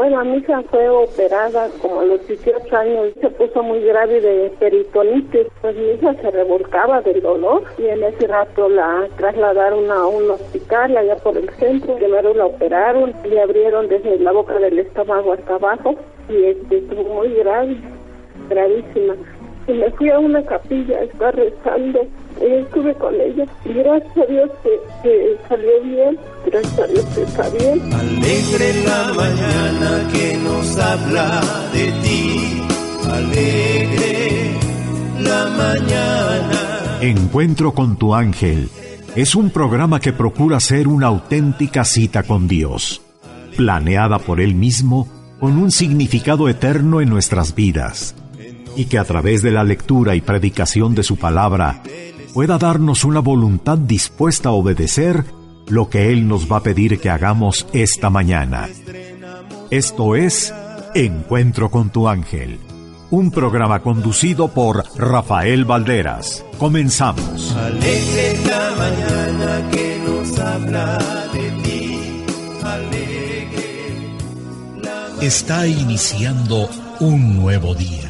Bueno, mi hija fue operada como a los 18 años, se puso muy grave de peritonitis, pues mi hija se revolcaba del dolor y en ese rato la trasladaron a un hospital allá por el centro, primero la operaron, le abrieron desde la boca del estómago hasta abajo y este, estuvo muy grave, gravísima. Y me fui a una capilla a estar rezando y estuve con ella y gracias a Dios que, salió bien, gracias a Dios que está bien. Alegre la mañana que nos habla de ti, alegre la mañana. Encuentro con tu ángel es un programa que procura ser una auténtica cita con Dios, planeada por Él mismo con un significado eterno en nuestras vidas, y que a través de la lectura y predicación de su palabra pueda darnos una voluntad dispuesta a obedecer lo que Él nos va a pedir que hagamos esta mañana. Esto es Encuentro con tu ángel, un programa conducido por Rafael Valderas. Comenzamos. mañana que nos habla de ti. Está iniciando un nuevo día.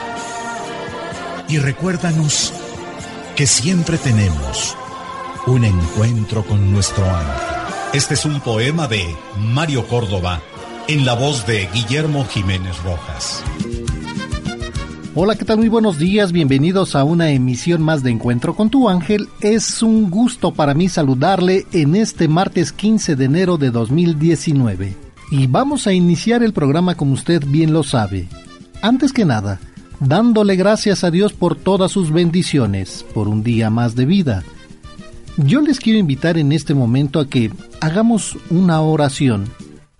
y recuérdanos que siempre tenemos un encuentro con nuestro ángel. Este es un poema de Mario Córdoba en la voz de Guillermo Jiménez Rojas. Hola, ¿qué tal? Muy buenos días, bienvenidos a una emisión más de Encuentro con tu ángel. Es un gusto para mí saludarle en este martes 15 de enero de 2019. Y vamos a iniciar el programa como usted bien lo sabe. Antes que nada, dándole gracias a Dios por todas sus bendiciones, por un día más de vida. Yo les quiero invitar en este momento a que hagamos una oración,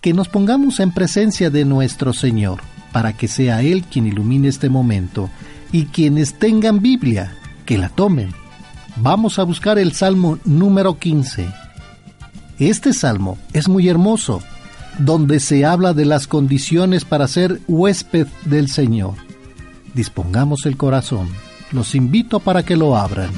que nos pongamos en presencia de nuestro Señor, para que sea Él quien ilumine este momento, y quienes tengan Biblia, que la tomen. Vamos a buscar el Salmo número 15. Este salmo es muy hermoso, donde se habla de las condiciones para ser huésped del Señor dispongamos el corazón. Los invito para que lo abran.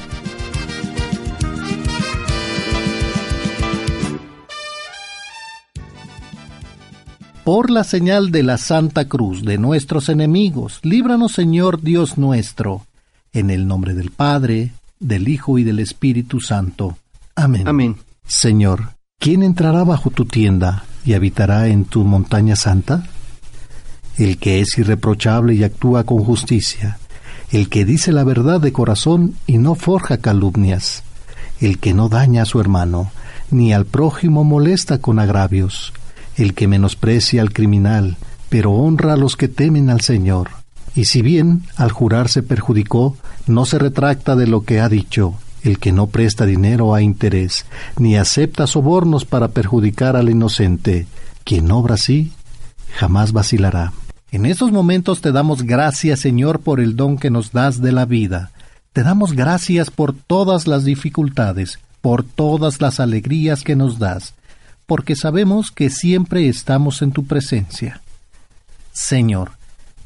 Por la señal de la Santa Cruz de nuestros enemigos, líbranos Señor Dios nuestro, en el nombre del Padre, del Hijo y del Espíritu Santo. Amén. Amén. Señor, ¿quién entrará bajo tu tienda y habitará en tu montaña santa? El que es irreprochable y actúa con justicia, el que dice la verdad de corazón y no forja calumnias, el que no daña a su hermano, ni al prójimo molesta con agravios, el que menosprecia al criminal, pero honra a los que temen al Señor. Y si bien al jurar se perjudicó, no se retracta de lo que ha dicho, el que no presta dinero a interés, ni acepta sobornos para perjudicar al inocente, quien obra así, jamás vacilará. En estos momentos te damos gracias, Señor, por el don que nos das de la vida. Te damos gracias por todas las dificultades, por todas las alegrías que nos das, porque sabemos que siempre estamos en tu presencia. Señor,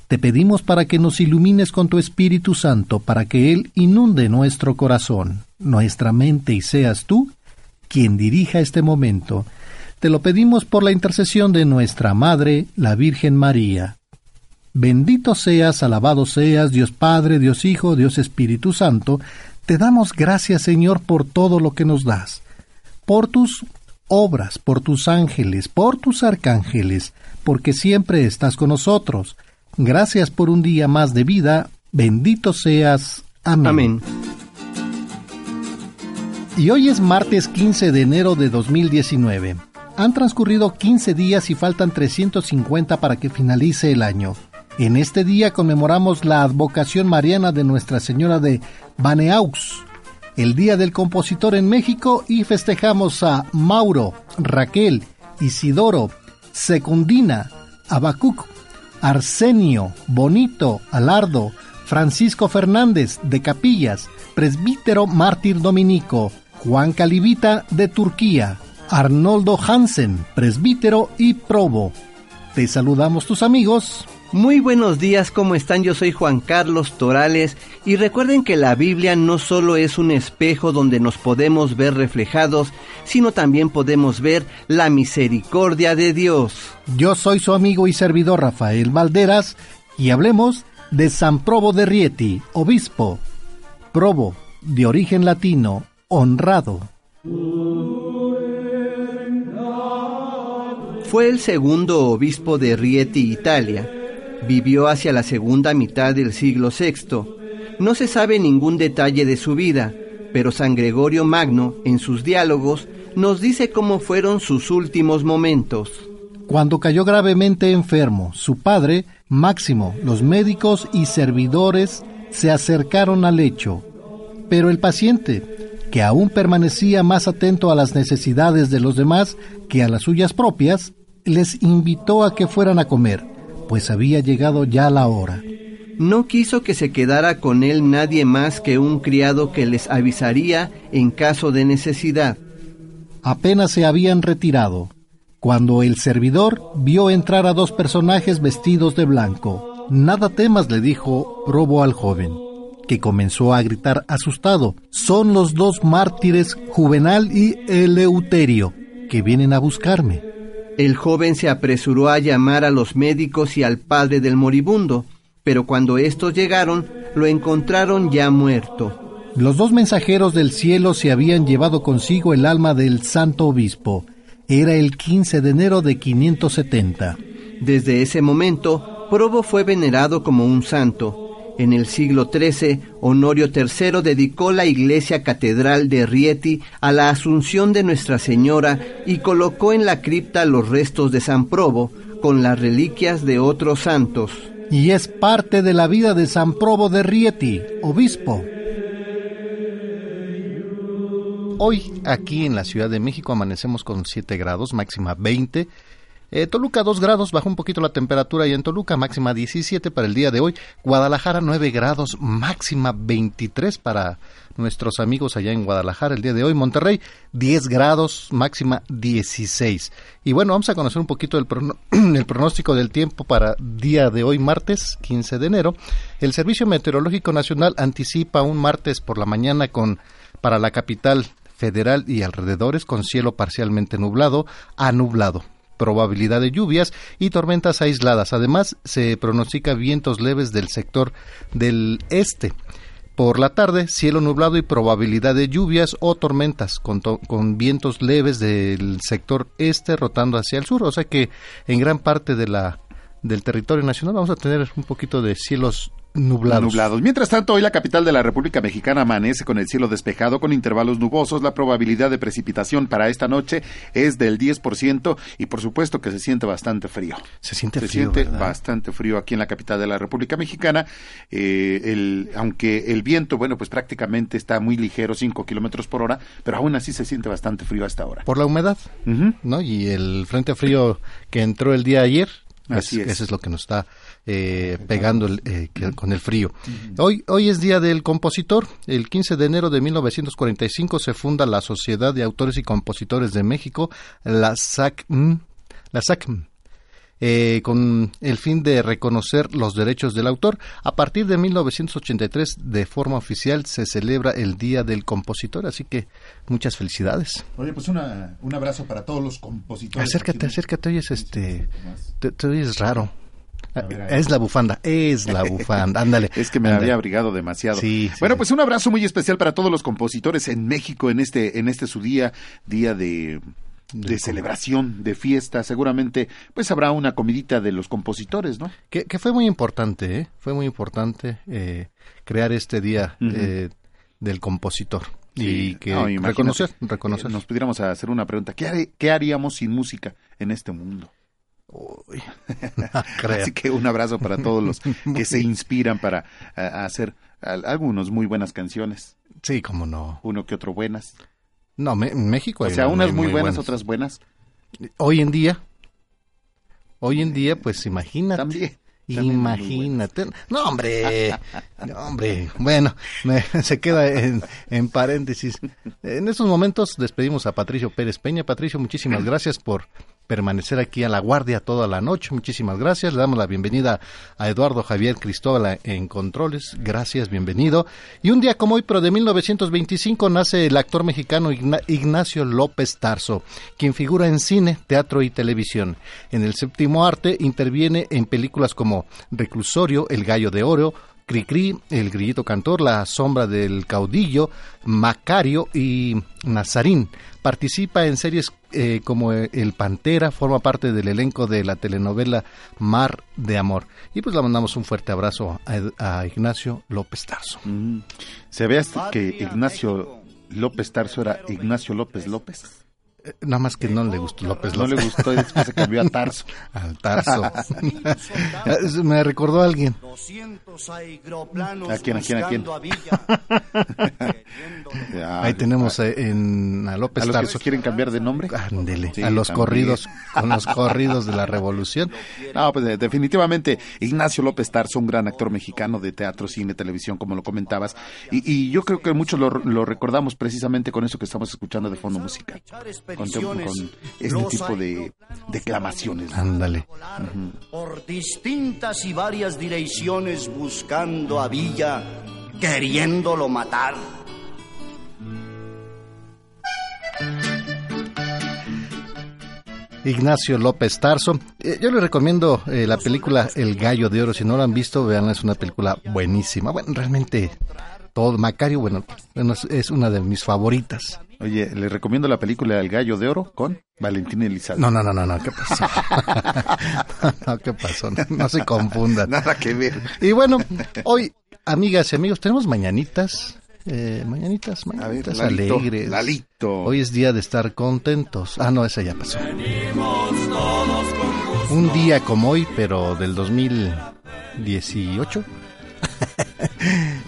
Te pedimos para que nos ilumines con tu Espíritu Santo, para que Él inunde nuestro corazón, nuestra mente y seas tú quien dirija este momento. Te lo pedimos por la intercesión de nuestra Madre, la Virgen María. Bendito seas, alabado seas, Dios Padre, Dios Hijo, Dios Espíritu Santo. Te damos gracias, Señor, por todo lo que nos das, por tus obras, por tus ángeles, por tus arcángeles, porque siempre estás con nosotros. Gracias por un día más de vida. Bendito seas. Amén. Amén. Y hoy es martes 15 de enero de 2019. Han transcurrido 15 días y faltan 350 para que finalice el año. En este día conmemoramos la advocación mariana de Nuestra Señora de Baneaux, el Día del Compositor en México y festejamos a Mauro, Raquel, Isidoro, Secundina, Abacuc, Arsenio, Bonito, Alardo, Francisco Fernández de Capillas, presbítero mártir dominico, Juan Calivita de Turquía, Arnoldo Hansen, presbítero y probo. Te saludamos tus amigos. Muy buenos días, ¿cómo están? Yo soy Juan Carlos Torales y recuerden que la Biblia no solo es un espejo donde nos podemos ver reflejados, sino también podemos ver la misericordia de Dios. Yo soy su amigo y servidor Rafael Valderas y hablemos de San Probo de Rieti, obispo. Probo, de origen latino, honrado. Fue el segundo obispo de Rieti, Italia. Vivió hacia la segunda mitad del siglo VI. No se sabe ningún detalle de su vida, pero San Gregorio Magno, en sus diálogos, nos dice cómo fueron sus últimos momentos. Cuando cayó gravemente enfermo, su padre, Máximo, los médicos y servidores se acercaron al lecho. Pero el paciente, que aún permanecía más atento a las necesidades de los demás que a las suyas propias, les invitó a que fueran a comer, pues había llegado ya la hora. No quiso que se quedara con él nadie más que un criado que les avisaría en caso de necesidad. Apenas se habían retirado, cuando el servidor vio entrar a dos personajes vestidos de blanco. Nada temas, le dijo Probo al joven, que comenzó a gritar asustado. Son los dos mártires Juvenal y Eleuterio, que vienen a buscarme. El joven se apresuró a llamar a los médicos y al padre del moribundo, pero cuando estos llegaron, lo encontraron ya muerto. Los dos mensajeros del cielo se habían llevado consigo el alma del santo obispo. Era el 15 de enero de 570. Desde ese momento, Probo fue venerado como un santo. En el siglo XIII, Honorio III dedicó la iglesia catedral de Rieti a la Asunción de Nuestra Señora y colocó en la cripta los restos de San Probo con las reliquias de otros santos. Y es parte de la vida de San Probo de Rieti, obispo. Hoy aquí en la Ciudad de México amanecemos con 7 grados, máxima 20. Eh, Toluca 2 grados, bajó un poquito la temperatura y en Toluca máxima 17 para el día de hoy. Guadalajara 9 grados, máxima 23 para nuestros amigos allá en Guadalajara el día de hoy. Monterrey 10 grados, máxima 16. Y bueno, vamos a conocer un poquito el, el pronóstico del tiempo para día de hoy, martes 15 de enero. El Servicio Meteorológico Nacional anticipa un martes por la mañana con para la capital federal y alrededores con cielo parcialmente nublado a nublado probabilidad de lluvias y tormentas aisladas. Además, se pronostica vientos leves del sector del este. Por la tarde, cielo nublado y probabilidad de lluvias o tormentas con, con, vientos leves del sector este rotando hacia el sur. O sea que en gran parte de la, del territorio nacional vamos a tener un poquito de cielos nublados. nublados. Mientras tanto, hoy la capital de la República Mexicana amanece con el cielo despejado con intervalos nubosos. La probabilidad de precipitación para esta noche es del 10% y por supuesto que se siente bastante frío. Se siente se frío. siente ¿verdad? bastante frío aquí en la capital de la República Mexicana. Eh, el, aunque el viento, bueno, pues prácticamente está muy ligero, 5 kilómetros por hora, pero aún así se siente bastante frío hasta ahora. Por la humedad. ¿no? Y el frente frío que entró el día ayer. Así es. Eso es lo que nos está eh, pegando el, eh, con el frío. Hoy, hoy es Día del Compositor. El 15 de enero de 1945 se funda la Sociedad de Autores y Compositores de México, la SACM. La SACM. eh, con el fin de reconocer los derechos del autor. A partir de 1983, de forma oficial, se celebra el Día del Compositor, así que muchas felicidades. Oye, pues una, un abrazo para todos los compositores. Acércate, acércate, oyes este, te, te oyes raro. Es la bufanda, es la bufanda, ándale. Es que me ándale. había abrigado demasiado. Sí, bueno, sí. pues un abrazo muy especial para todos los compositores en México en este, en este su día, día de, celebración, de fiesta. Seguramente, pues habrá una comidita de los compositores, ¿no? Que, que fue muy importante, ¿eh? Fue muy importante eh, crear este día eh, del compositor. y que No, reconocer, reconocer. eh, Nos pudiéramos hacer una pregunta. ¿Qué, haré- qué haríamos sin música en este mundo? Uy. Así que un abrazo para todos los que se inspiran para eh, hacer al- algunos muy buenas canciones, Sí, cómo no. uno que otro buenas. No, me- en México O sea, unas muy, buenas, buenas. otras buenas Hoy en día, hoy en día, pues imagínate. también. también muy Imagínate. No, hombre. No, hombre. Bueno, me- se queda en, en paréntesis. En estos momentos despedimos a Patricio Pérez Peña. Patricio, muchísimas gracias por permanecer aquí a la guardia toda la noche. Muchísimas gracias. Le damos la bienvenida a Eduardo Javier Cristóbal en Controles. Gracias, bienvenido. Y un día como hoy, pero de 1925, nace el actor mexicano Igna- Ignacio López Tarso, quien figura en cine, teatro y televisión. En el séptimo arte interviene en películas como Reclusorio, El Gallo de Oro, Cricri, El Grillito Cantor, La Sombra del Caudillo, Macario y Nazarín. Participa en series eh, como El Pantera, forma parte del elenco de la telenovela Mar de Amor. Y pues le mandamos un fuerte abrazo a, Ignacio López Tarso. Mm. Se ve que Ignacio López Tarso era Ignacio López López. Nada más que no le gustó López No López. le gustó y después se cambió a Tarso. Al Tarso. Me recordó a alguien. 200 aeroplanos ¿A quién, a quién, a quién? Ahí tenemos a, eh, en, a López a los que Tarso. quieren cambiar de nombre. Ándele, Sí, a los también. corridos, con los corridos de la revolución. No, pues definitivamente Ignacio López Tarso, un gran actor mexicano de teatro, cine, televisión, como lo comentabas. Y, y yo creo que muchos lo, lo recordamos precisamente con eso que estamos escuchando de fondo música. Con, con este tipo de declamaciones. Ándale. por distintas y varias direcciones buscando a Villa, queriéndolo matar. Ignacio López Tarso. Eh, yo le recomiendo eh, la película El Gallo de Oro. Si no la han visto, vean, es una película buenísima. Bueno, realmente todo. Macario, bueno, bueno, es, es una de mis favoritas. Oye, le recomiendo la película El Gallo de Oro con Valentín Elizalde. No, no, no, no, no, ¿qué pasó? no, ¿qué pasó? No, no se confundan. Nada que ver. Y bueno, hoy, amigas y amigos, tenemos mañanitas. Eh, mañanitas, ver, mañanitas Lalito, alegres. Lalito. Hoy es día de estar contentos. Ah, no, esa ya pasó. Un día como hoy, pero del 2018.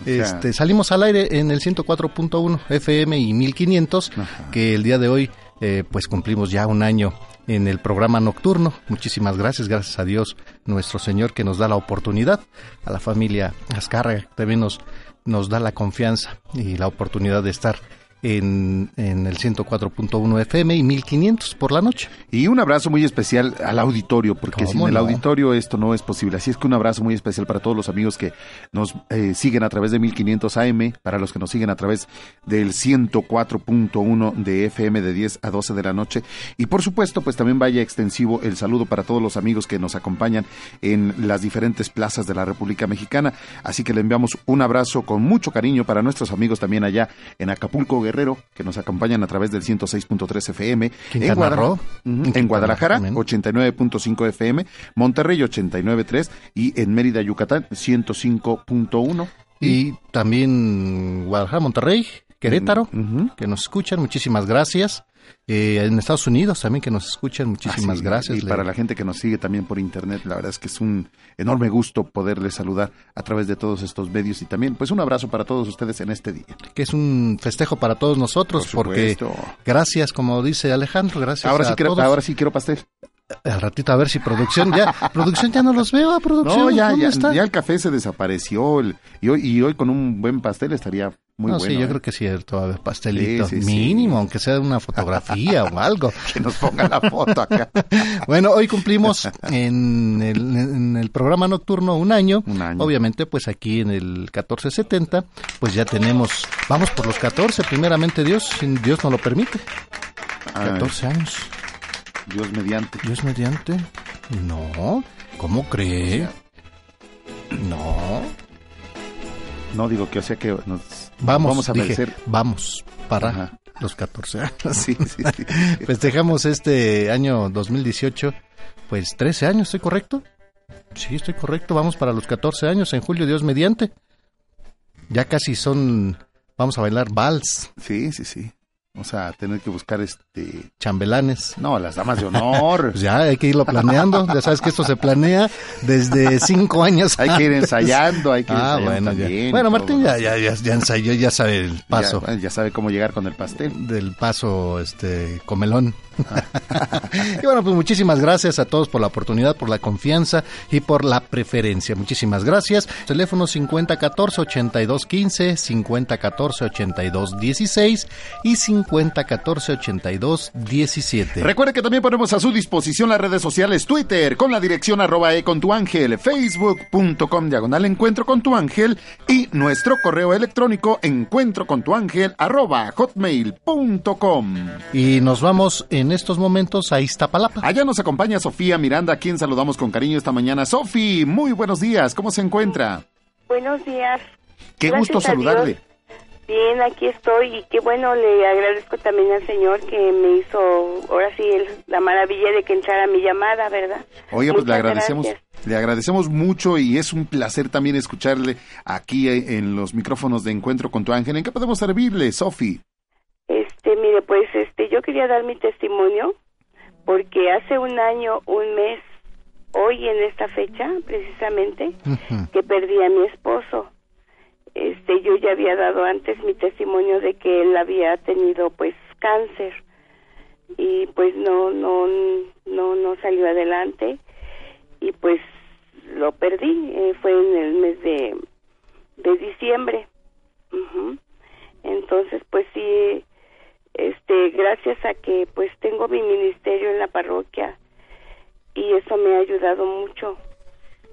Este, salimos al aire en el 104.1 FM y 1500, Ajá. que el día de hoy eh, pues cumplimos ya un año en el programa nocturno. Muchísimas gracias, gracias a Dios nuestro Señor que nos da la oportunidad, a la familia Azcárraga que también nos, nos da la confianza y la oportunidad de estar en, en el 104.1 FM y 1500 por la noche. Y un abrazo muy especial al auditorio, porque ¿Cómo sin el auditorio esto no es posible. Así es que un abrazo muy especial para todos los amigos que nos eh, siguen a través de 1500 AM, para los que nos siguen a través del 104.1 de FM de 10 a 12 de la noche. Y por supuesto, pues también vaya extensivo el saludo para todos los amigos que nos acompañan en las diferentes plazas de la República Mexicana. Así que le enviamos un abrazo con mucho cariño para nuestros amigos también allá en Acapulco Guerrero, que nos acompañan a través del 106.3 FM. En Guadalajara, Quintana en Guadalajara, también. 89.5 FM, Monterrey 89.3 y en Mérida, Yucatán 105.1. Y también Guadalajara, Monterrey, Querétaro, que nos escuchan, muchísimas gracias. Eh, en Estados Unidos también que nos escuchan, muchísimas gracias. Y para la gente que nos sigue también por internet, la verdad es que es un enorme gusto poderles saludar a través de todos estos medios y también pues un abrazo para todos ustedes en este día. que es un festejo para todos nosotros, Por porque gracias, como dice Alejandro, gracias Ahora sí, a quiero, todos. ahora sí quiero pastel. Al ratito a ver si producción ya, producción ya no los veo, a producción. No, ya, ¿dónde ya, está? ya el café se desapareció el- y, hoy, y hoy con un buen pastel estaría Muy no, bueno. sí, yo ¿eh? creo que sí, todavía pastelito. Sí, sí, sí. mínimo, aunque sea una fotografía o algo. Que nos ponga la foto acá. Bueno, hoy cumplimos en el, en el programa nocturno un año. Un año. Obviamente, pues aquí en el 1470, pues ya tenemos, vamos por los 14, primeramente Dios, si Dios nos lo permite. Ay, 14 años. Dios mediante. Dios mediante. No, ¿cómo cree? No. No digo que o sea que nos Vamos, vamos a dije, vencer. vamos para Ajá. los 14 años. Sí, sí, sí. Festejamos este año 2018, pues 13 años, ¿estoy correcto? Sí, estoy correcto, vamos para los 14 años en julio, Dios mediante. Ya casi son, vamos a bailar vals, Sí, sí, sí. O sea, tener que buscar este... chambelanes. No, las damas de honor. Pues ya hay que irlo planeando, ya sabes que esto se planea desde cinco años. hay que ir ensayando, hay que ir Ah, ensayando bueno, también, Bueno. Martín ya, ya, ya, ya ensayó, ya sabe el paso. Ya, ya sabe cómo llegar con el pastel. del paso este comelón. y bueno, pues muchísimas gracias a todos por la oportunidad, por la confianza y por la preferencia. Muchísimas gracias. Teléfono 5014 8215, 5014 8216 y 5014 8217. Recuerde que también ponemos a su disposición las redes sociales Twitter con la dirección arroba e con tu ángel, facebook.com diagonal encuentro con tu ángel y nuestro correo electrónico encuentro con tu ángel arroba hotmail.com. Y nos vamos en estos momentos a Iztapalapa. Allá nos acompaña Sofía Miranda, a quien saludamos con cariño esta mañana. Sofi, muy buenos días, ¿cómo se encuentra? Buenos días. Qué Gracias gusto a saludarle. Dios. Bien, aquí estoy y qué bueno, le agradezco también al Señor que me hizo ahora sí el- la maravilla de que entrara mi llamada, ¿verdad? Oye, pues le agradecemos, gracias. le agradecemos mucho y es un placer también escucharle aquí eh, en los micrófonos de Encuentro con tu Ángel. ¿En qué podemos servirle, Sofi? Este, mire, pues este, yo quería dar mi testimonio porque hace un año, un mes, hoy en esta fecha, precisamente, que perdí a mi esposo. Este, yo ya había dado antes mi testimonio de que él había tenido pues cáncer y pues no no no no salió adelante y pues lo perdí, eh, fue en el mes de de diciembre. Ujú. Entonces, pues sí este gracias a que pues tengo mi ministerio en la parroquia y eso me ha ayudado mucho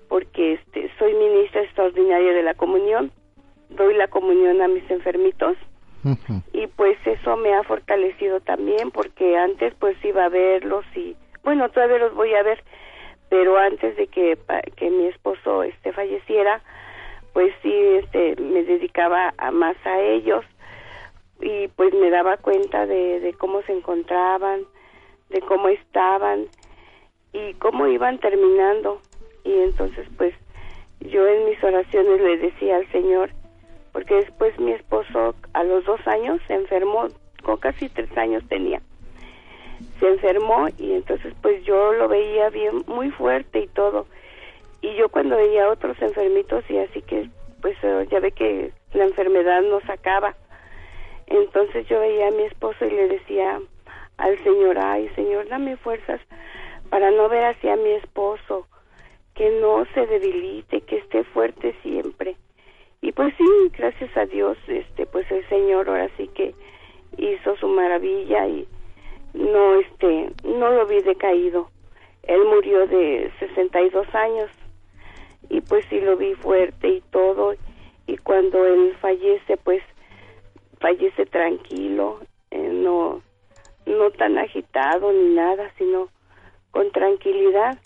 porque este soy ministra extraordinaria de la comunión doy la comunión a mis enfermitos. Y pues eso me ha fortalecido también porque antes pues iba a verlos y bueno todavía los voy a ver pero antes de que que mi esposo este falleciera pues sí este me dedicaba a más a ellos. Y pues me daba cuenta de, de cómo se encontraban de cómo estaban y cómo iban terminando. Y entonces pues yo en mis oraciones le decía al Señor porque después mi esposo a los dos años se enfermó, con casi tres años tenía, se enfermó y entonces pues yo lo veía bien, muy fuerte y todo. Y yo cuando veía a otros enfermitos y así que pues eh, ya ve que la enfermedad nos acaba. Entonces yo veía a mi esposo y le decía al Señor, ay Señor, dame fuerzas para no ver hacia mi esposo, que no se debilite, que esté fuerte siempre. Y pues sí, gracias a Dios, este, pues el Señor ahora sí que hizo su maravilla y no, este, no lo vi decaído. Él murió de 62 años y pues sí lo vi fuerte y todo. Y cuando él fallece, pues fallece tranquilo, eh, no, no tan agitado ni nada, sino con tranquilidad.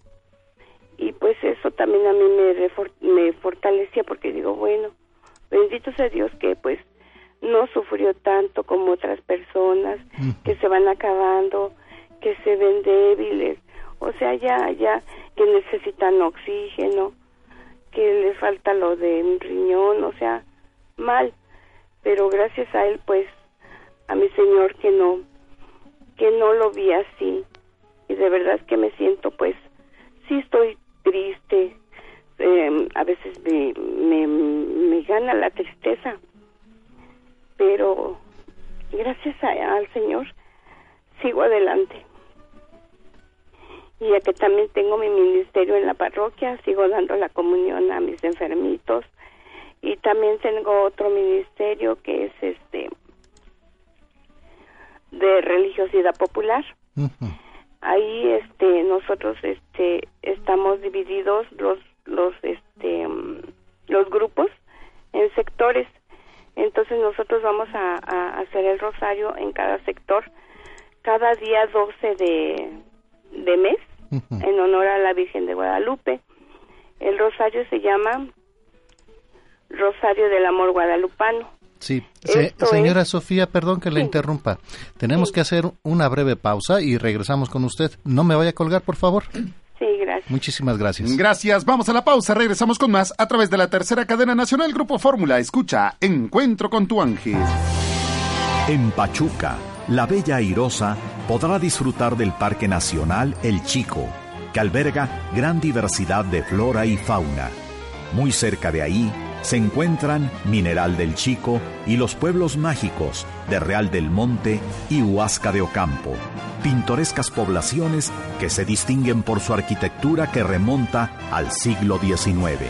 Y pues eso también a mí me, me fortalecía porque digo, bueno, bendito sea Dios que pues no sufrió tanto como otras personas que se van acabando, que se ven débiles, o sea, ya, ya, que necesitan oxígeno, que les falta lo de un riñón, o sea, mal, pero gracias a él pues, a mi Señor que no, que no lo vi así, y de verdad que me siento pues, sí estoy triste, eh, a veces me, me, me gana la tristeza, pero gracias a- al Señor sigo adelante. Y ya que también tengo mi ministerio en la parroquia, sigo dando la comunión a mis enfermitos y también tengo otro ministerio que es este de religiosidad popular. Ahí este nosotros este estamos divididos los los este los grupos en sectores. Entonces nosotros vamos a, hacer el rosario en cada sector cada día 12 de, de mes en honor a la Virgen de Guadalupe. El rosario se llama Rosario del Amor Guadalupano. Sí, señora Sofía, perdón que le interrumpa. Tenemos que hacer una breve pausa y regresamos con usted. No me vaya a colgar, por favor. Sí, gracias. Muchísimas gracias. Gracias. Vamos a la pausa. Regresamos con más a través de la tercera cadena nacional Grupo Fórmula. Escucha Encuentro con tu ángel. En Pachuca, la bella airosa podrá disfrutar del Parque Nacional El Chico, que alberga gran diversidad de flora y fauna. Muy cerca de ahí, se encuentran Mineral del Chico y los pueblos mágicos de Real del Monte y Huasca de Ocampo, pintorescas poblaciones que se distinguen por su arquitectura que remonta al siglo XIX.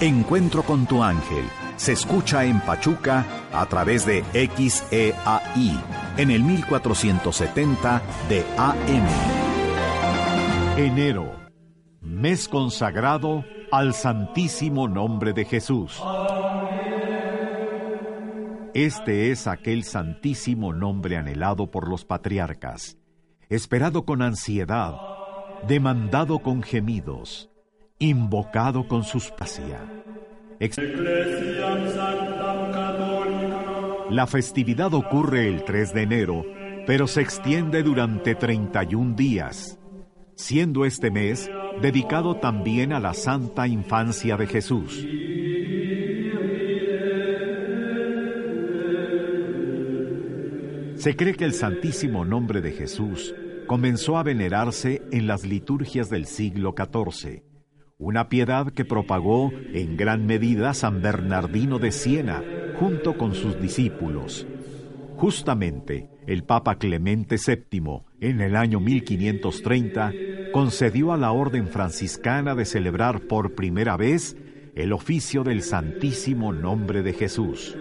Encuentro con tu ángel se escucha en Pachuca a través de XEAI en el 1470 de AM. Enero, mes consagrado al Santísimo Nombre de Jesús. Este es aquel santísimo nombre anhelado por los patriarcas, esperado con ansiedad, demandado con gemidos, invocado con suspacia. La festividad ocurre el 3 de enero, pero se extiende durante 31 días siendo este mes dedicado también a la Santa Infancia de Jesús. Se cree que el Santísimo Nombre de Jesús comenzó a venerarse en las liturgias del siglo XIV, una piedad que propagó en gran medida San Bernardino de Siena junto con sus discípulos. Justamente, el Papa Clemente VII, en el año 1530, concedió a la Orden franciscana de celebrar por primera vez el oficio del Santísimo Nombre de Jesús.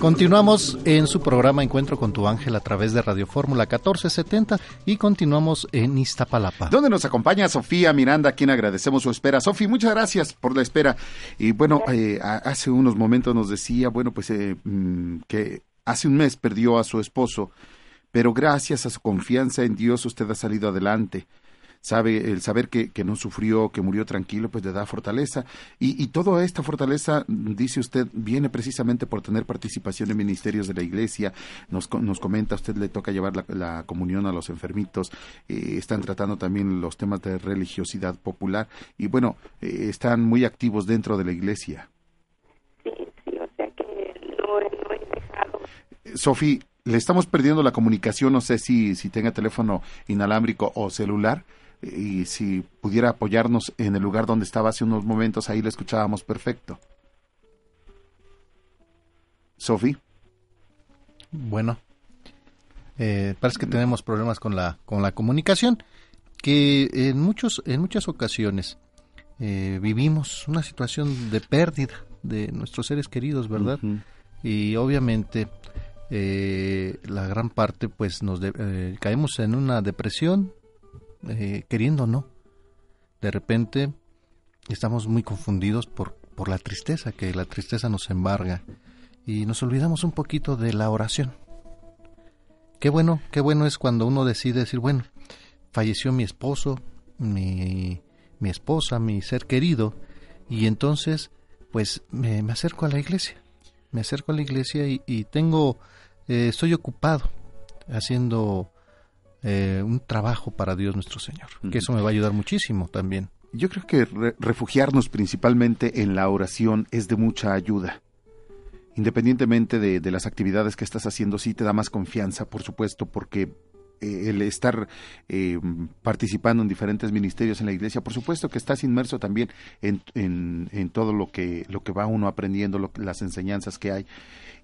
Continuamos en su programa Encuentro con tu ángel a través de Radio Fórmula 1470 y continuamos en Iztapalapa. Donde nos acompaña Sofía Miranda, a quien agradecemos su espera. Sofía, muchas gracias por la espera. Y bueno, eh, hace unos momentos nos decía, bueno, pues eh, mm, que Hace un mes perdió a su esposo, pero gracias a su confianza en Dios usted ha salido adelante. Sabe, el saber que, que no sufrió, que murió tranquilo, pues le da fortaleza. Y, y toda esta fortaleza, dice usted, viene precisamente por tener participación en ministerios de la iglesia. Nos, nos comenta, usted le toca llevar la, comunión a los enfermitos. Eh, están tratando también los temas de religiosidad popular. Y bueno, eh, están muy activos dentro de la iglesia. Sofi, le estamos perdiendo la comunicación, no sé si, si tenga teléfono inalámbrico o celular, y si pudiera apoyarnos en el lugar donde estaba hace unos momentos, ahí le escuchábamos perfecto. Sofi. Bueno, eh, parece que tenemos problemas con la, con la comunicación, que en, muchos, en muchas ocasiones eh, vivimos una situación de pérdida de nuestros seres queridos, ¿verdad? Y obviamente eh, la gran parte pues nos eh, caemos en una depresión eh, queriendo no de repente estamos muy confundidos por por la tristeza que la tristeza nos embarga y nos olvidamos un poquito de la oración. Qué bueno qué bueno es cuando uno decide decir bueno falleció mi esposo mi, mi esposa mi ser querido y entonces pues me, me acerco a la iglesia me acerco a la iglesia y, tengo, eh, estoy ocupado haciendo eh, un trabajo para Dios nuestro Señor, que eso me va a ayudar muchísimo también. Yo creo que refugiarnos principalmente en la oración es de mucha ayuda. Independientemente de, de, las actividades que estás haciendo, sí te da más confianza, por supuesto, porque el estar eh, participando en diferentes ministerios en la iglesia, por supuesto que estás inmerso también en, en, todo lo que, lo que va uno aprendiendo, las enseñanzas que hay.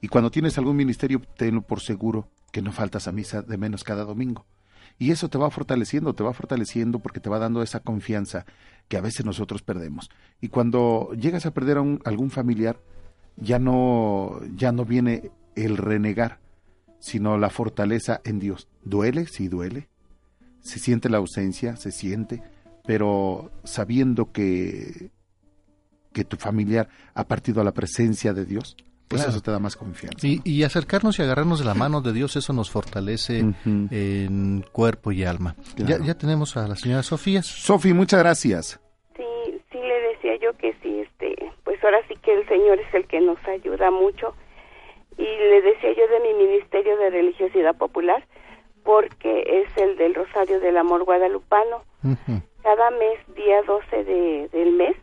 Y cuando tienes algún ministerio, tenlo por seguro que no faltas a misa de menos cada domingo. Y eso te va fortaleciendo, te va fortaleciendo porque te va dando esa confianza que a veces nosotros perdemos. Y cuando llegas a perder a un, algún familiar, ya no, ya no viene el renegar, sino la fortaleza en Dios. ¿Duele? Sí, duele. Se siente la ausencia, se siente, pero sabiendo que, que tu familiar ha partido a la presencia de Dios, pues eso te da más confianza. Y, acercarnos y agarrarnos de la mano de Dios, eso nos fortalece en cuerpo y alma. Ya, ya, tenemos a la señora Sofía. Sofía, muchas gracias. Sí, sí le decía yo que sí, este, pues ahora sí que el Señor es el que nos ayuda mucho. Y le decía yo de mi Ministerio de Religiosidad Popular, porque es el del Rosario del Amor Guadalupano. Cada mes, día 12 de, del mes,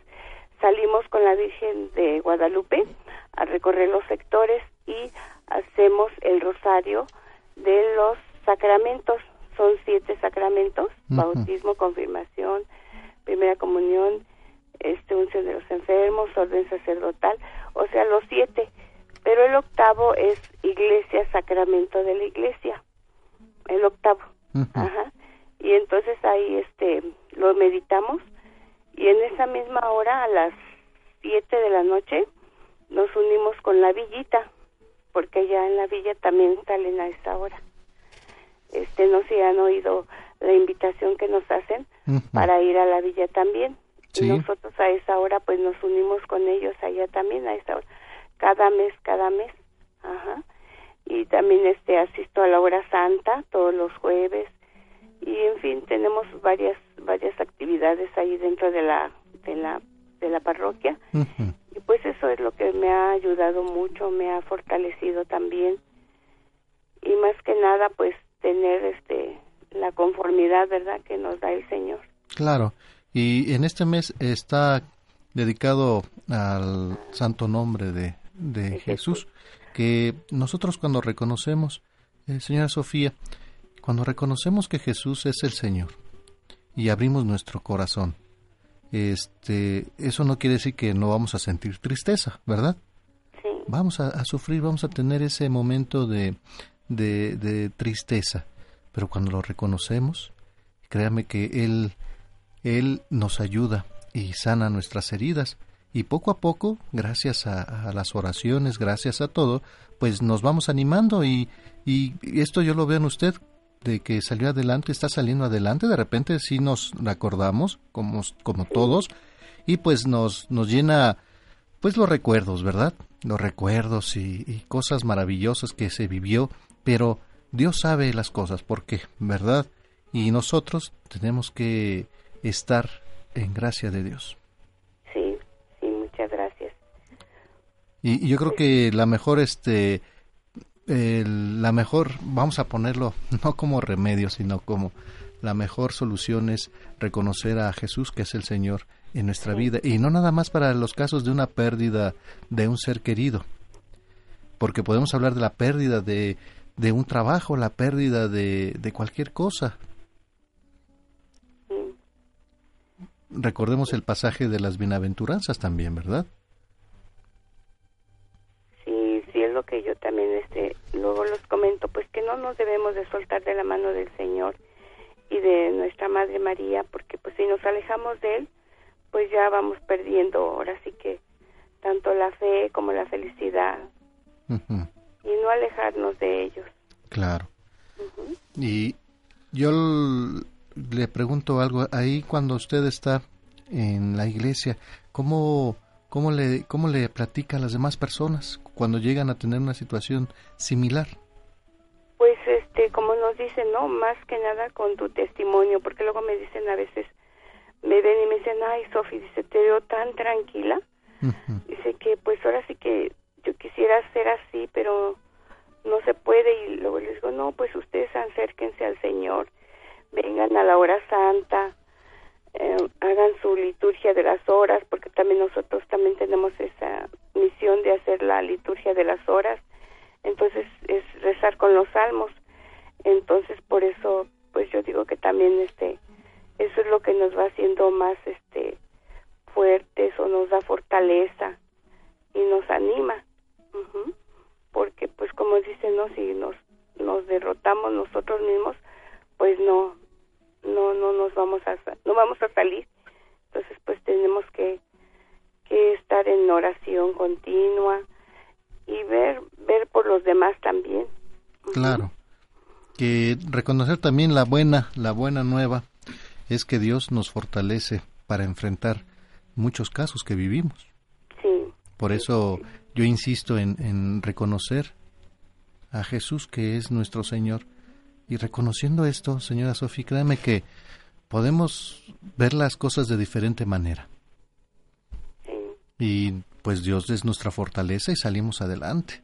salimos con la Virgen de Guadalupe a recorrer los sectores y hacemos el rosario de los sacramentos. Son siete sacramentos, bautismo, confirmación, primera comunión, este unción de los enfermos, orden sacerdotal, o sea, los siete. Pero el octavo es iglesia, sacramento de la iglesia. El octavo. Ajá. Y entonces ahí este lo meditamos y en esa misma hora a las siete de la noche nos unimos con la villita, porque ya en la villa también salen a esa hora. Este, no sé si han oído la invitación que nos hacen para ir a la villa también. Y nosotros a esa hora pues nos unimos con ellos allá también a esa hora. Cada mes, cada mes. Ajá. Y también este asisto a la hora santa todos los jueves. Y en fin, tenemos varias varias actividades ahí dentro de la de la de la parroquia y pues eso es lo que me ha ayudado mucho me ha fortalecido también y más que nada pues tener este la conformidad verdad que nos da el señor claro y en este mes está dedicado al santo nombre de, de Jesús, que nosotros cuando reconocemos eh, señora Sofía cuando reconocemos que Jesús es el Señor y abrimos nuestro corazón este, eso no quiere decir que no vamos a sentir tristeza, ¿verdad? Sí. Vamos a, sufrir, vamos a tener ese momento de, de, tristeza, pero cuando lo reconocemos, créame que Él, Él nos ayuda y sana nuestras heridas. Y poco a poco, gracias a, las oraciones, gracias a todo, pues nos vamos animando y, y esto yo lo veo en usted de que salió adelante, está saliendo adelante, de repente sí nos acordamos, como, como todos, y pues nos, nos llena pues los recuerdos, ¿verdad? Los recuerdos y, cosas maravillosas que se vivió, pero Dios sabe las cosas, ¿por qué? ¿Verdad? Y nosotros tenemos que estar en gracia de Dios. Sí, sí, muchas gracias. Y, y yo creo que la mejor este la mejor, vamos a ponerlo no como remedio, sino como la mejor solución es reconocer a Jesús, que es el Señor, en nuestra vida. Y no nada más para los casos de una pérdida de un ser querido, porque podemos hablar de la pérdida de, de un trabajo, la pérdida de, de cualquier cosa. Recordemos el pasaje de las bienaventuranzas también, ¿verdad? Que yo también este luego los comento pues que no nos debemos de soltar de la mano del Señor y de nuestra Madre María porque pues si nos alejamos de él pues ya vamos perdiendo ahora sí que tanto la fe como la felicidad y no alejarnos de ellos. Claro. Y yo le pregunto algo ahí cuando usted está en la iglesia cómo ¿Cómo le, ¿Cómo le platica a las demás personas cuando llegan a tener una situación similar? Pues, este, como nos dicen, ¿no? Más que nada con tu testimonio, porque luego me dicen a veces, me ven y me dicen, ay, Sofi, dice, te veo tan tranquila. Dice que, pues ahora sí que yo quisiera ser así, pero no se puede. Y luego les digo, no, pues ustedes acérquense al Señor, vengan a la hora santa, eh, hagan su liturgia de las horas, porque también nosotros también tenemos esa misión de hacer la liturgia de las horas. Entonces es rezar con los salmos. Entonces por eso, pues yo digo que también este, eso es lo que nos va haciendo más este fuertes o nos da fortaleza y nos anima. Porque pues como dicen, ¿no? Si nos, nos derrotamos nosotros mismos, pues no, no, no nos vamos a, no vamos a salir. Entonces, pues tenemos que, que estar en oración continua y ver, ver por los demás también. Claro. Que reconocer también la buena, la buena nueva es que Dios nos fortalece para enfrentar muchos casos que vivimos. Sí. Por eso yo insisto en, en reconocer a Jesús que es nuestro Señor. Y reconociendo esto, señora Sofía, créame que podemos ver las cosas de diferente manera. Sí. Y pues Dios es nuestra fortaleza y salimos adelante.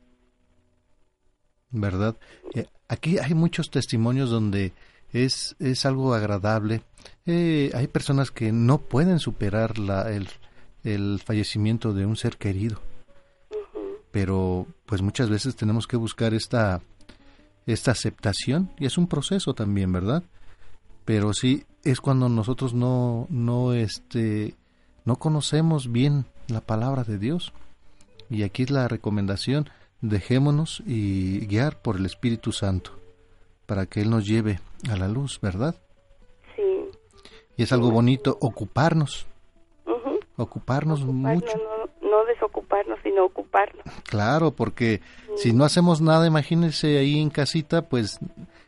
¿Verdad? Eh, aquí hay muchos testimonios donde es, es algo agradable. Eh, hay personas que no pueden superar la, el, el fallecimiento de un ser querido. Pero pues muchas veces tenemos que buscar esta, esta aceptación y es un proceso también, ¿verdad? Pero sí es cuando nosotros no, no, este, no conocemos bien la palabra de Dios. Y aquí es la recomendación, dejémonos y guiar por el Espíritu Santo para que Él nos lleve a la luz, ¿verdad? Sí. Y es algo bonito ocuparnos, ocuparnos Ocupar, mucho. No, no, sino ocuparnos. Claro, porque si no hacemos nada, imagínense ahí en casita, pues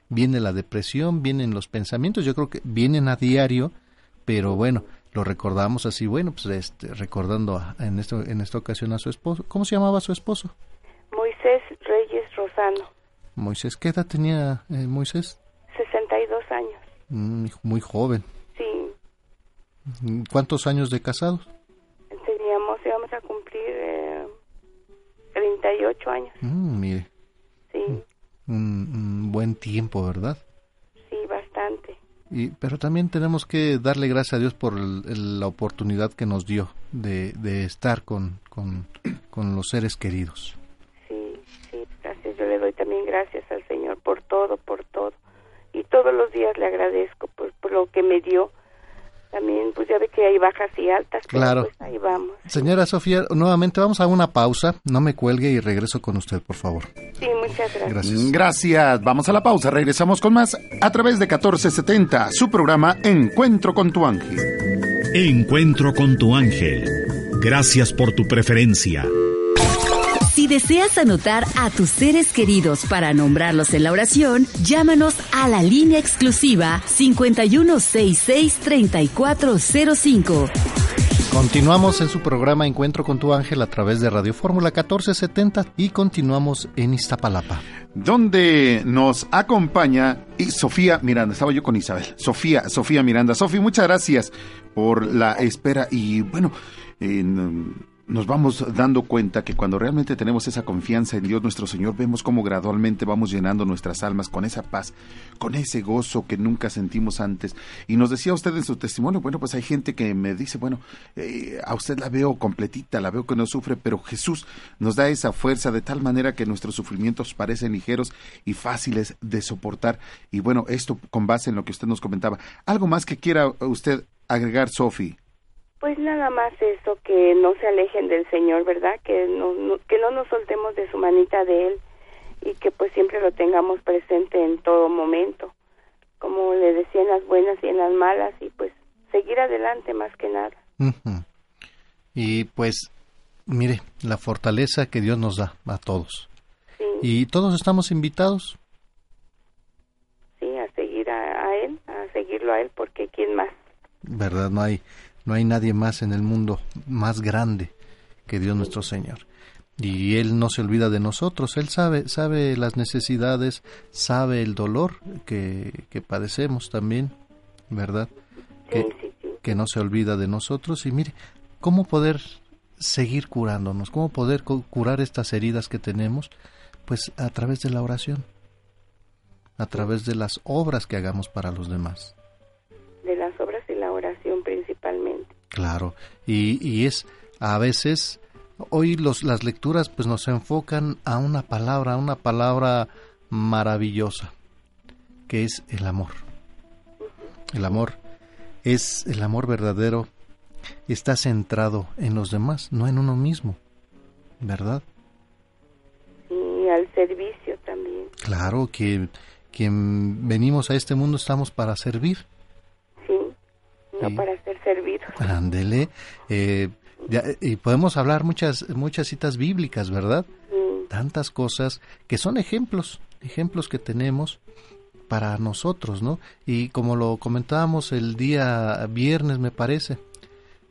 viene la depresión, vienen los pensamientos, yo creo que vienen a diario, pero bueno, lo recordamos así, bueno, pues este, recordando a- en, esto, en esta ocasión a su esposo. ¿Cómo se llamaba su esposo? Moisés Reyes Rosano, Moisés. ¿Qué edad tenía eh, Moisés? 62 años. Mm, muy joven. Sí, Mm, ¿Cuántos años de casados? 38 años. Mm, mire, Sí, un, un buen tiempo, ¿verdad? sí, bastante. Y, pero también tenemos que darle gracias a Dios por el- el- la oportunidad que nos dio de, de estar con, con, con los seres queridos. Sí, sí, gracias. Yo le doy también gracias al Señor por todo, por todo. Y todos los días le agradezco por, por lo que me dio. También, pues ya ve que hay bajas y altas. pero, Claro. Pues ahí vamos. Señora Sofía, nuevamente vamos a una pausa. No me cuelgue y regreso con usted, por favor. Sí, muchas gracias. Gracias. Gracias. Vamos a la pausa. Regresamos con más a través de 1470, su programa Encuentro con tu ángel. Encuentro con tu ángel. Gracias por tu preferencia. Si deseas anotar a tus seres queridos para nombrarlos en la oración, llámanos a la línea exclusiva 5166-3405. Continuamos en su programa Encuentro con tu ángel a través de Radio Fórmula 1470 y continuamos en Iztapalapa. donde nos acompaña y Sofía Miranda. Estaba yo con Isabel. Sofía, Sofía Miranda. Sofía, muchas gracias por la espera y bueno, en- nos vamos dando cuenta que cuando realmente tenemos esa confianza en Dios nuestro Señor, vemos cómo gradualmente vamos llenando nuestras almas con esa paz, con ese gozo que nunca sentimos antes. Y nos decía usted en su testimonio, bueno, pues hay gente que me dice, bueno, eh, a usted la veo completita, la veo que no sufre, pero Jesús nos da esa fuerza de tal manera que nuestros sufrimientos parecen ligeros y fáciles de soportar. Y bueno, esto con base en lo que usted nos comentaba. ¿Algo más que quiera usted agregar, Sofi? Pues nada más eso, que no se alejen del Señor, ¿verdad? Que no, no- que no nos soltemos de su manita de Él y que pues siempre lo tengamos presente en todo momento, como le decía en las buenas y en las malas y pues seguir adelante más que nada. Ujú. Y pues, mire, la fortaleza que Dios nos da a todos. Sí, Y todos estamos invitados, sí, a seguir a, a Él, a seguirlo a Él, porque ¿quién más? ¿verdad? No hay, no hay nadie más en el mundo más grande que Dios nuestro Señor. Y Él no se olvida de nosotros, Él sabe, sabe las necesidades, sabe el dolor que, que padecemos también, ¿verdad? Que, que no se olvida de nosotros y mire, ¿cómo poder seguir curándonos? ¿Cómo poder cu- curar estas heridas que tenemos? Pues a través de la oración, a través de las obras que hagamos para los demás. Claro, y, y es a veces, hoy los, las lecturas pues nos enfocan a una palabra, a una palabra maravillosa, que es el amor. El amor es el amor verdadero, está centrado en los demás, no en uno mismo, ¿verdad? Y al servicio también. Claro que quien venimos a este mundo estamos para servir. No para ser servidos. Ándele. Eh, y podemos hablar muchas, muchas citas bíblicas, ¿verdad? Tantas cosas que son ejemplos, ejemplos que tenemos para nosotros, ¿no? Y como lo comentábamos el día viernes, me parece,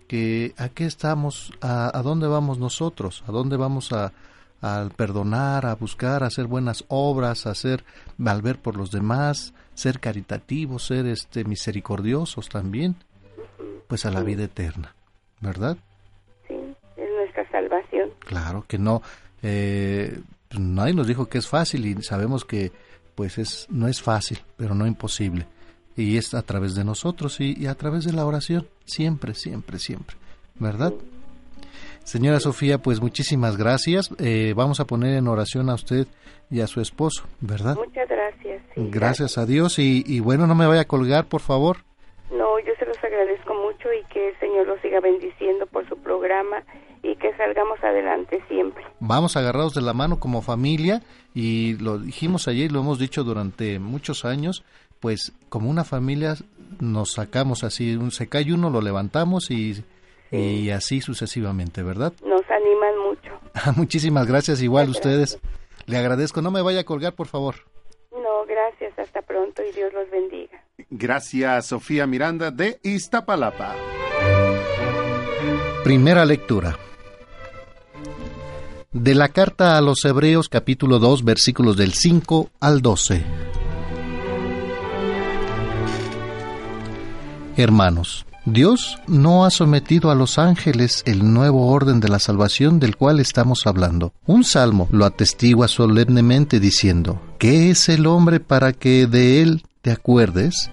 que a qué estamos, a, dónde vamos nosotros, a dónde vamos a, a, perdonar, a buscar, a hacer buenas obras, a hacer, al ver por los demás, ser caritativos, ser este misericordiosos también, pues a la vida eterna, ¿verdad? Sí, es nuestra salvación. Claro que no, eh, pues nadie nos dijo que es fácil y sabemos que pues es no es fácil, pero no imposible y es a través de nosotros y, a través de la oración, siempre, siempre, siempre, ¿verdad? Señora Sofía, pues muchísimas gracias. Eh, vamos a poner en oración a usted y a su esposo, ¿verdad? Muchas gracias. gracias, a Dios y, y, bueno, no me vaya a colgar, por favor. No, yo se los agradezco mucho y que el Señor los siga bendiciendo por su programa y que salgamos adelante siempre. Vamos agarrados de la mano como familia y lo dijimos ayer y lo hemos dicho durante muchos años, pues como una familia nos sacamos así, un, se cae uno, lo levantamos y, y así sucesivamente, ¿verdad? Nos animan mucho. Muchísimas gracias, igual ustedes. Le agradezco, no me vaya a colgar, por favor. No, gracias, hasta pronto y Dios los bendiga. Gracias, Sofía Miranda de Iztapalapa. Primera lectura. De la carta a los Hebreos capítulo 2 versículos del 5 al 12. Hermanos, Dios no ha sometido a los ángeles el nuevo orden de la salvación del cual estamos hablando. Un salmo lo atestigua solemnemente diciendo, ¿qué es el hombre para que de él te acuerdes?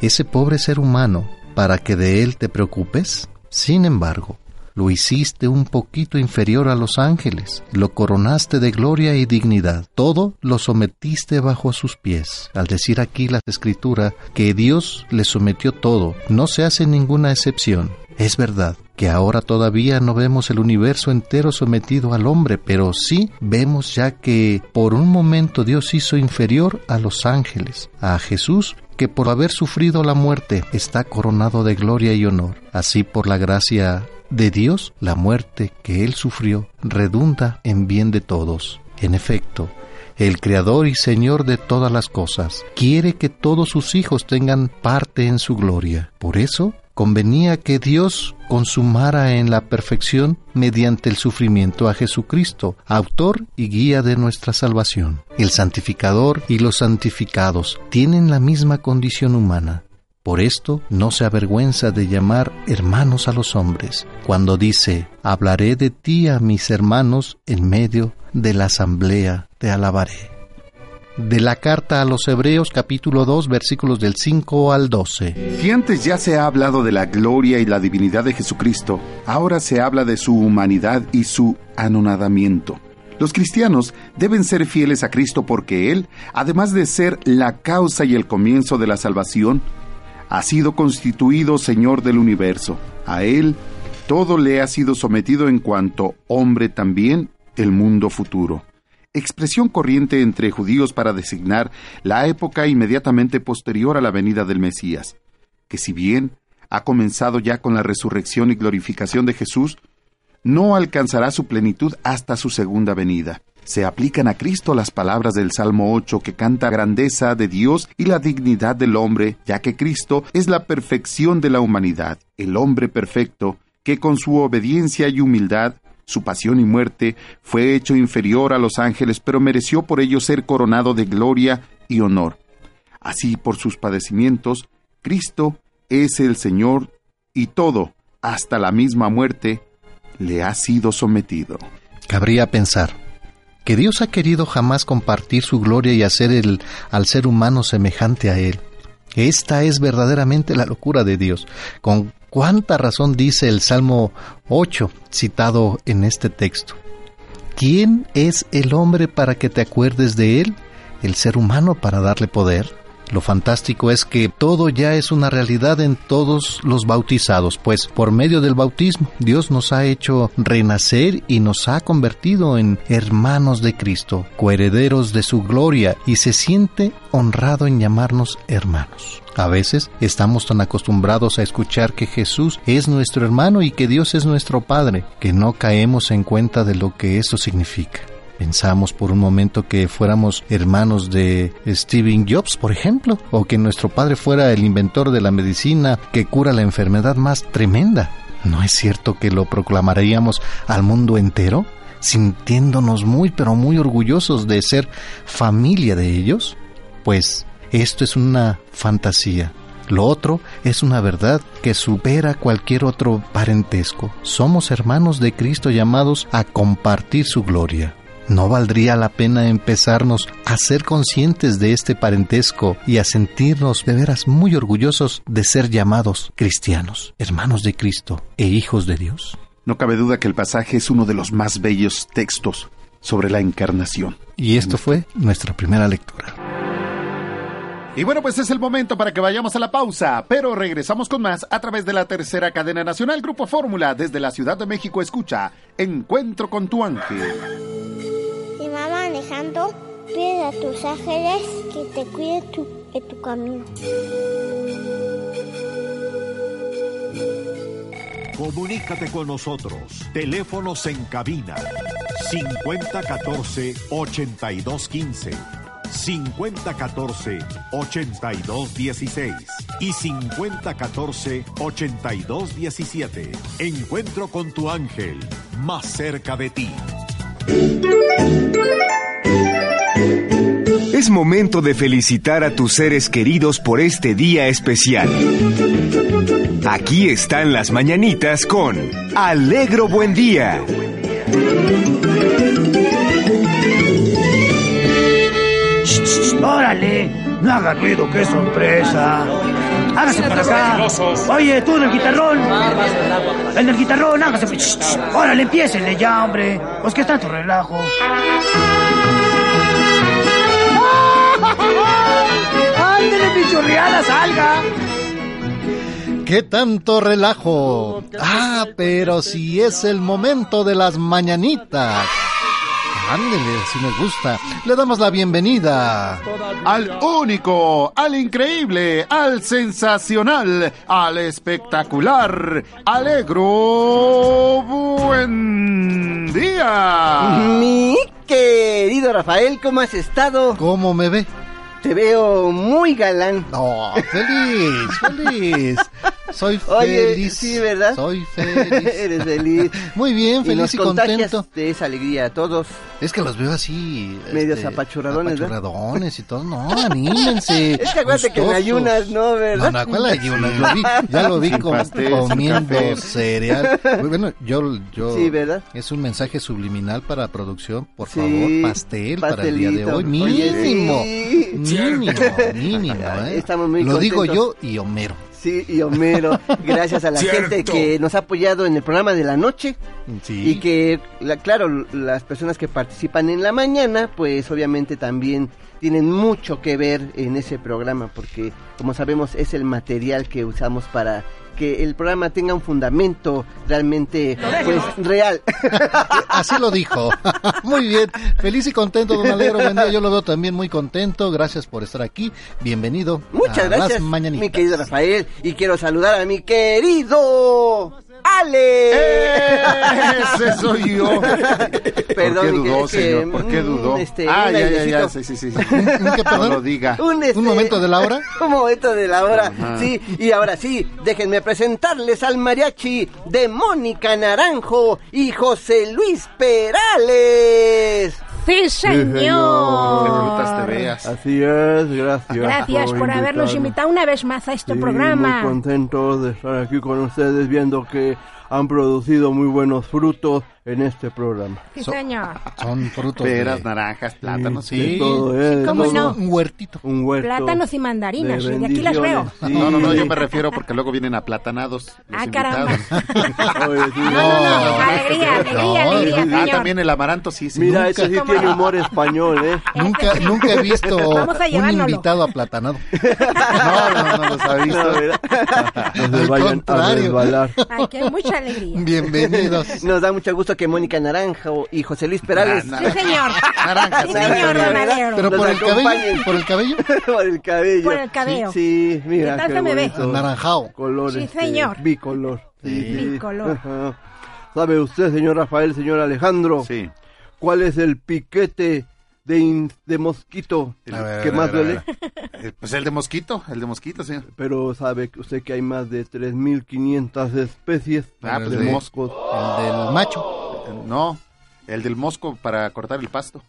Ese pobre ser humano para que de él te preocupes? Sin embargo, lo hiciste un poquito inferior a los ángeles, lo coronaste de gloria y dignidad, todo lo sometiste bajo sus pies. Al decir aquí la escritura que Dios le sometió todo, no se hace ninguna excepción. Es verdad que ahora todavía no vemos el universo entero sometido al hombre, pero sí vemos ya que por un momento Dios hizo inferior a los ángeles, a Jesús que por haber sufrido la muerte está coronado de gloria y honor. Así por la gracia de Dios, la muerte que Él sufrió redunda en bien de todos. En efecto, el Creador y Señor de todas las cosas, quiere que todos sus hijos tengan parte en su gloria. Por eso, convenía que Dios consumara en la perfección mediante el sufrimiento a Jesucristo, autor y guía de nuestra salvación. El santificador y los santificados tienen la misma condición humana. Por esto no se avergüenza de llamar hermanos a los hombres, cuando dice, hablaré de ti a mis hermanos en medio de la asamblea, te alabaré. De la carta a los Hebreos capítulo 2 versículos del 5 al 12. Si antes ya se ha hablado de la gloria y la divinidad de Jesucristo, ahora se habla de su humanidad y su anonadamiento. Los cristianos deben ser fieles a Cristo porque Él, además de ser la causa y el comienzo de la salvación, ha sido constituido Señor del universo. A Él todo le ha sido sometido en cuanto hombre también el mundo futuro. Expresión corriente entre judíos para designar la época inmediatamente posterior a la venida del Mesías, que si bien ha comenzado ya con la resurrección y glorificación de Jesús, no alcanzará su plenitud hasta su segunda venida. Se aplican a Cristo las palabras del Salmo 8 que canta grandeza de Dios y la dignidad del hombre, ya que Cristo es la perfección de la humanidad, el hombre perfecto, que con su obediencia y humildad, su pasión y muerte, fue hecho inferior a los ángeles, pero mereció por ello ser coronado de gloria y honor. Así, por sus padecimientos, Cristo es el Señor y todo, hasta la misma muerte, le ha sido sometido. Cabría pensar, que Dios ha querido jamás compartir su gloria y hacer el, al ser humano semejante a Él. Esta es verdaderamente la locura de Dios. Cuánta razón dice el Salmo 8 citado en este texto. ¿Quién es el hombre para que te acuerdes de él? ¿El ser humano para darle poder? Lo fantástico es que todo ya es una realidad en todos los bautizados, pues por medio del bautismo Dios nos ha hecho renacer y nos ha convertido en hermanos de Cristo, coherederos de su gloria y se siente honrado en llamarnos hermanos. A veces estamos tan acostumbrados a escuchar que Jesús es nuestro hermano y que Dios es nuestro Padre, que no caemos en cuenta de lo que eso significa. Pensamos por un momento que fuéramos hermanos de Stephen Jobs, por ejemplo, o que nuestro padre fuera el inventor de la medicina que cura la enfermedad más tremenda. ¿No es cierto que lo proclamaríamos al mundo entero, sintiéndonos muy pero muy orgullosos de ser familia de ellos? Pues esto es una fantasía. Lo otro es una verdad que supera cualquier otro parentesco. Somos hermanos de Cristo llamados a compartir su gloria. ¿No valdría la pena empezarnos a ser conscientes de este parentesco y a sentirnos de veras muy orgullosos de ser llamados cristianos, hermanos de Cristo e hijos de Dios? No cabe duda que el pasaje es uno de los más bellos textos sobre la encarnación. Y esto fue nuestra primera lectura. Y bueno, pues es el momento para que vayamos a la pausa, pero regresamos con más a través de la tercera cadena nacional Grupo Fórmula desde la Ciudad de México. Escucha Encuentro con tu ángel. Pide a tus ángeles que te cuiden tu, de tu camino. Comunícate con nosotros. Teléfonos en cabina 5014-8215, 5014-8216 y 5014-8217. Encuentro con tu ángel, más cerca de ti. Es momento de felicitar a tus seres queridos por este día especial. Aquí están las mañanitas con Alegro Buen Día. ¡Órale! No haga ruido, qué sorpresa. Hágase para acá. Oye, tú en el guitarrón. En el guitarrón, hágase. Órale, empiécenle ya, hombre. Pues que tanto relajo. ¡Ándele, pichurriada, salga! ¿Qué tanto relajo? Ah, pero si es el momento de las mañanitas. Ándele, si me gusta. Le damos la bienvenida. Al único, al increíble, al sensacional, al espectacular, alegro, buen día. Mi querido Rafael, ¿cómo has estado? ¿Cómo me ve? Te veo muy galán. No, feliz, feliz. Soy Oye, feliz. sí, ¿verdad? Soy feliz. Eres feliz. Muy bien, y feliz nos y, contento. de esa alegría a todos. Es que los veo así. Medios este, apachurradones, ¿verdad? apachurradones y todo. No, anímense. Es que acuérdate que gustosos. ayunas, ¿no? ¿Verdad? No, no, ¿cuál ayunas? Lo vi, ya lo vi com- pastel, comiendo cereal. Bueno, yo, yo. Sí, ¿verdad? Es un mensaje subliminal para producción. Por Sí, favor, pastel para el día de hoy. Oye, Mínimo. sí. Mínimo, mínimo, ¿eh? Estamos muy Lo digo yo y Homero. Sí, y Homero, gracias a la gente que nos ha apoyado en el programa de la noche Sí. y que, la- claro, las personas que participan en la mañana, pues obviamente también tienen mucho que ver en ese programa porque, como sabemos, es el material que usamos para que el programa tenga un fundamento realmente, pues, real. Así lo dijo. muy bien. Feliz y contento, don Alegro. Buen día. Yo lo veo también muy contento. Gracias por estar aquí. Bienvenido. Muchas a gracias, Las mañanitas. mi querido Rafael, y quiero saludar a mi querido Ale. Ese soy yo. Perdón, ¿Por qué dudó, que, señor? ¿Por qué dudó? este, ah, ya, ya, ya. Sí, sí, sí. sí. ¿Qué, No lo diga. Un, este, ¿Un momento de la hora? Un momento de la hora, Ajá. sí. Y ahora sí, déjenme presentarles al mariachi de Mónica Naranjo y José Luis Perales. Sí, Qué señor. te veas. Así es, gracias. Gracias por habernos invitado una vez más a este Sí, programa. Muy contento de estar aquí con ustedes viendo que han producido muy buenos frutos en este programa. Sí, señor. Son frutos Peras, de... naranjas, plátanos. Sí, De todo, ¿eh? De ¿Cómo todo. no? un huertito. Un huerto. Plátanos y mandarinas. de y de aquí las veo. sí. No, no, no, yo me refiero porque luego vienen aplatanados los Ah, caramba. Oye, sí. No, no, no. Alegría, alegría, No, alegría, Ah, señor. también el amaranto, sí, sí. Mira, ese sí ¿Cómo tiene no? humor español, ¿eh? Nunca, nunca he visto un invitado aplatanado. No, no, no los ha No, visto. Nos Al vayan a contrario. Aquí hay mucha alegría. Bienvenidos. Nos da mucho gusto que Mónica Naranjo y José Luis Perales Na- Sí, señor. Naranjas, Sí, señor, don. Pero por el cabello, por el cabello, Por el cabello. Por el cabello. Sí, sí, mira. ¿Qué tal qué se me ve? bonito. anaranjado. Color, Sí, este, señor. bicolor. Sí. Bicolor. Ajá. ¿Sabe usted, señor Rafael, señor Alejandro, Sí. cuál es el piquete de, in- de mosquito ver, que ver, más duele? Eh, Pues el de mosquito, el de mosquito, sí. Pero sabe usted que hay más de 3.500 especies Ah, pues de- moscos. El del macho. No, el del mosco para cortar el pasto.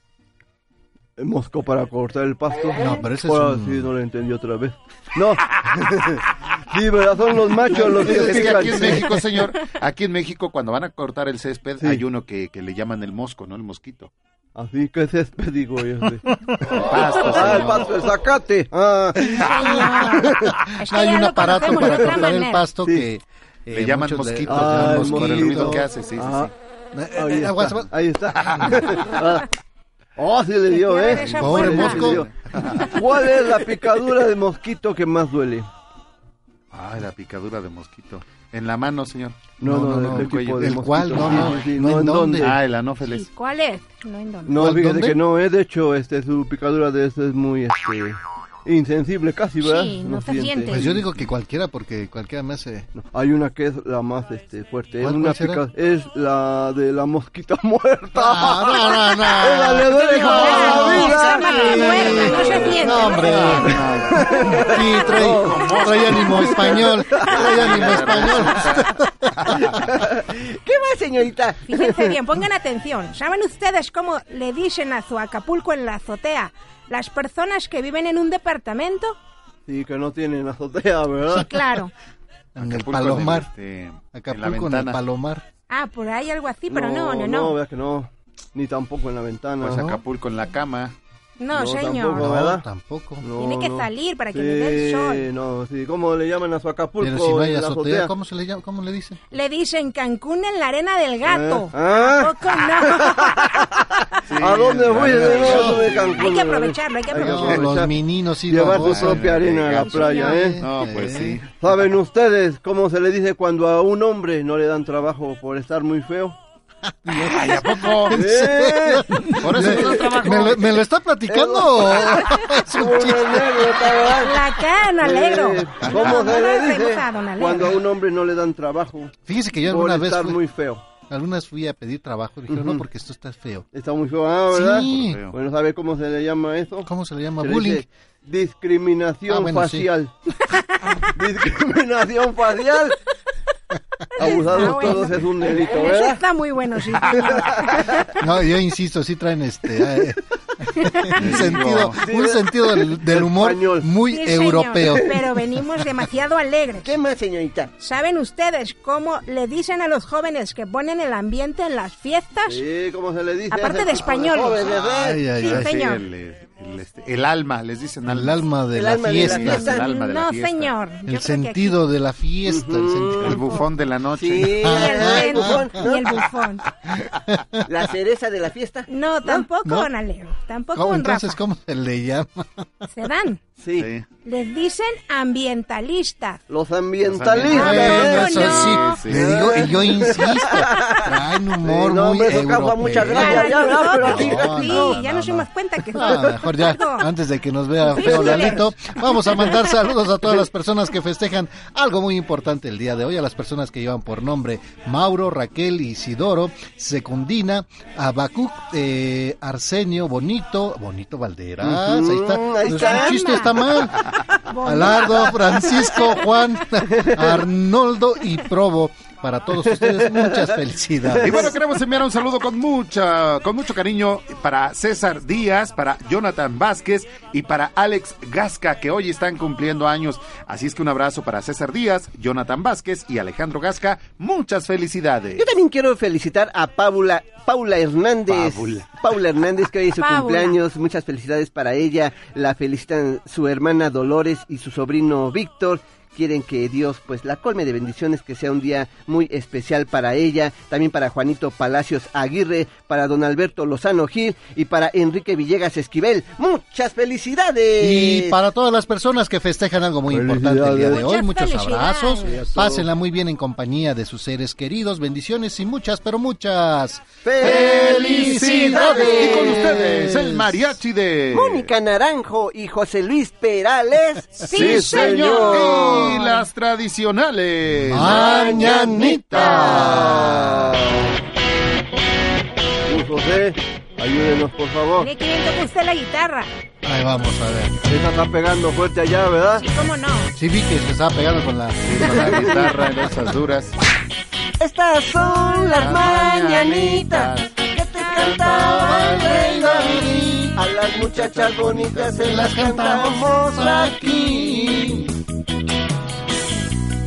¿El mosco para cortar el pasto? No, pero ese es Ahora un- sí, no lo entendí otra vez. No. sí, ¿verdad? Son los machos los que Es que aquí en México, señor, aquí en México cuando van a cortar el césped Sí. hay uno que, que le llaman el mosco, ¿no? El mosquito. Así que césped, digo yo. sí. pasto, ah, el pasto, el zacate. Ah. Es que Hay un aparato de para cortar el pasto Sí. que... Le eh, llaman muchos mosquito, Ah, el por el mosquito. ruido que hace, sí, sí, Ah, sí. Eh, ahí, eh, está, aguas. ahí está. Ah. Oh, sí le dio, ¿eh? Pobre. ¿Cuál es la picadura de mosquito que más duele? Ay, la picadura de mosquito. En la mano, señor. No, no, No, no, ¿de no. qué tipo de ¿El mosquito? cuál? No, no, sí, sí, no, no, ¿en ¿en dónde? Ah, el anófeles. ¿Y ¿Cuál es? No, ¿en dónde? No, ¿Cuál, fíjese dónde? que no, eh, de hecho, este, su picadura de este es muy, este, insensible casi, ¿verdad? Sí, no se siente. Pues yo digo que cualquiera, porque cualquiera me hace... No, hay una que es la más, este, fuerte, es ¿Cuál- una cuál será? pica- es la de la mosquita muerta. Ah, no, no, no. Esa le duele No, la no, vida. no se siente. No, hombre. Sí, trae, trae ánimo español. Trae ánimo español. ¿Qué más, señorita? Fíjense bien, pongan atención. ¿Saben ustedes cómo le dicen a su Acapulco en la azotea las personas que viven en un departamento? Sí, que no tienen azotea, ¿verdad? Sí, claro. En el Acapulco, Palomar. este, en la Acapulco en el. Palomar. Ah, por ahí algo así, pero no, no, No, no. vea que no. Ni tampoco en la ventana. Pues ¿no? Acapulco en la cama. No, No, señor. tampoco, ¿verdad? No, tampoco. No, Tiene que no. salir para que sí, le dé el sol. no, sí. ¿Cómo le llaman a su Acapulco? Pero si no hay en la azotea, ¿cómo se le llama? ¿Cómo le dicen? Le dicen Cancún en la arena del gato. Ah. ¿A poco no? ¿A dónde arena de nuevo gato. de Cancún? Hay que aprovecharlo, hay que aprovecharlo. aprovechar. los mininos sí Llevar su propia arena a la playa, ¿eh? No, pues sí. ¿Saben ustedes cómo se le dice cuando a un hombre no le dan trabajo por estar muy feo? Ay, ¿a poco? ¡Eh! Por eso no trabajo. ¿Me lo, me lo está platicando? es un chiste. La cara, alegro. Eh, ¿Cómo se le dice cuando a un hombre no le dan trabajo Fíjese que yo por alguna vez estar fui, muy feo? Alguna vez fui a pedir trabajo y dijeron, Ujú. no, porque esto está feo. Está muy feo, ah, ¿verdad? Sí. Bueno, ¿sabe cómo se le llama eso? ¿Cómo se le llama? Se le Bullying. dice discriminación Ah, bueno, sí. facial. discriminación facial. Abusados Ah, bueno. todos es un delito, Eso ¿verdad? está muy bueno, sí. No, yo insisto, sí traen este... eh, un sentido, un sentido del, del humor Español. muy Sí, señor, europeo. pero venimos demasiado alegres. ¿Qué más, señorita? ¿Saben ustedes cómo le dicen a los jóvenes que ponen el ambiente en las fiestas? Sí, ¿cómo se le dice? Aparte de españoles. jóvenes, ¿verdad? Ay, ay, Sí, ay. Sí, señor. el, el, este, el alma, les dicen El alma. alma de El la alma de la fiesta. El alma de la no, fiesta. señor. El sentido de la fiesta. el bufón de la noche. Sí, Y ah, el bufón, y ¿no? el bufón. La cereza de la fiesta. No, tampoco, ¿No? don. Tampoco, ¿Cómo, entonces, Rafa. ¿cómo se le llama? Se dan. Sí. Sí. Les dicen ambientalistas. Los ambientalistas. Ah, eso no. sí. Sí. Le digo, y yo insisto, traen humor Sí, no, muy eso causa europeo. mucha gracia. Para ya, ya, pero No, sí, no, ya no, nos no. dimos cuenta que Ah, mejor ya, antes de que nos vea feo. Lalito, vamos a mandar saludos a todas las personas que festejan algo muy importante el día de hoy, a las personas que llevan por nombre Mauro, Raquel, Isidoro, Secundina, Abacuc, eh, Arsenio, Bonito, Bonito Valderas, ahí está, ahí Pues está. Está mal, Alardo, Francisco, Juan, Arnoldo y Probo. Para todos ustedes. Muchas felicidades. Y bueno, queremos enviar un saludo con mucha, con mucho cariño para César Díaz, para Jonathan Vázquez y para Alex Gasca, que hoy están cumpliendo años. Así es que un abrazo para César Díaz, Jonathan Vázquez y Alejandro Gasca. Muchas felicidades. Yo también quiero felicitar a Paula, Paula Hernández. Paula. Paula Hernández, que hoy es su Paula. cumpleaños. Muchas felicidades para ella. La felicitan su hermana Dolores y su sobrino Víctor. Quieren que Dios pues la colme de bendiciones, que sea un día muy especial para ella, también para Juanito Palacios Aguirre, para don Alberto Lozano Gil y para Enrique Villegas Esquivel. Muchas felicidades. Y para todas las personas que festejan algo muy importante el día de hoy, muchos abrazos. Pásenla muy bien en compañía de sus seres queridos. Bendiciones y muchas, pero muchas ¡Felicidades! Y con ustedes, el mariachi de... Mónica Naranjo y José Luis Perales. Sí, señor. Y las tradicionales. Mañanita. Luis José, ayúdenos por favor. Que toque usted la guitarra. Ahí vamos a ver. Esa está pegando fuerte allá, ¿verdad? Sí, cómo no. Sí vi que se estaba pegando con la... Con la guitarra en esas duras. Estas son las mañanitas que te cantaba el rey David. A las muchachas bonitas se las cantamos aquí.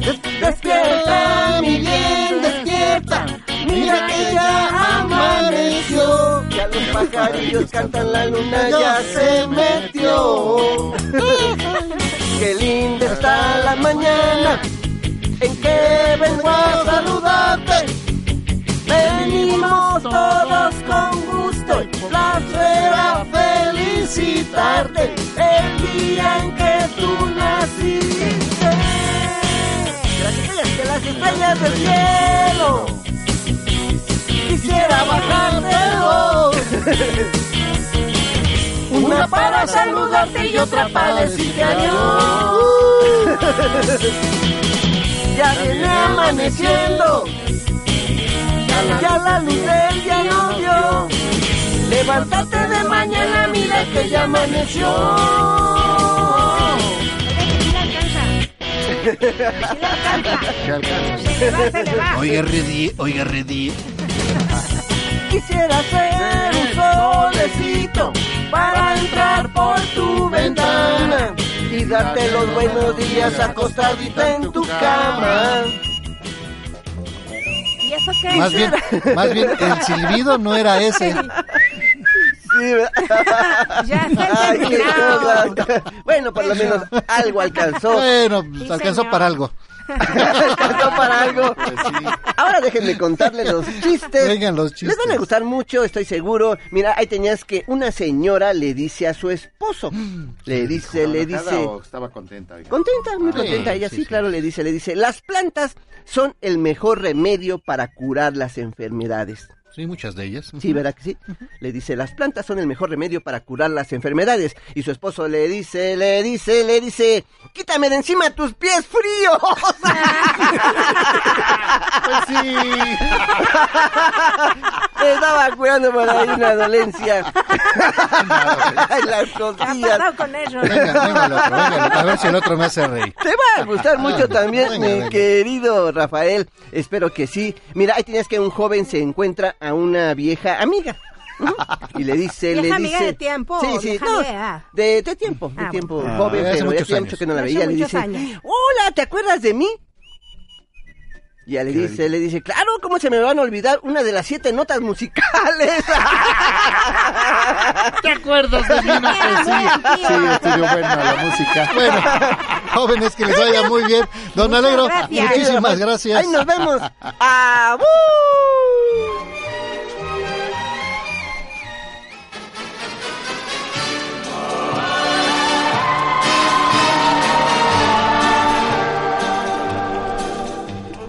Des- Despierta, mi bien, despierta. Mira que ya amaneció. Ya los pajarillos cantan, la luna ya se metió. Qué linda está la mañana en que vengo a saludarte. Venimos todos con gusto y placer a felicitarte el día en que tú naciste. Las estrellas de las estrellas del cielo. Quisiera bajártelo. Una para saludarte y otra para decirte adiós. Ya viene amaneciendo. Ya la luz del día no dio. Levántate de mañana, mira que ya amaneció. Oiga, Reddy, oiga, Reddy. Quisiera ser un solecito para entrar por tu ventana y darte los buenos días acostadita en tu cama. ¿Y eso qué? Más bien, más bien, el silbido no era ese. Ya está Ay, qué terminado. cosa. Bueno, por lo menos algo alcanzó. Bueno, pues, Sí, alcanzó señor. para algo. alcanzó para algo. Ahora déjenme contarles los chistes. Vengan los Les van a chistes. gustar mucho, estoy seguro. Mira, ahí tenías que una señora le dice a su esposo. Le dice, le ¿Enojada dice... o estaba contenta. oiga? Contenta, muy Ah, contenta. Ella sí, sí, sí. claro, le dice, le dice, las plantas son el mejor remedio para curar las enfermedades. Sí, muchas de ellas. Sí, ¿verdad que sí? Le dice, las plantas son el mejor remedio para curar las enfermedades. Y su esposo le dice, le dice, le dice, quítame de encima tus pies fríos. Pues sí. Estaba cuidando por ahí una dolencia. en las ¿Qué ha costillas. pasado con eso? Venga, venga el otro, venga el otro, a ver si el otro me hace reír. Te va a gustar mucho también, Venga, mi venga. querido Rafael. Espero que sí. Mira, ahí tienes que un joven se encuentra a una vieja amiga. Y le dice, le ¿Vieja dice. amiga de tiempo Sí, sí, no, de de, tiempo, de Ah, tiempo, bueno. joven, Ah, pero ya años. mucho que no la veía. Le dice, años. hola, ¿te acuerdas de mí? Y ya le ¿Qué le dice, le dice, claro, ¿cómo se me van a olvidar una de las siete notas musicales? ¿Te acuerdas de mí? No, pues sí. Sí, estudió buena la música. Bueno, jóvenes, que les vaya muy bien. Don Muchas Alegro, gracias. muchísimas gracias. Ahí nos vemos. ¡Abú!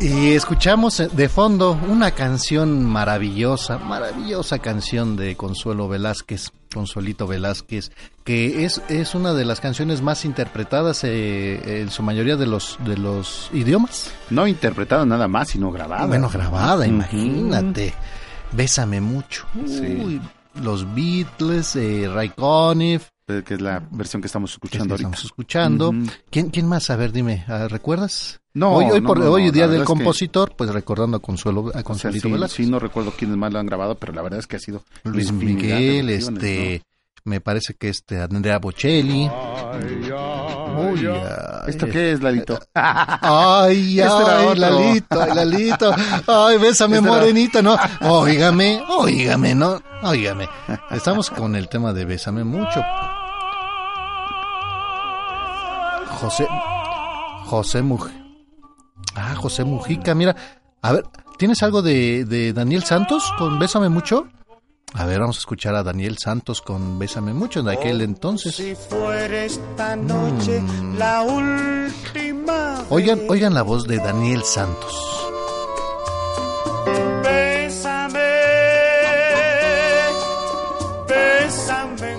Y escuchamos de fondo una canción maravillosa, maravillosa canción de Consuelo Velázquez, Consuelito Velázquez, que es, es una de las canciones más interpretadas eh, en su mayoría de los, de los idiomas. No interpretada nada más, sino grabada. Bueno, grabada, imagínate. Bésame mucho. Sí. Uy, los Beatles, eh, Ray Conniff, eh, que es la versión que estamos escuchando que ahorita. estamos escuchando. ¿Quién, ¿Quién más? A ver, dime, ah, ¿recuerdas? No, hoy, hoy, no, por, no, hoy no, día la del es que- compositor, pues recordando a Consuelo, a O sea, Consuelito sí, sí, no recuerdo quiénes más lo han grabado, pero la verdad es que ha sido Luis Miguel, este, me parece que este Andrea Bocelli. Uy, ay. ¿Esto qué es, Lalito? Ay, Este ay, otro. Lalito, ay, Lalito. Ay, bésame, Este morenita, ¿no? Óigame, óigame, ¿no? Óigame. Estamos con el tema de bésame mucho. José, José Mujica. Ah, José Mujica, mira. A ver, ¿tienes algo de, de Daniel Santos con Bésame mucho? A ver, vamos a escuchar a Daniel Santos con Bésame mucho de aquel entonces. Si fuera esta noche la última. Oigan, oigan la voz de Daniel Santos. Bésame, bésame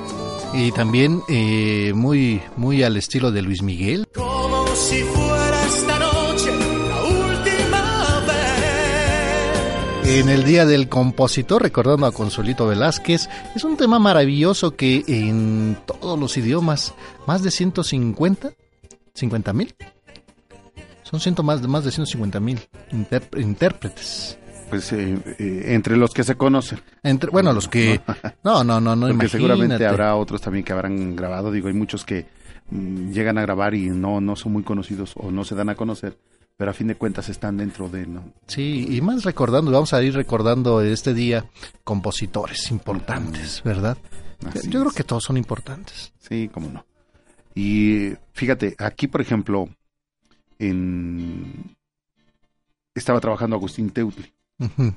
Y también eh, muy, muy al estilo de Luis Miguel. como si fuera En el Día del Compositor, recordando a Consuelito Velázquez, es un tema maravilloso que en todos los idiomas, más de 150, 50 mil, son ciento más, más de 150 mil intérpretes. Pues eh, eh, entre los que se conocen. Entre, bueno, los que... No, no, no, no, Porque seguramente habrá otros también que habrán grabado. Digo, hay muchos que mm, llegan a grabar y no, no son muy conocidos o no se dan a conocer, pero a fin de cuentas están dentro de, ¿no? Sí, y más recordando, vamos a ir recordando este día compositores importantes, ¿verdad? Así Yo creo que todos son importantes. Sí, cómo no. Y fíjate, aquí por ejemplo, en... estaba trabajando Agustín Teutli,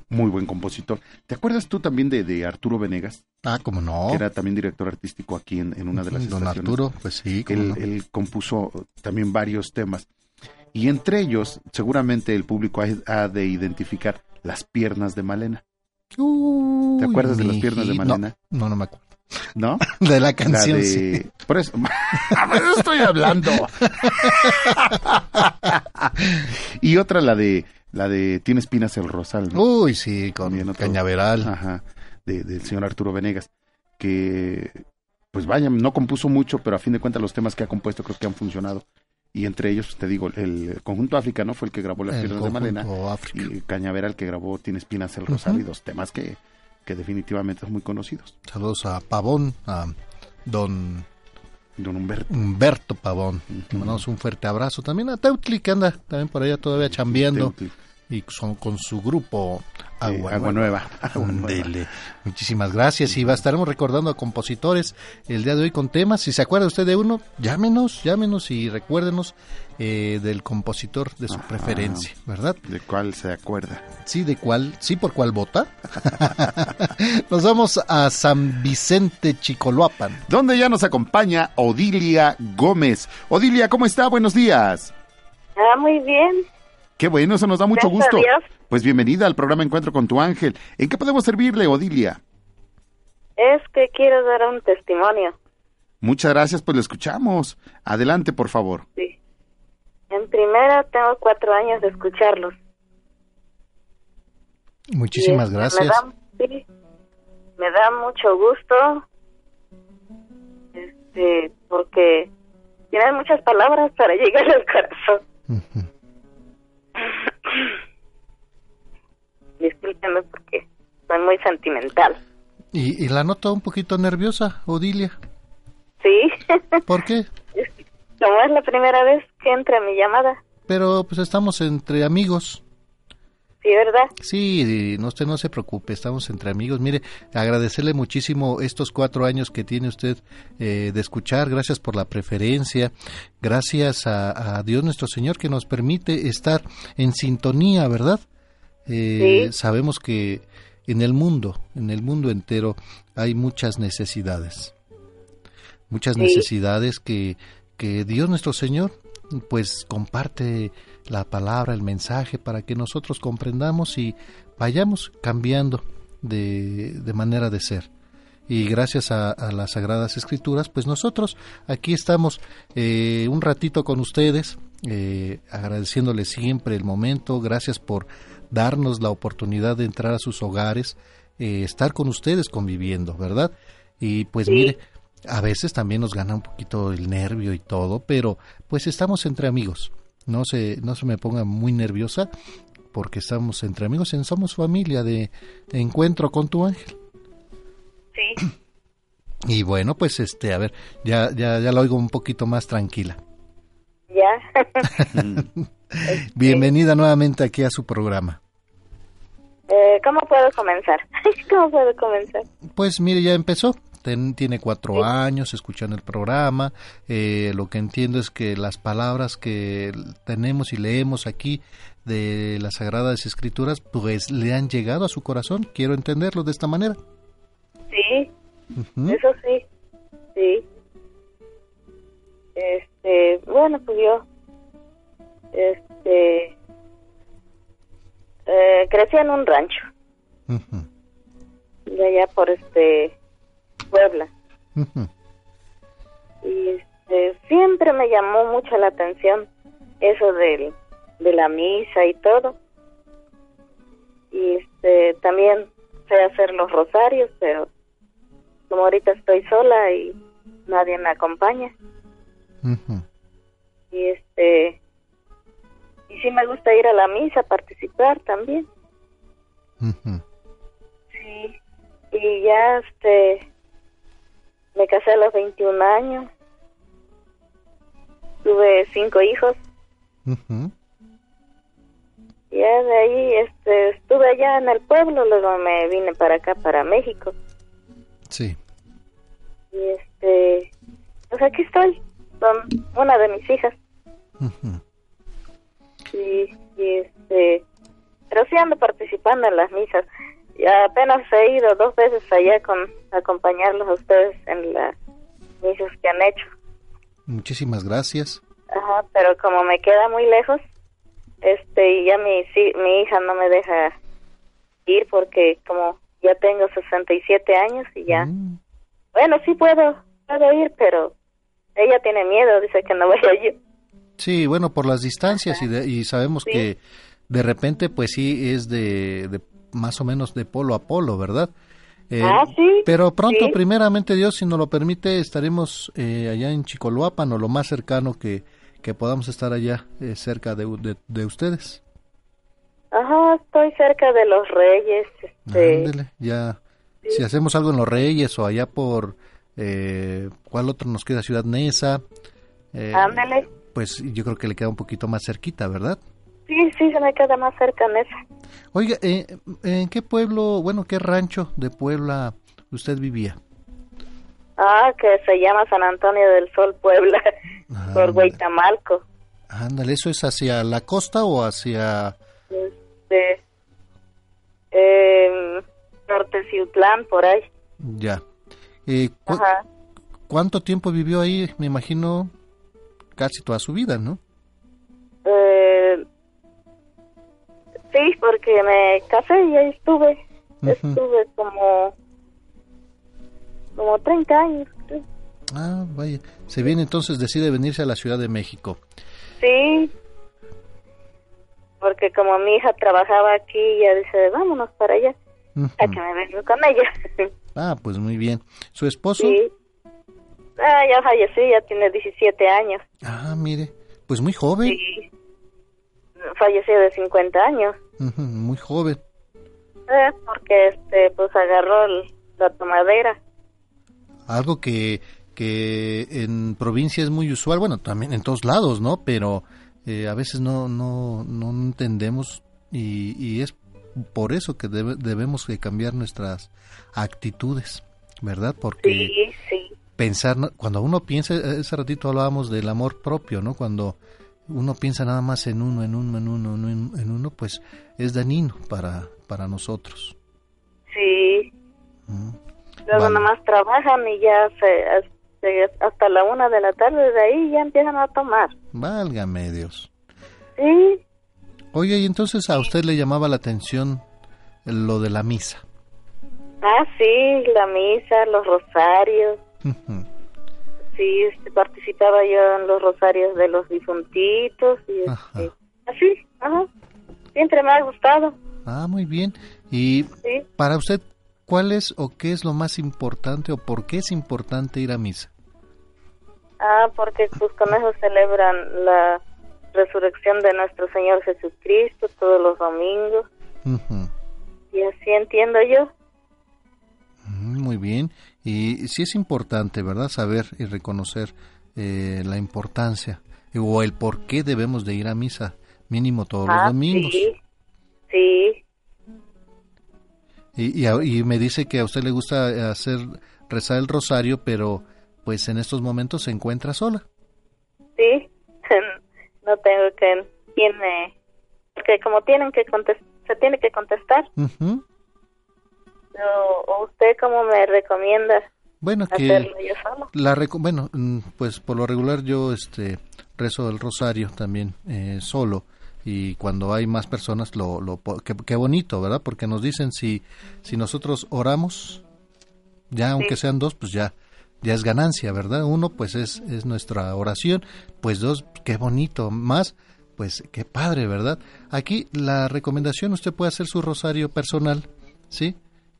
muy buen compositor. ¿Te acuerdas tú también de, de Arturo Venegas? Ah, como no. Que era también director artístico aquí en, en una de las Don estaciones. Arturo, pues sí, cómo él, no. él compuso también varios temas. Y entre ellos, seguramente el público ha, de identificar las piernas de Malena. ¿Te acuerdas de las piernas de. Malena? No, no, no me acuerdo. ¿No? De la canción, de- sí. Por eso. A ver, estoy hablando. y otra, la de la de Tiene espinas el rosal. ¿no? Uy, sí, con otro- Cañaveral. Ajá, de- del señor Arturo Venegas. Que, pues vaya, no compuso mucho, pero a fin de cuentas los temas que ha compuesto creo que han funcionado. Y entre ellos, te digo, el conjunto África, ¿no? Fue el que grabó Las El piernas de Malena. África. Y Cañaveral que grabó Tiene espinas el rosal. Y dos temas que, que definitivamente son muy conocidos. Saludos a Pavón, a don Don Humberto. Humberto Pavón. Le mandamos un fuerte abrazo. También a Teutli, que anda también por allá todavía chambeando. Teutli. Y son con su grupo Agua, Agua Nueva. Agua Nueva. Muchísimas gracias. Y va, estaremos recordando a compositores el día de hoy con temas. Si se acuerda usted de uno, llámenos, llámenos y recuérdenos eh, del compositor de su preferencia, ¿verdad? ¿De cuál se acuerda? Sí, de cuál, sí, por cuál vota. Nos vamos a San Vicente Chicoloapan. Donde ya nos acompaña Odilia Gómez. Odilia, ¿cómo está? Buenos días. Ah, muy bien. Qué bueno, eso nos da mucho Gracias gusto. Pues bienvenida al programa Encuentro con tu ángel. ¿En qué podemos servirle, Odilia? Es que quiero dar un testimonio. Muchas gracias, pues lo escuchamos. Adelante, por favor. Sí. En primera, tengo cuatro años de escucharlos. Muchísimas Y, este, gracias. Me da, sí, me da mucho gusto. Este, porque tienen muchas palabras para llegar al corazón. Discúlpenme porque soy muy sentimental. Y, y la noto un poquito nerviosa, Odilia. Sí. ¿Por qué? Como es la primera vez que entra mi llamada. Pero pues estamos entre amigos. Sí, ¿verdad? Sí, no, usted no se preocupe, estamos entre amigos. Mire, agradecerle muchísimo estos cuatro años que tiene usted eh, de escuchar. Gracias por la preferencia. Gracias a, a Dios nuestro Señor que nos permite estar en sintonía, ¿verdad? Eh, Sí. Sabemos que en el mundo, en el mundo entero, hay muchas necesidades. Muchas Sí. necesidades que, que Dios nuestro Señor pues comparte la palabra, el mensaje para que nosotros comprendamos y vayamos cambiando de, de manera de ser. Y gracias a, a las Sagradas Escrituras, pues nosotros aquí estamos eh, un ratito con ustedes, eh, agradeciéndoles siempre el momento, gracias por darnos la oportunidad de entrar a sus hogares, eh, estar con ustedes conviviendo, ¿verdad? Y pues Sí. mire, A veces también nos gana un poquito el nervio y todo, pero pues estamos entre amigos. No se, no se me ponga muy nerviosa porque estamos entre amigos, en somos familia de, de encuentro con tu ángel. Sí. Y bueno, pues este, a ver, ya, ya, ya la oigo un poquito más tranquila. Ya. Bienvenida nuevamente aquí a su programa. Eh, ¿Cómo puedo comenzar? ¿Cómo puedo comenzar? Pues mire, ya empezó. Ten- tiene cuatro años escuchando el programa. Eh, lo que entiendo es que las palabras que tenemos y leemos aquí de las Sagradas Escrituras, pues le han llegado a su corazón. Quiero entenderlo de esta manera. Sí, eso sí. Sí. Este, bueno, pues yo, este, eh, crecí en un rancho. De allá por este, Puebla. Y este, siempre me llamó mucho la atención eso del, de la misa y todo y este también sé hacer los rosarios pero como ahorita estoy sola y nadie me acompaña Ujú. y este y sí me gusta ir a la misa participar también Ujú. sí y ya este me casé a los 21 años. Tuve cinco hijos. Ya de ahí este estuve allá en el pueblo luego me vine para acá para México. Sí. y este pues aquí estoy con una de mis hijas. Ujú. y, y este pero sí ando participando en las misas apenas he ido dos veces allá con acompañarlos a ustedes en las misas que han hecho. Muchísimas gracias. Ajá, pero como me queda muy lejos, este, y ya mi, sí, mi hija no me deja ir porque como ya tengo 67 años y ya, bueno, sí puedo, puedo ir, pero ella tiene miedo, dice que no vaya yo. Sí, bueno, por las distancias y, de- y sabemos que de repente, pues sí, es de, de más o menos de polo a polo, ¿verdad? Eh, Ah, sí, Pero pronto, sí. primeramente Dios, si nos lo permite, estaremos eh, allá en Chicoloapan o lo más cercano que, que podamos estar allá eh, cerca de, de, de ustedes. Ajá, estoy cerca de los reyes, este, Ándele, ya, si hacemos algo en Los Reyes o allá por, eh, ¿cuál otro nos queda? Ciudad Neza. eh, ándale. pues yo creo que le queda un poquito más cerquita, ¿verdad? Sí, sí, se me queda más cerca en esa. Oiga, eh, ¿en qué pueblo, bueno, qué rancho de Puebla usted vivía? Ah, que se llama San Antonio del Sol, Puebla, por Huaytamalco. Ándale, ¿eso es hacia la costa o hacia...? Este, eh, Norte Ciutlán, por ahí. Ya. Eh, ¿cu- Ajá. ¿Cuánto tiempo vivió ahí? Me imagino casi toda su vida, ¿no? Eh, sí, porque me casé y ahí estuve. Estuve como, como 30 años. Ah, vaya. Se viene entonces, decide venirse a la Ciudad de México. Sí, porque como mi hija trabajaba aquí, ella dice, vámonos para allá, a que me vengo con ella. Ah, pues muy bien. ¿Su esposo? sí. Ah, ya fallecí, ya tiene 17 años. Ah, mire, pues muy joven. Sí. Falleció de 50 años. Ujú, muy joven. Eh, porque este pues agarró el- la tomadera. Algo que, que en provincia es muy usual, bueno, también en todos lados, ¿no? Pero eh, a veces no, no, no entendemos y, y es por eso que debe- debemos de cambiar nuestras actitudes, ¿verdad? Porque Sí, sí. pensar, cuando uno piensa, ese ratito hablábamos del amor propio, ¿no? Cuando uno piensa nada más en uno, en uno, en uno, en uno, en uno pues es dañino para, para nosotros. Sí. Luego Vale. nomás trabajan y ya se, se- hasta la una de la tarde de ahí ya empiezan a tomar. Válgame Dios. Sí, Oye, y entonces a usted le llamaba la atención lo de la misa. ah sí, la misa, los rosarios. Sí, este, participaba yo en los rosarios de los difuntitos y este, así, ajá. Siempre me ha gustado. Ah, muy bien. Y Sí. para usted, ¿cuál es o qué es lo más importante o por qué es importante ir a misa? Ah, porque pues con eso celebran la resurrección de nuestro Señor Jesucristo todos los domingos. Ujú. Y así entiendo yo. Mm, Muy bien. Y sí es importante, ¿verdad? Saber y reconocer eh, la importancia o el por qué debemos de ir a misa, mínimo todos los ah, domingos. sí. Sí, Y, y, y me dice que a usted le gusta hacer rezar el rosario, pero pues en estos momentos se encuentra sola. sí. no tengo que... ¿Quién me...? Porque como tienen que contestar, se tiene que contestar. O, o usted cómo me recomienda Bueno, que yo solo. la reco- bueno, mm, pues por lo regular yo este rezo el rosario también eh, solo y cuando hay más personas lo lo qué, qué bonito, ¿verdad? Porque nos dicen si si nosotros oramos ya aunque sean dos, pues ya ya es ganancia, ¿verdad? Uno pues es es nuestra oración, pues dos qué bonito, más pues qué padre, ¿verdad? Aquí la recomendación usted puede hacer su rosario personal, ¿sí?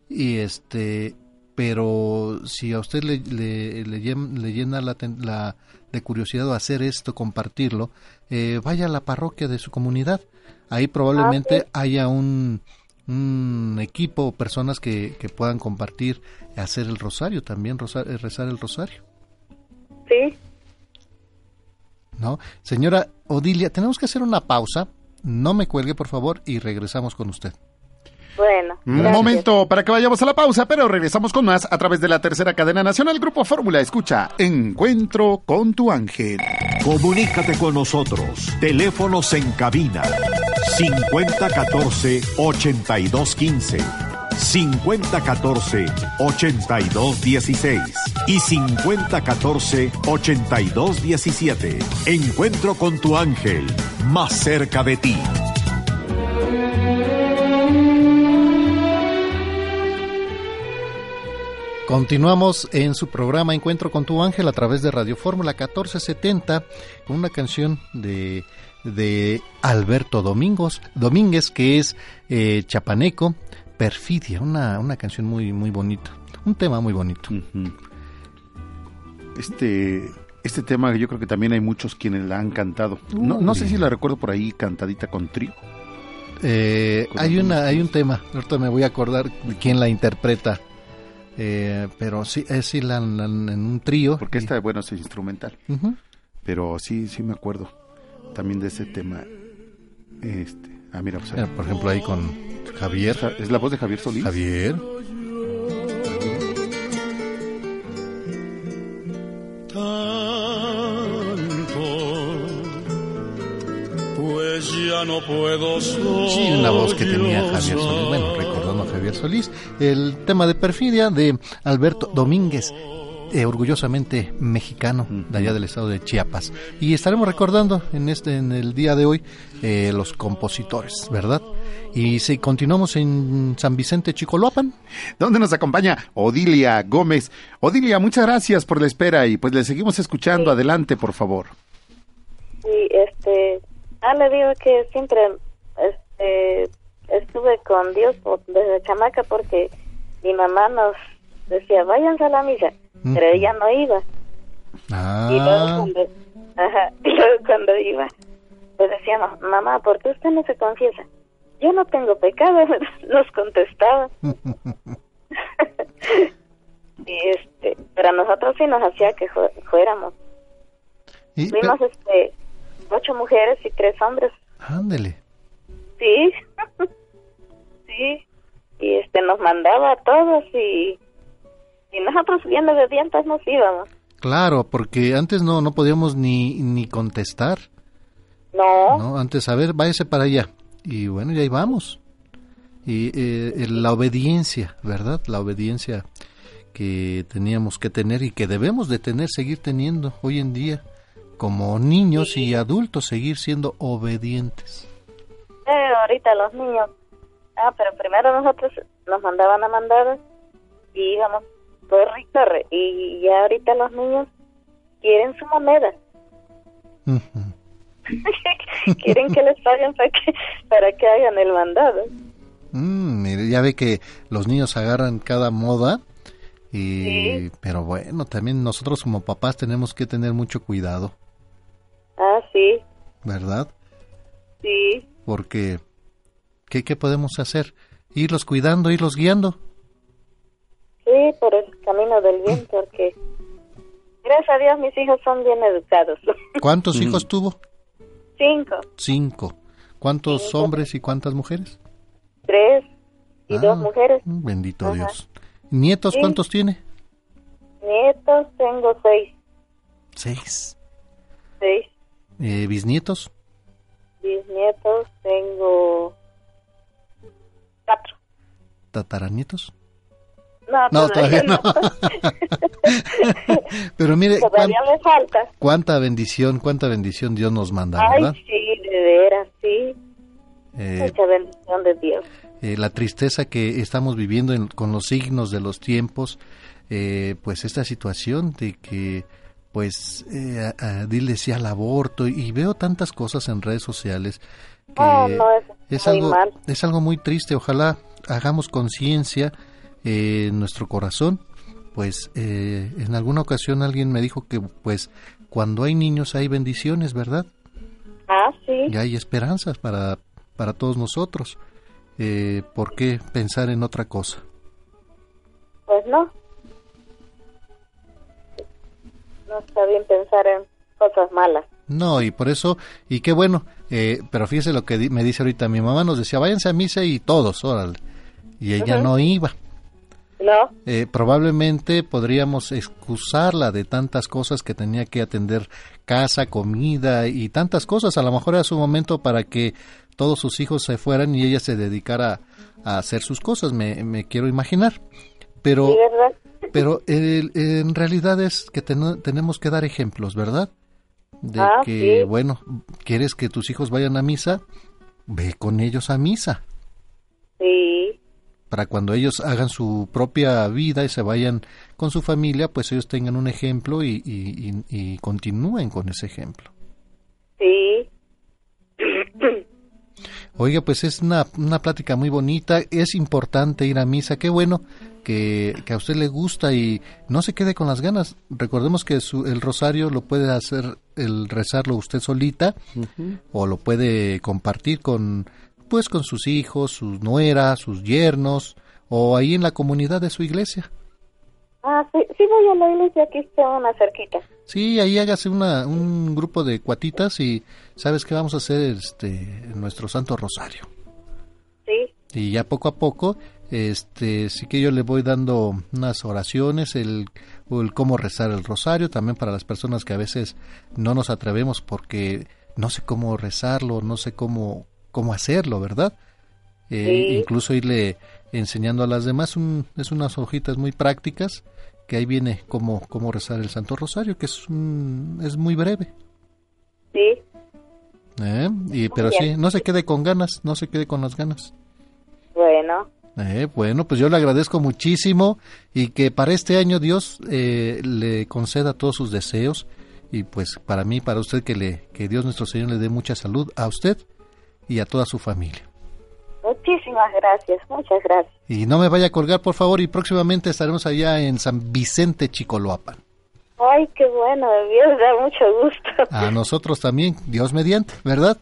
Y este pero si a usted le, le, le llen- le llena la, la de curiosidad o hacer esto, compartirlo, eh, vaya a la parroquia de su comunidad. Ahí probablemente haya un, un equipo o personas que, que puedan compartir, hacer el rosario también, rosa- eh, rezar el rosario. Sí, ¿no? Señora Odilia, tenemos que hacer una pausa. No me cuelgue, por favor, y regresamos con usted. Bueno. Un gracias. momento para que vayamos a la pausa, pero regresamos con más a través de la tercera cadena nacional Grupo Fórmula. Escucha, Encuentro con tu ángel. Comunícate con nosotros. Teléfonos en cabina 5014-8215, 5014-8216 y 5014-8217. Encuentro con tu ángel, más cerca de ti. Continuamos en su programa Encuentro con tu ángel a través de Radio Fórmula 1470 con una canción de, de Alberto Domingos, Domínguez que es eh, chapaneco, Perfidia, una, una canción muy, muy bonita, un tema muy bonito. Este, este tema yo creo que también hay muchos quienes la han cantado. No, no sé si la recuerdo por ahí cantadita con trío. Eh, hay, una, hay un tema, ahorita me voy a acordar de quién la interpreta, eh, pero sí, es sí la, la- en un trío. Porque esta, bueno, es instrumental. Ujú. Pero sí, sí me acuerdo también de ese tema. Este, ah, mira, pues, Eh, por ejemplo, ahí con Javier. ¿Es la voz de Javier Solís? Javier. Pues ya no puedo Sí, una voz que tenía Javier Solís, bueno, Javier Solís, el tema de perfidia de Alberto Domínguez, eh, orgullosamente mexicano, de allá del estado de Chiapas. Y estaremos recordando en este, en el día de hoy, eh, los compositores, ¿verdad? Y si continuamos en San Vicente Chicoloapan. donde nos acompaña Odilia Gómez. Odilia, muchas gracias por la espera y pues le seguimos escuchando. Adelante, por favor. Sí, este, ah, le digo que siempre este, estuve con Dios desde chamaca porque mi mamá nos decía, váyanse a la misa, pero ella no iba. Y luego Ah, cuando, ajá, y luego cuando iba, pues decíamos, mamá, ¿por qué usted no se confiesa? Yo no tengo pecado, nos contestaba. y este, pero a nosotros sí nos hacía que fu- fuéramos. y- Fuimos este, ocho mujeres y tres hombres. ándele. Sí, sí. Y este nos mandaba a todos y, y nosotros bien obedientes nos íbamos. Claro, porque antes no, no podíamos ni, ni contestar. No, ¿no? Antes, a ver, váyase para allá. Y bueno, ya ahí vamos. Y eh, eh, la obediencia, ¿verdad? La obediencia que teníamos que tener y que debemos de tener, seguir teniendo hoy en día, como niños y adultos, seguir siendo obedientes. eh, ahorita los niños. Ah, pero primero nosotros nos mandaban a mandadas y íbamos, corre y corre. Y ya ahorita los niños quieren su moneda. quieren que les paguen para que, para que hagan el mandado. Mm, mire, ya ve que los niños agarran cada moda. Y, Pero bueno, también nosotros como papás tenemos que tener mucho cuidado, Ah, sí, ¿verdad? sí. Porque, ¿qué, qué podemos hacer? Irlos cuidando, irlos guiando. Sí, por el camino del bien, porque gracias a Dios mis hijos son bien educados. ¿Cuántos hijos tuvo? Cinco, Cinco. ¿Cuántos hombres y cuántas mujeres? tres y Ah, dos mujeres. Bendito Ajá. Dios. ¿Nietos Sí. cuántos tiene? Nietos tengo seis, Seis. seis. Eh, ¿Bisnietos? Bisnietos tengo cuatro. ¿Tataranietos? No, No, todavía no. Pero mire, Todavía cuán- me falta. cuánta bendición, cuánta bendición Dios nos manda, Ay, ¿verdad? sí, de veras, sí. Eh, Mucha bendición de Dios. eh, la tristeza que estamos viviendo en- con los signos de los tiempos, eh, pues esta situación de que, pues, eh, a- a- dile sí al aborto y veo tantas cosas en redes sociales que Oh, no, es es muy algo mal. es algo muy triste. Ojalá hagamos conciencia eh, en nuestro corazón. Pues eh, en alguna ocasión alguien me dijo que, pues, cuando hay niños hay bendiciones, ¿verdad? Ah, sí. y hay esperanzas para, para todos nosotros. Eh, ¿Por qué pensar en otra cosa? Pues no. No está bien pensar en cosas malas. No, y por eso, y qué bueno, eh, pero fíjese lo que di- me dice ahorita, mi mamá nos decía, váyanse a misa y todos, órale. Y ella no iba. No, Eh, probablemente podríamos excusarla de tantas cosas que tenía que atender, casa, comida y tantas cosas. A lo mejor era su momento para que todos sus hijos se fueran y ella se dedicara a hacer sus cosas, me, me quiero imaginar. Pero, pero el- en realidad es que ten- tenemos que dar ejemplos, ¿verdad? De Ah, que, sí. bueno, quieres que tus hijos vayan a misa, ve con ellos a misa Sí, para cuando ellos hagan su propia vida y se vayan con su familia, pues ellos tengan un ejemplo y, y- y- y continúen con ese ejemplo. sí. Oiga, pues es una, una plática muy bonita, es importante ir a misa, qué bueno que, que a usted le gusta y no se quede con las ganas. Recordemos que su- el rosario lo puede hacer, el rezarlo usted solita o lo puede compartir con, pues con sus hijos, sus nueras, sus yernos o ahí en la comunidad de su iglesia. Ah, sí, sí voy a la iglesia, aquí está una cerquita. Sí, ahí hágase una, un grupo de cuatitas y sabes que vamos a hacer este nuestro Santo Rosario. Sí, Y ya poco a poco, este, sí que yo le voy dando unas oraciones, el, el cómo rezar el rosario, también para las personas que a veces no nos atrevemos porque no sé cómo rezarlo, no sé cómo, cómo hacerlo, ¿verdad? Eh, Sí. Incluso irle enseñando a las demás, un- es unas hojitas muy prácticas que ahí viene cómo, cómo rezar el Santo Rosario, que es, un- es muy breve. sí. ¿eh? Y, pero sí, no se quede con ganas, no se quede con las ganas. Bueno, Eh, bueno, pues yo le agradezco muchísimo y que para este año Dios eh, le conceda todos sus deseos y pues para mí, para usted que le que Dios nuestro Señor le dé mucha salud a usted y a toda su familia. Muchísimas gracias, muchas gracias. Y no me vaya a colgar, por favor, y próximamente estaremos allá en San Vicente Chicoloapan. Ay, qué bueno, Dios da mucho gusto. A nosotros también, Dios mediante, ¿verdad?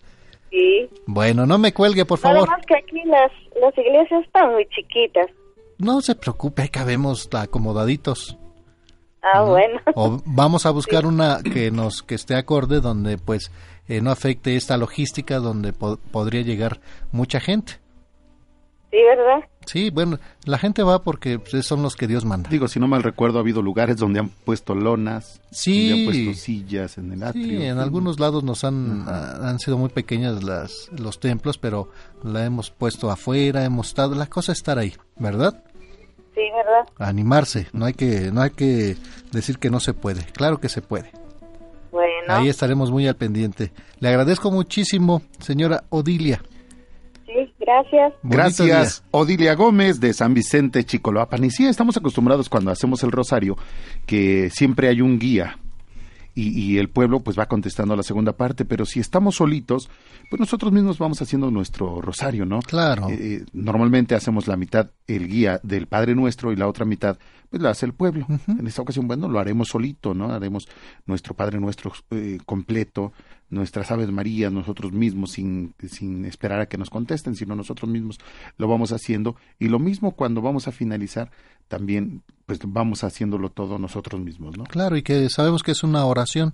Sí. Bueno, no me cuelgue, por favor. más que aquí las, las iglesias están muy chiquitas. No se preocupe, ahí cabemos acomodaditos. Ah, bueno. O vamos a buscar una que nos que esté acorde donde pues eh, no afecte esta logística donde po- podría llegar mucha gente. Sí, ¿verdad? Sí, bueno, la gente va porque son los que Dios manda. Digo, si no mal recuerdo, ha habido lugares donde han puesto lonas, Sí. donde han puesto sillas en el atrio. Sí, en algunos lados nos han, ah, han sido muy pequeñas las, los templos, pero la hemos puesto afuera, hemos estado, la cosa es estar ahí, ¿verdad? Sí, ¿verdad? Animarse, no hay que, no hay que decir que no se puede, claro que se puede. Bueno. Ahí estaremos muy al pendiente. Le agradezco muchísimo, señora Odilia. Gracias. Gracias, Odilia Gómez de San Vicente Chicoloapan. Y sí, estamos acostumbrados cuando hacemos el rosario que siempre hay un guía. y, y el pueblo pues va contestando la segunda parte, pero si estamos solitos, pues nosotros mismos vamos haciendo nuestro rosario, ¿no? Claro. Eh, normalmente hacemos la mitad el guía del Padre Nuestro y la otra mitad pues la hace el pueblo. En esta ocasión, bueno, lo haremos solito, ¿no? Haremos nuestro Padre Nuestro eh, completo, nuestras Aves Marías, nosotros mismos, sin, sin esperar a que nos contesten, sino nosotros mismos lo vamos haciendo. Y lo mismo cuando vamos a finalizar, también pues vamos haciéndolo todo nosotros mismos, ¿no? Claro, y que sabemos que es una oración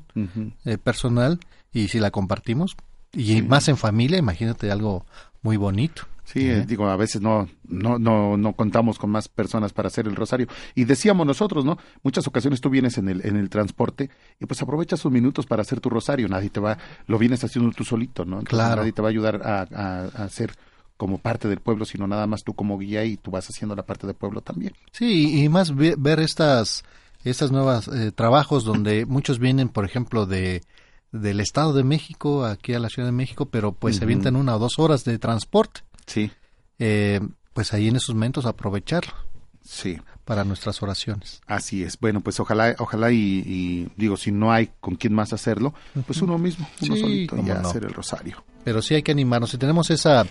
eh, personal y si la compartimos, y más en familia, imagínate algo muy bonito. Sí, eh, digo, a veces no, no, no, no contamos con más personas para hacer el rosario. Y decíamos nosotros, ¿no? Muchas ocasiones tú vienes en el, en el transporte y pues aprovechas sus minutos para hacer tu rosario. Nadie te va, lo vienes haciendo tú solito, ¿no? Entonces, Claro. Nadie te va a ayudar a, a, a hacer como parte del pueblo, sino nada más tú como guía y tú vas haciendo la parte del pueblo también. Sí, y más ve- ver estas, estas nuevas eh, trabajos donde muchos vienen, por ejemplo, de del Estado de México aquí a la Ciudad de México, pero pues se avientan una o dos horas de transporte. Sí. Eh, pues ahí en esos momentos aprovecharlo. Sí. Para nuestras oraciones. Así es. Bueno, pues ojalá, ojalá y, y digo, si no hay con quién más hacerlo, pues uno mismo, uno Sí, solito y no. hacer el rosario. Pero sí hay que animarnos. Si tenemos esa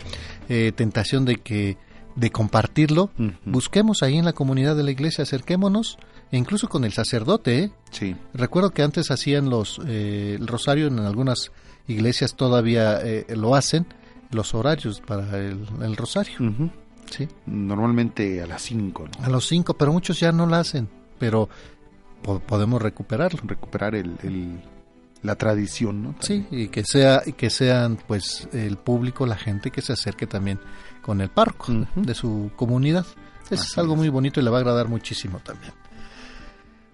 eh, tentación de que de compartirlo, busquemos ahí en la comunidad de la iglesia, acerquémonos, e incluso con el sacerdote. ¿eh? Sí. Recuerdo que antes hacían los eh, el rosario en algunas iglesias todavía eh, lo hacen los horarios para el, el rosario. Sí. Normalmente a las 5, ¿no? A los cinco, pero muchos ya no lo hacen. Pero po- podemos recuperarlo. Recuperar el, el- la tradición, ¿no? Sí, y que sea y que sean pues el público, la gente que se acerque también con el párroco de su comunidad. Eso es algo muy bonito y le va a agradar muchísimo también.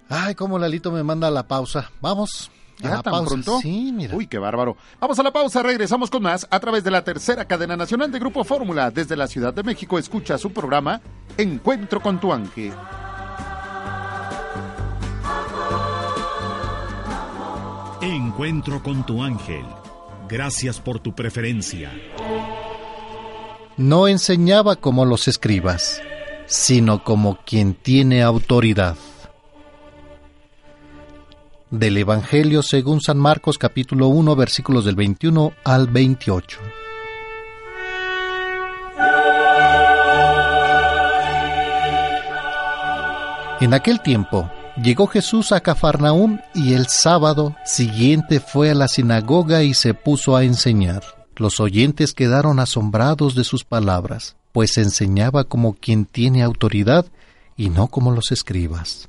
Ay, cómo Lalito me manda a la pausa. Vamos. ¿Ya la tan pausa. pronto? Sí, mira. Uy, qué bárbaro. Vamos a la pausa, regresamos con más a través de la tercera cadena nacional de Grupo Fórmula. Desde la Ciudad de México escucha su programa Encuentro con tu ángel. Encuentro con tu ángel. Gracias por tu preferencia. No enseñaba como los escribas, sino como quien tiene autoridad. Del Evangelio según San Marcos capítulo 1 versículos del 21 al 28. En aquel tiempo llegó Jesús a Cafarnaúm y el sábado siguiente fue a la sinagoga y se puso a enseñar. Los oyentes quedaron asombrados de sus palabras, pues enseñaba como quien tiene autoridad y no como los escribas.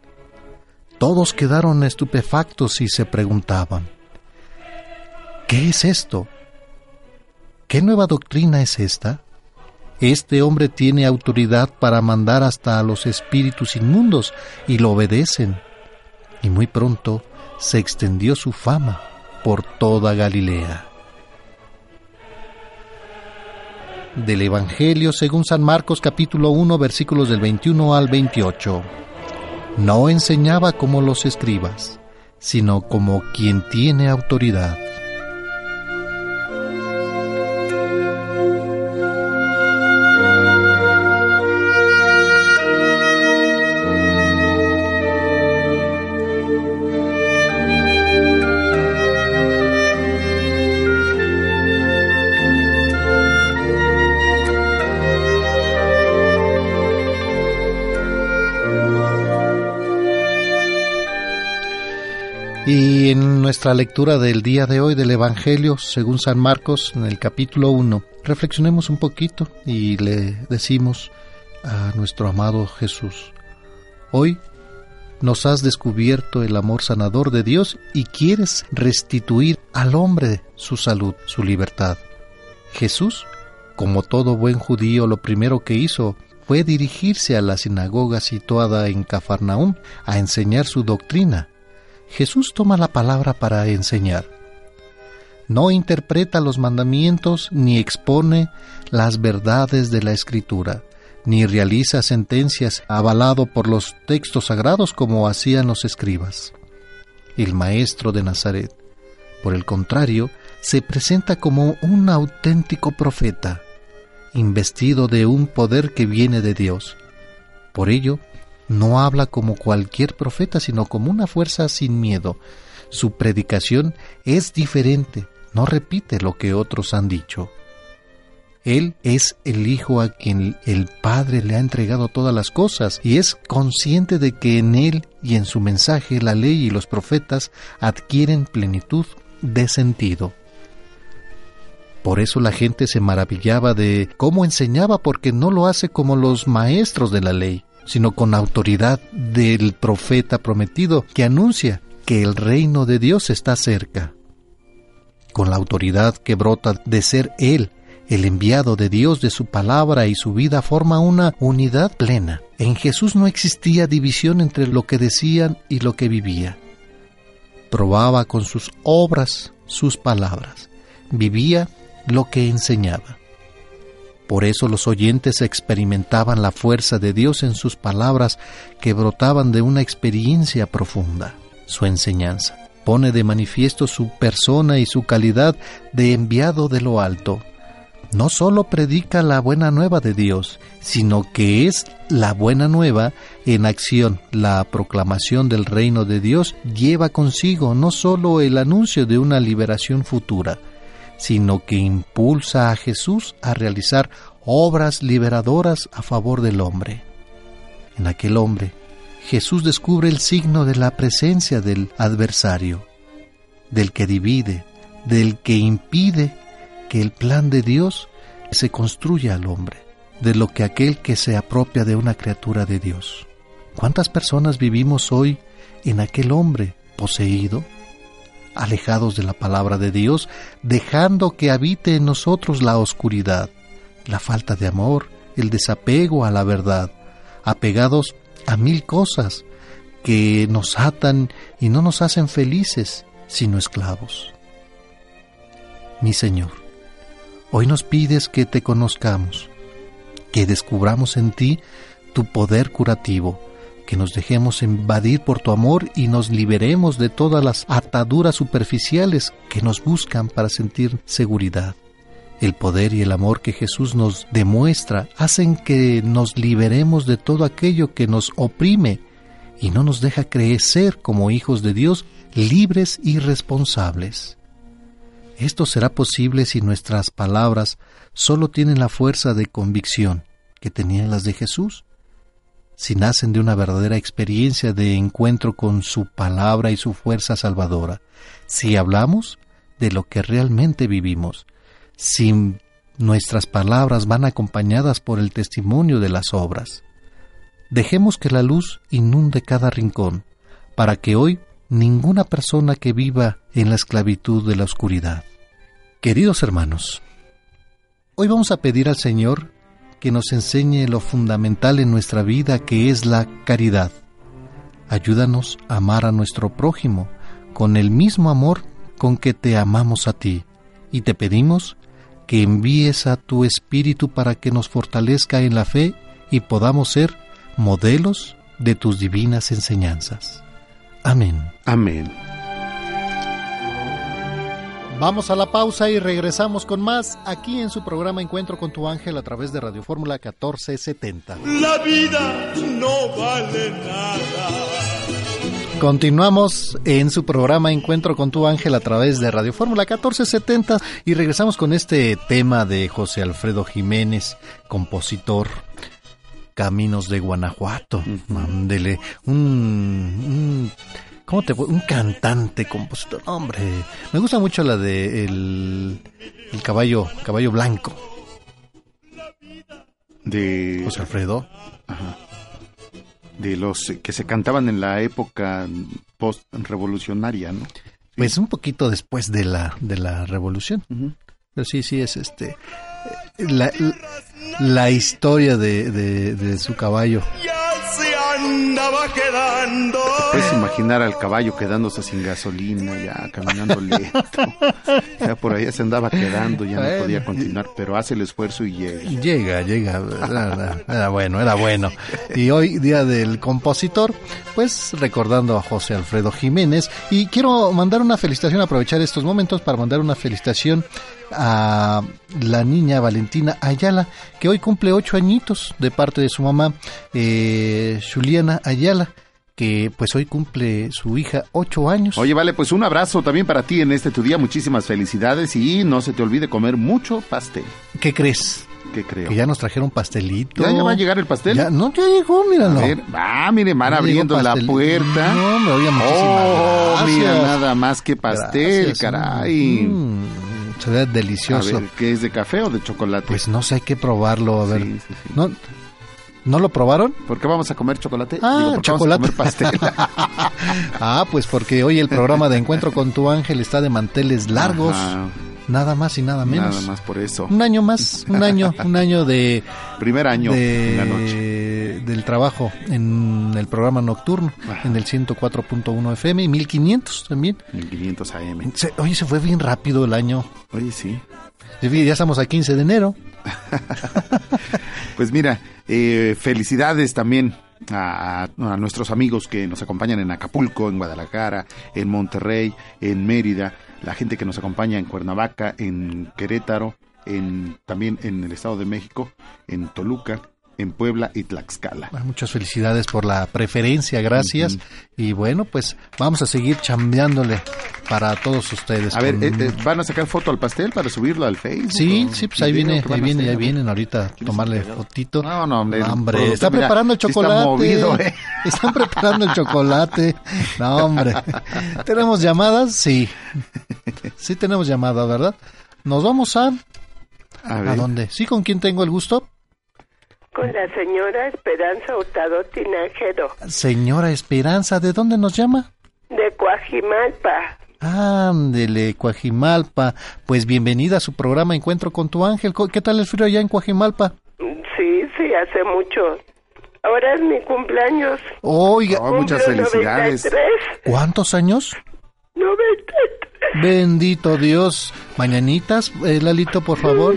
Todos quedaron estupefactos y se preguntaban, ¿qué es esto? ¿Qué nueva doctrina es esta? Este hombre tiene autoridad para mandar hasta a los espíritus inmundos y lo obedecen. Y muy pronto se extendió su fama por toda Galilea. Del Evangelio según San Marcos capítulo 1 versículos del 21 al 28. No enseñaba como los escribas, sino como quien tiene autoridad. Nuestra lectura del día de hoy del Evangelio, según San Marcos, en el capítulo 1, reflexionemos un poquito y le decimos a nuestro amado Jesús, hoy nos has descubierto el amor sanador de Dios y quieres restituir al hombre su salud, su libertad. Jesús, como todo buen judío, lo primero que hizo fue dirigirse a la sinagoga situada en Cafarnaúm a enseñar su doctrina. Jesús toma la palabra para enseñar. No interpreta los mandamientos ni expone las verdades de la Escritura, ni realiza sentencias avalado por los textos sagrados como hacían los escribas. El Maestro de Nazaret, por el contrario, se presenta como un auténtico profeta, investido de un poder que viene de Dios. Por ello, no habla como cualquier profeta, sino como una fuerza sin miedo. Su predicación es diferente, no repite lo que otros han dicho. Él es el Hijo a quien el Padre le ha entregado todas las cosas y es consciente de que en Él y en su mensaje la ley y los profetas adquieren plenitud de sentido. Por eso la gente se maravillaba de cómo enseñaba porque no lo hace como los maestros de la ley, sino con autoridad del profeta prometido que anuncia que el reino de Dios está cerca. Con la autoridad que brota de ser Él, el enviado de Dios de su palabra y su vida forma una unidad plena. En Jesús no existía división entre lo que decían y lo que vivía. Probaba con sus obras sus palabras. Vivía lo que enseñaba. Por eso los oyentes experimentaban la fuerza de Dios en sus palabras que brotaban de una experiencia profunda. Su enseñanza pone de manifiesto su persona y su calidad de enviado de lo alto. No solo predica la buena nueva de Dios, sino que es la buena nueva en acción. La proclamación del reino de Dios lleva consigo no solo el anuncio de una liberación futura, sino que impulsa a Jesús a realizar obras liberadoras a favor del hombre. En aquel hombre, Jesús descubre el signo de la presencia del adversario, del que divide, del que impide que el plan de Dios se construya al hombre, de lo que aquel que se apropia de una criatura de Dios. ¿Cuántas personas vivimos hoy en aquel hombre poseído, alejados de la palabra de Dios, dejando que habite en nosotros la oscuridad, la falta de amor, el desapego a la verdad, apegados a mil cosas que nos atan y no nos hacen felices, sino esclavos. Mi Señor, hoy nos pides que te conozcamos, que descubramos en ti tu poder curativo, que nos dejemos invadir por tu amor y nos liberemos de todas las ataduras superficiales que nos buscan para sentir seguridad. El poder y el amor que Jesús nos demuestra hacen que nos liberemos de todo aquello que nos oprime y no nos deja crecer como hijos de Dios libres y responsables. Esto será posible si nuestras palabras solo tienen la fuerza de convicción que tenían las de Jesús si nacen de una verdadera experiencia de encuentro con su palabra y su fuerza salvadora, si hablamos de lo que realmente vivimos, si nuestras palabras van acompañadas por el testimonio de las obras. Dejemos que la luz inunde cada rincón, para que hoy ninguna persona que viva en la esclavitud de la oscuridad. Queridos hermanos, hoy vamos a pedir al Señor que nos enseñe lo fundamental en nuestra vida que es la caridad. Ayúdanos a amar a nuestro prójimo con el mismo amor con que te amamos a ti y te pedimos que envíes a tu Espíritu para que nos fortalezca en la fe y podamos ser modelos de tus divinas enseñanzas. Amén. Amén. Vamos a la pausa y regresamos con más aquí en su programa Encuentro con tu ángel a través de Radio Fórmula 1470. La vida no vale nada. Continuamos en su programa Encuentro con tu ángel a través de Radio Fórmula 1470 y regresamos con este tema de José Alfredo Jiménez, compositor Caminos de Guanajuato. Mándele un, un ¿Cómo te Un cantante, compositor. Hombre, me gusta mucho la de el, el caballo, caballo blanco. De José Alfredo. Ajá. De los que se cantaban en la época post-revolucionaria, ¿no? Pues un poquito después de la, de la revolución. Pero sí, sí, es este. La, la historia de, de, de su caballo. Andaba quedando. Pésimo imaginar al caballo quedándose sin gasolina, ya caminando lento. ya por ahí se andaba quedando, ya no podía continuar, pero hace el esfuerzo y llega. Llega, llega, era- era bueno, era bueno. Y hoy, día del compositor, pues recordando a José Alfredo Jiménez. Y quiero mandar una felicitación, aprovechar estos momentos para mandar una felicitación a la niña Valentina Ayala, que hoy cumple ocho añitos de parte de su mamá, eh, Juliana Ayala, que pues hoy cumple su hija ocho años. Oye, vale, pues un abrazo también para ti en este tu día, muchísimas felicidades y no se te olvide comer mucho pastel. ¿Qué crees? ¿Qué creo? Que ya nos trajeron pastelito. ¿Ya, ya va a llegar el pastel? Ya- no, ya llegó, míralo. A ver, va, mire, van abriendo la puerta. No, me oye, muchísimas Oh, gracias. mira, nada más que pastel, Gracias, caray. mm, se ve delicioso. A ver, ¿qué es de café o de chocolate? Pues no sé, hay que probarlo, a ver. Sí, sí, sí. ¿No, ¿No lo probaron? ¿Por qué vamos a comer chocolate? Ah, Digo, ¿por qué vamos a chocolate. comer pastel? ah, pues porque hoy el programa de Encuentro con tu ángel está de manteles largos. Ajá. Nada más y nada menos. Nada más por eso. Un año más, un año, un año de... Primer año de- en la noche. del trabajo en el programa nocturno, en el 104.1 FM y 1500 también. 1500 AM. Se- oye, se fue bien rápido el año. Oye, sí. Ya estamos a 15 de enero. Pues mira, eh, felicidades también a, a nuestros amigos que nos acompañan en Acapulco, en Guadalajara, en Monterrey, en Mérida, la gente que nos acompaña en Cuernavaca, en Querétaro, en, también en el Estado de México, en Toluca, en Puebla y Tlaxcala. Muchas felicidades por la preferencia, gracias. Y bueno, pues vamos a seguir chambeándole para todos ustedes. A ver, eh, eh, ¿van a sacar foto al pastel para subirlo al Facebook? Sí, sí, pues ahí viene, ¿Qué van ahí viene, ahí vienen ahorita a tomarle fotito. No, no, hombre. hombre, está mira, preparando el chocolate. Está movido, ¿eh? Están preparando el chocolate. No, hombre. ¿Tenemos llamadas? Sí. Sí tenemos llamadas, ¿verdad? Nos vamos a... A ¿A ver. dónde? ¿Sí? ¿Con quién tengo el gusto? Con la señora Esperanza Hurtado Tinajero, Señora Esperanza, ¿de dónde nos llama? de Coajimalpa. Ándele, Coajimalpa. Pues bienvenida a su programa Encuentro con tu ángel. ¿Qué tal el frío allá en Coajimalpa? Sí, sí, hace mucho. Ahora es mi cumpleaños. Oiga, Oh, muchas felicidades. 93. ¿cuántos años? 93. Bendito Dios. Mañanitas, eh, Lalito, por favor.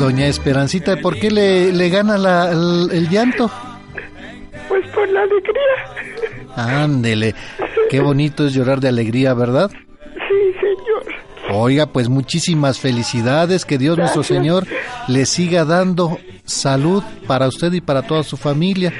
Doña Esperancita, ¿por qué le, le gana la- el, el llanto? Pues por la alegría. Ándele, qué bonito es llorar de alegría, ¿verdad? Sí, señor. Oiga, pues muchísimas felicidades, que Dios nuestro. Señor le siga dando salud para usted y para toda su familia.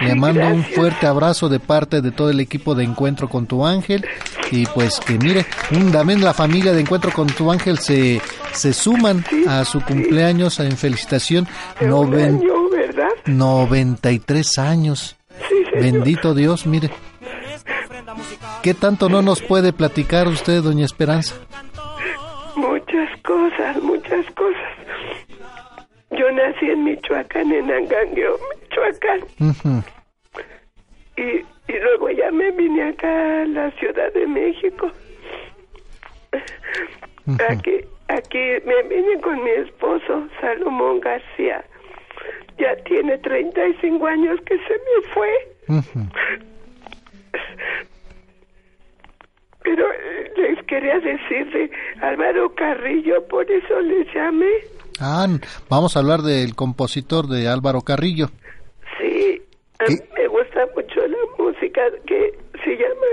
Le mando un fuerte abrazo de parte de todo el equipo de Encuentro con tu Ángel y pues que mire, un- también la familia de Encuentro con tu Ángel se, se suman a su cumpleaños en felicitación. Noven- año, ¿verdad? 93 años. Sí. Bendito Dios, mire. ¿Qué tanto no nos puede platicar usted, doña Esperanza? Muchas cosas, muchas cosas. Yo nací en Michoacán, en Angangueo, Michoacán. Y, y luego ya me vine acá a la Ciudad de México. Aquí, aquí me vine con mi esposo, Salomón García. Ya tiene 35 años que se me fue. Pero eh, les quería decir de Álvaro Carrillo, por eso les llamé. Ah, vamos a hablar del compositor de Álvaro Carrillo. Sí, a ¿Qué? mí me gusta mucho la música que se llama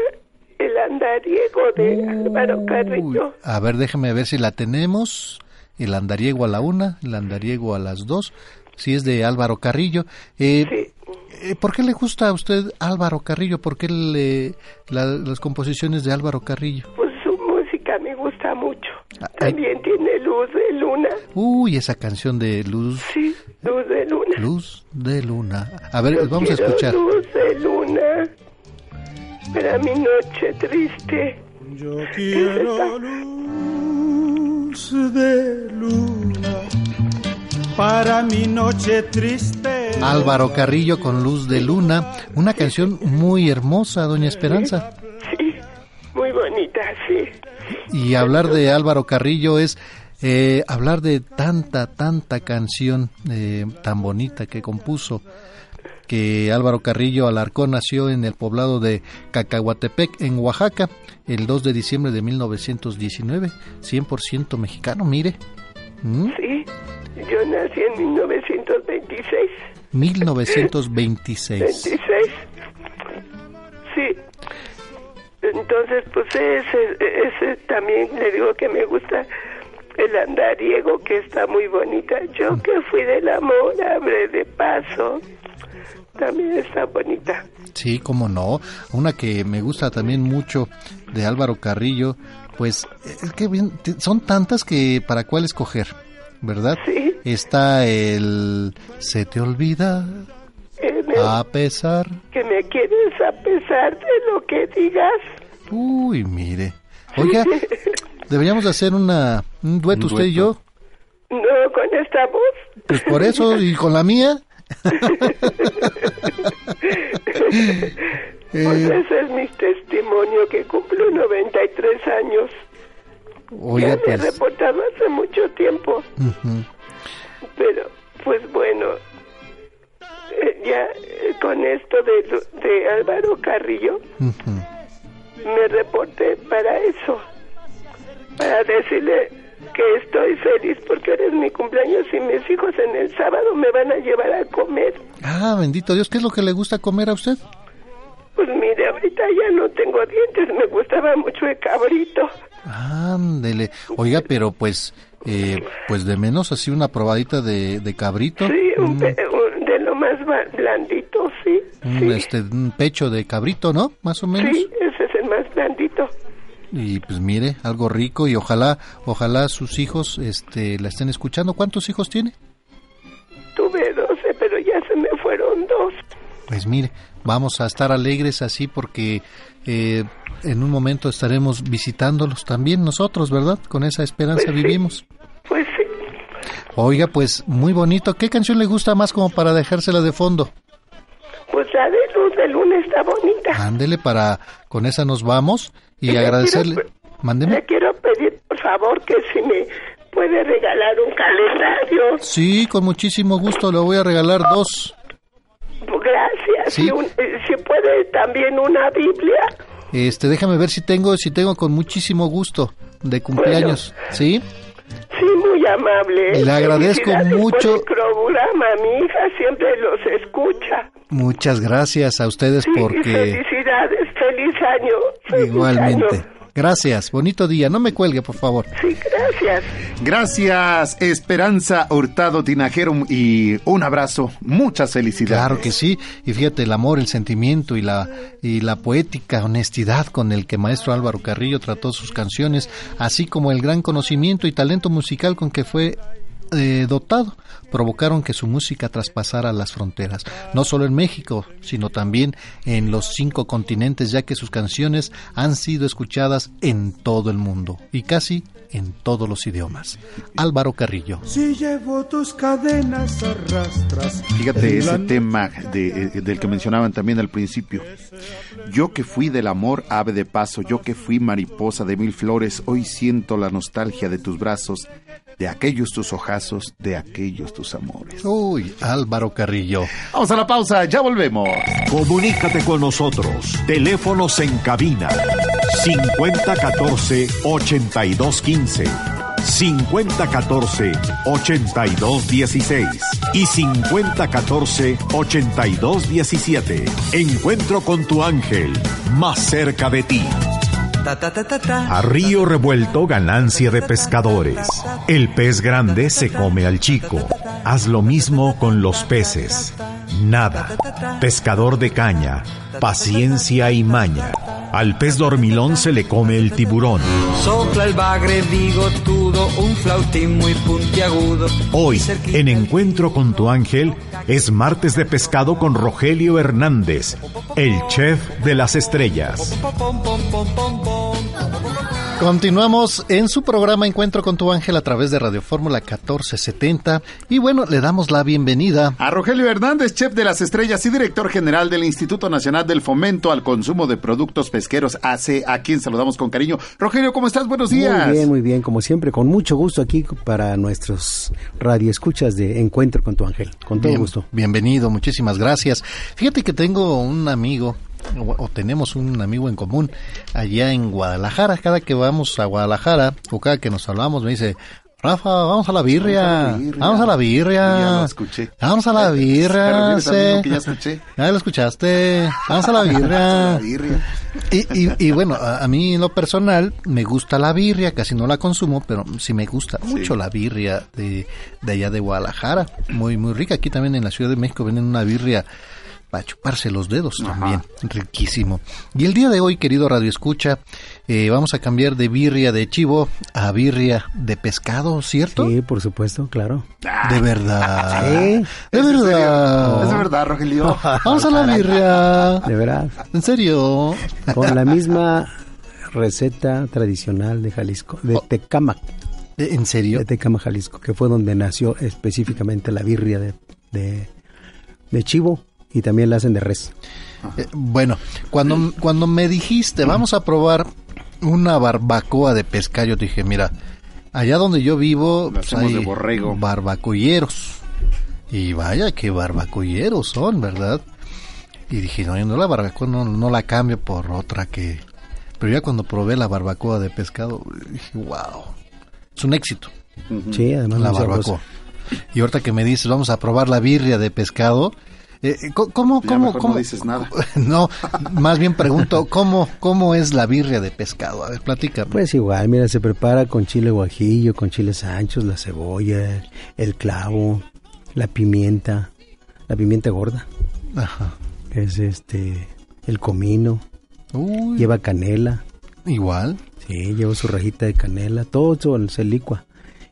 El Andariego de Álvaro Carrillo. A ver, déjeme ver si la tenemos. El andariego a la una, el andariego a las dos. Si es de Álvaro Carrillo. Eh, eh, ¿Por qué le gusta a usted Álvaro Carrillo? ¿Por qué le, la- las composiciones de Álvaro Carrillo? Pues su música me gusta mucho. Ah. También tiene Luz de Luna. Uy, esa canción de Luz, Sí, Luz de Luna. Luz de Luna. A ver, Yo vamos a escuchar. Luz de Luna para mi noche triste. Yo quiero luz de luna para mi noche triste. Álvaro Carrillo con Luz de Luna, una canción muy hermosa, doña Esperanza. Sí, muy bonita, sí. Y hablar de Álvaro Carrillo es eh, hablar de tanta, tanta canción eh, tan bonita que compuso que Álvaro Carrillo Alarcón nació en el poblado de Cacahuatepec, en Oaxaca, el 2 de diciembre de 1919, 100% mexicano, mire. ¿Mm? Sí, yo nací en 1926. 1926. 26. Sí. Entonces, pues ese, ese también le digo que me gusta el andariego, que está muy bonita. Yo que fui del amor, abre de paso. También está bonita. Sí, cómo no. Una que me gusta también mucho de Álvaro Carrillo, pues es que bien, son tantas que para cuál escoger, ¿verdad? Sí. Está el Se te olvida a pesar. que me quieres a pesar de lo que digas. Uy, mire. Oiga, deberíamos de hacer una, un dueto Un usted y yo. No, con esta voz. Pues por eso, y con la mía. Pues Eh, ese es mi testimonio que cumplo 93 años. oiga, ya me he pues. reportado hace mucho tiempo, pero pues bueno, eh, ya eh, con esto de, de Álvaro Carrillo me reporté para eso, para decirle que estoy feliz porque ahora es mi cumpleaños y mis hijos en el sábado me van a llevar a comer. Ah, bendito Dios, ¿qué es lo que le gusta comer a usted? Pues mire, ahorita ya no tengo dientes, me gustaba mucho el cabrito. Ándele. Oiga, pero pues, eh, pues de menos así una probadita de, de cabrito. Sí, un pe- un- de lo más blandito, sí. un, este, un pecho de cabrito, ¿no? Más o menos. Sí, ese es el más blandito. Y pues mire, algo rico y ojalá, ojalá sus hijos, este, la estén escuchando. ¿Cuántos hijos tiene? Tuve 12, pero ya se me fueron dos. Pues mire, vamos a estar alegres así porque eh, en un momento estaremos visitándolos también nosotros, ¿verdad? Con esa esperanza vivimos. Pues sí, Oiga, pues muy bonito. ¿Qué canción le gusta más como para dejársela de fondo? La de luz de luna está bonita. Ándele para, con esa nos vamos y le agradecerle. quiero- Mándeme. Le quiero pedir, por favor, que si me puede regalar un calendario. Sí, con muchísimo gusto le voy a regalar dos. Gracias. Sí. Un- eh, si puede también una Biblia. Este, déjame ver si tengo, si tengo con muchísimo gusto de cumpleaños, ¿sí? Sí, muy amable. Le agradezco mucho. Por el programa, mi hija siempre los escucha. Muchas gracias a ustedes Sí, y porque felicidades, feliz año. feliz igualmente. año. Gracias, bonito día. No me cuelgue, por favor. Sí, gracias. Gracias, Esperanza Hurtado Tinajero, y un abrazo, muchas felicidades. Claro que sí. Y fíjate, el amor, el sentimiento y la, y la poética honestidad con el que maestro Álvaro Carrillo trató sus canciones, así como el gran conocimiento y talento musical con que fue eh, dotado, provocaron que su música traspasara las fronteras, no solo en México, sino también en los cinco continentes, ya que sus canciones han sido escuchadas en todo el mundo y casi en todos los idiomas. Álvaro Carrillo. Si llevo tus cadenas arrastras. Fíjate ese la tema de, eh, del que mencionaban también al principio. Yo que fui del amor ave de paso, yo que fui mariposa de mil flores, hoy siento la nostalgia de tus brazos, de aquellos tus ojazos, de aquellos tus amores. Uy, Álvaro Carrillo. Vamos a la pausa, ya volvemos. Comunícate con nosotros. Teléfonos en cabina 5014-8215, 5014-8216 y 5014-8217. Encuentro con tu ángel, más cerca de ti. A río revuelto ganancia de pescadores. El pez grande se come al chico. Haz lo mismo con los peces. Nada. Pescador de caña. Paciencia y maña. Al pez dormilón se le come el tiburón. Sopla el bagre bigotudo, un flautín muy puntiagudo. Hoy, en Encuentro con tu ángel, es martes de pescado con Rogelio Hernández, el chef de las estrellas. Continuamos en su programa Encuentro con tu ángel a través de Radio Fórmula 1470 y bueno, le damos la bienvenida a Rogelio Hernández, chef de las estrellas y director general del Instituto Nacional del Fomento al Consumo de Productos Pesqueros AC, a quien saludamos con cariño. Rogelio, ¿cómo estás? Buenos días. Muy bien, muy bien, como siempre, con mucho gusto aquí para nuestros radioescuchas de Encuentro con tu ángel, con todo Bien- gusto. Bienvenido, muchísimas gracias. Fíjate que tengo un amigo, o, o tenemos un amigo en común allá en Guadalajara. Cada que vamos a Guadalajara, o cada que nos hablamos, me dice, Rafa, vamos a la birria, vamos a la birria. Ya lo escuché. Vamos a la birria. sí. que ya escuché. Ya lo escuchaste. Vamos a la birria. Y, y, y bueno, a, a mí en lo personal me gusta la birria, casi no la consumo, pero sí me gusta mucho la birria de, de allá de Guadalajara. Muy, muy rica. Aquí también en la Ciudad de México venden una birria para chuparse los dedos también. Riquísimo. Y el día de hoy, querido Radio Escucha, eh, vamos a cambiar de birria de chivo a birria de pescado, ¿cierto? Sí, por supuesto, claro. De verdad. Sí. De ¿Es verdad. ¿Es de verdad, Rogelio? Vamos a la birria. De verdad. ¿En serio? Con la misma receta tradicional de Jalisco, de Tecámac. ¿En serio? De Tecámac, Jalisco, que fue donde nació específicamente la birria de, de, de chivo y también la hacen de res. Eh, bueno, cuando, cuando me dijiste, vamos a probar una barbacoa de pescado, yo dije, mira, allá donde yo vivo pues, hay de borrego. barbacoyeros. Y vaya, qué barbacoyeros son, ¿verdad? Y dije, no, yo no la barbacoa no, no la cambio por otra que... Pero ya cuando probé la barbacoa de pescado, dije, wow, es un éxito. Sí, además la barbacoa. Y ahorita que me dices, vamos a probar la birria de pescado, eh, ¿cómo, cómo, Ya cómo, mejor cómo- no dices nada. no, más bien pregunto, ¿cómo, cómo es la birria de pescado? A ver, platícame. Pues igual, mira, se prepara con chile guajillo, con chiles anchos, la cebolla, el clavo, la pimienta, la pimienta gorda, Ajá. es este, el comino, Uy, lleva canela, igual. sí, lleva su rajita de canela, todo eso se licua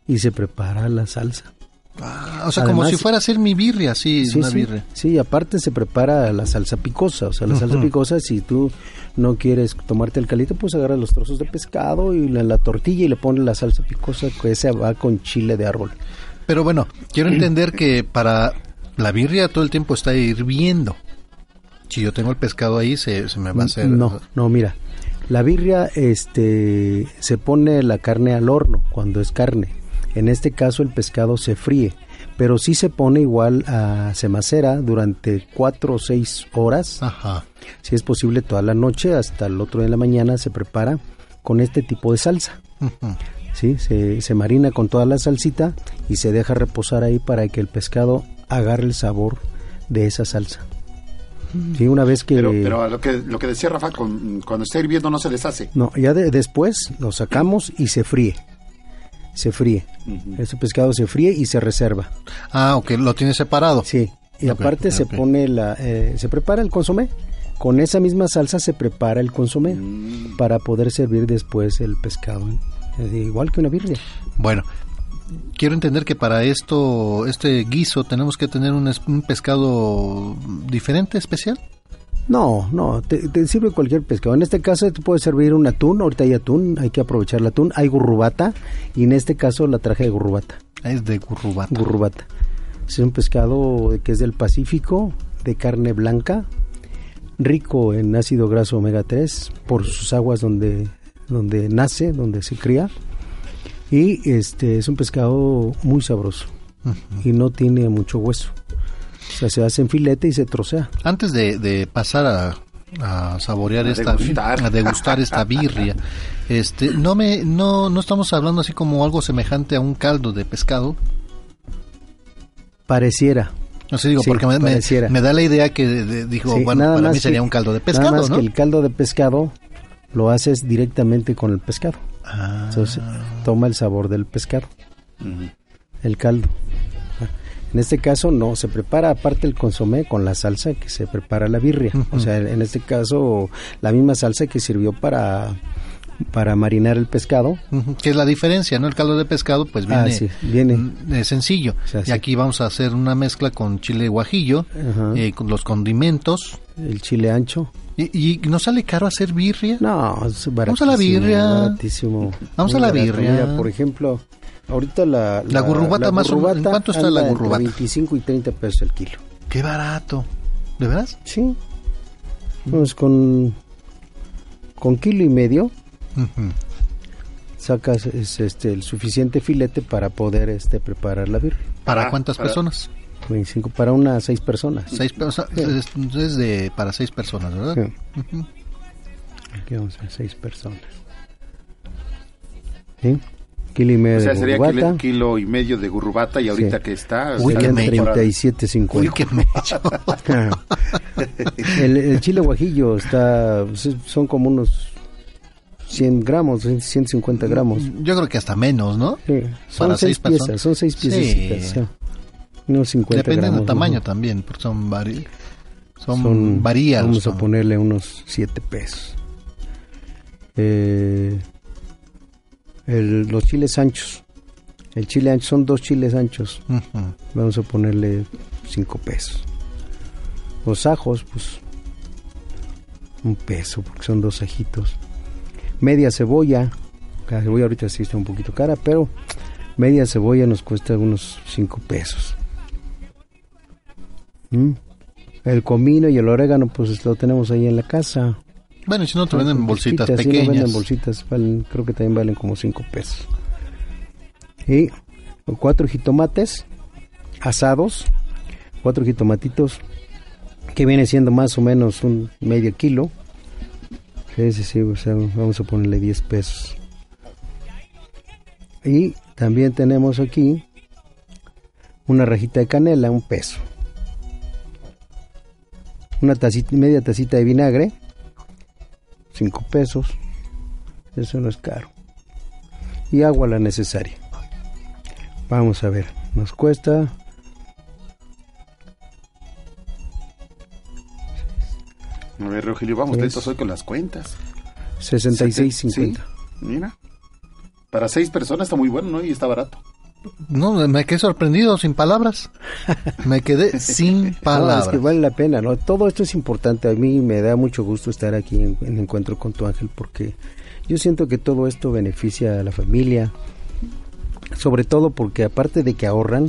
y se prepara la salsa. Ah, o sea, como si fuera a ser mi birria, sí, Sí, una sí, birria. sí, aparte se prepara la salsa picosa, o sea, la salsa picosa, si tú no quieres tomarte el calito, pues agarras los trozos de pescado y la, la tortilla y le pones la salsa picosa, que esa va con chile de árbol. Pero bueno, quiero entender que para la birria todo el tiempo está hirviendo. Si yo tengo el pescado ahí, se, se me va a hacer... No, no, mira, la birria, este, se pone la carne al horno cuando es carne. En este caso el pescado se fríe, pero sí se pone igual a se macera durante cuatro o seis horas. Ajá. Si es posible toda la noche hasta el otro día de la mañana se prepara con este tipo de salsa. Ujú. ¿sí? Se, se marina con toda la salsita y se deja reposar ahí para que el pescado agarre el sabor de esa salsa. Sí, una vez que... Pero, pero lo que lo que decía Rafa, con- cuando está hirviendo no se deshace. No, ya de- después lo sacamos y se fríe. Se fríe. Ese pescado se fríe y se reserva. Ah, ok, lo tiene separado. Sí. Y aparte se pone la... eh, se prepara el consomé. Con esa misma salsa se prepara el consomé Mm. para poder servir después el pescado. Eh, igual que una birria. Bueno, quiero entender que para esto, este guiso, tenemos que tener un, un pescado diferente, especial. No, no, te, te sirve cualquier pescado. En este caso te puede servir un atún, ahorita hay atún, hay que aprovechar el atún. Hay gurrubata y en este caso la traje de gurrubata. Es de gurrubata. Gurrubata. Es un pescado que es del Pacífico, de carne blanca, rico en ácido graso omega 3 por sus aguas donde, donde nace, donde se cría. Y este es un pescado muy sabroso y no tiene mucho hueso. O sea, se hace en filete y se trocea. Antes de, de pasar a, a saborear A esta degustar. a degustar esta birria, este, no me, no, no estamos hablando así como algo semejante a un caldo de pescado. Pareciera. No sé, digo, Sí, porque me, me- pareciera. me da la idea que de- de- dijo, Sí, bueno, nada para más mí sería que- un caldo de nada pescado, más ¿no? que el caldo de pescado lo haces directamente con el pescado. Ah. Entonces toma el sabor del pescado, el caldo. En este caso no, se prepara aparte el consomé con la salsa que se prepara la birria. O sea, en este caso la misma salsa que sirvió para, para marinar el pescado. Ujú, Que es la diferencia, ¿no? El caldo de pescado, pues viene, Ah, sí, viene. mm, es sencillo. sea, y sí. aquí vamos a hacer una mezcla con chile guajillo, Ajá. eh, con los condimentos. El chile ancho. ¿Y, y no sale caro hacer birria? No, es baratísimo. Vamos a la birria. Baratísimo. Vamos a la birria. Mira, por ejemplo, ahorita la... La gurrubata más o menos, ¿en cuánto está la gurrubata? 25 y 30 pesos el kilo. Qué barato. ¿De veras? Sí. Pues con... Con kilo y medio Ujú. sacas es, este, el suficiente filete para poder este preparar la birria. ¿Para cuántas personas? 25 para unas seis personas. Seis personas. Es, es de para seis personas, ¿verdad? Sí. Ujú. Aquí vamos a ver, seis personas. ¿Sí? Kilo y medio O sea, de sería kilo, kilo y medio de gurrubata y ahorita Sí. que está... Uy, temporada. 37.50. Uy, qué mecho. el, el chile guajillo está son como unos 100 gramos, 150 gramos. Yo creo que hasta menos, ¿no? Sí, son Para seis seis piezas, son seis piezas. sí. Unos 50 Depende gramos. del tamaño ¿no? también, porque son vari... son, varías. Vamos a ¿no? ponerle unos 7 pesos. Eh, el- los chiles anchos. El chile ancho son dos chiles anchos. Vamos a ponerle 5 pesos. Los ajos, pues un peso, porque son dos ajitos. Media cebolla. La cebolla ahorita sí está un poquito cara, pero media cebolla nos cuesta unos 5 pesos. ¿Mm? El comino y el orégano, pues lo tenemos ahí en la casa. Bueno, y si no te venden bolsitas Sí, no pequeñas. venden bolsitas, valen- creo que también valen como 5 pesos. Y cuatro jitomates asados, cuatro jitomatitos, que viene siendo más o menos un medio kilo. Sí, o sea, vamos a ponerle 10 pesos. Y también tenemos aquí una rajita de canela, un peso. Una tacita, media tacita de vinagre, 5 pesos. Eso no es caro. Y agua la necesaria. Vamos a ver, nos cuesta A ver, Rogelio, vamos lentos hoy con las cuentas. 66.50. Sí, mira. Para seis personas está muy bueno, ¿no? Y está barato. No, me quedé sorprendido, sin palabras. Me quedé sin No, palabras. es que vale la pena, ¿no? Todo esto es importante. A mí me da mucho gusto estar aquí en, en Encuentro con tu Ángel porque yo siento que todo esto beneficia a la familia. Sobre todo porque aparte de que ahorran,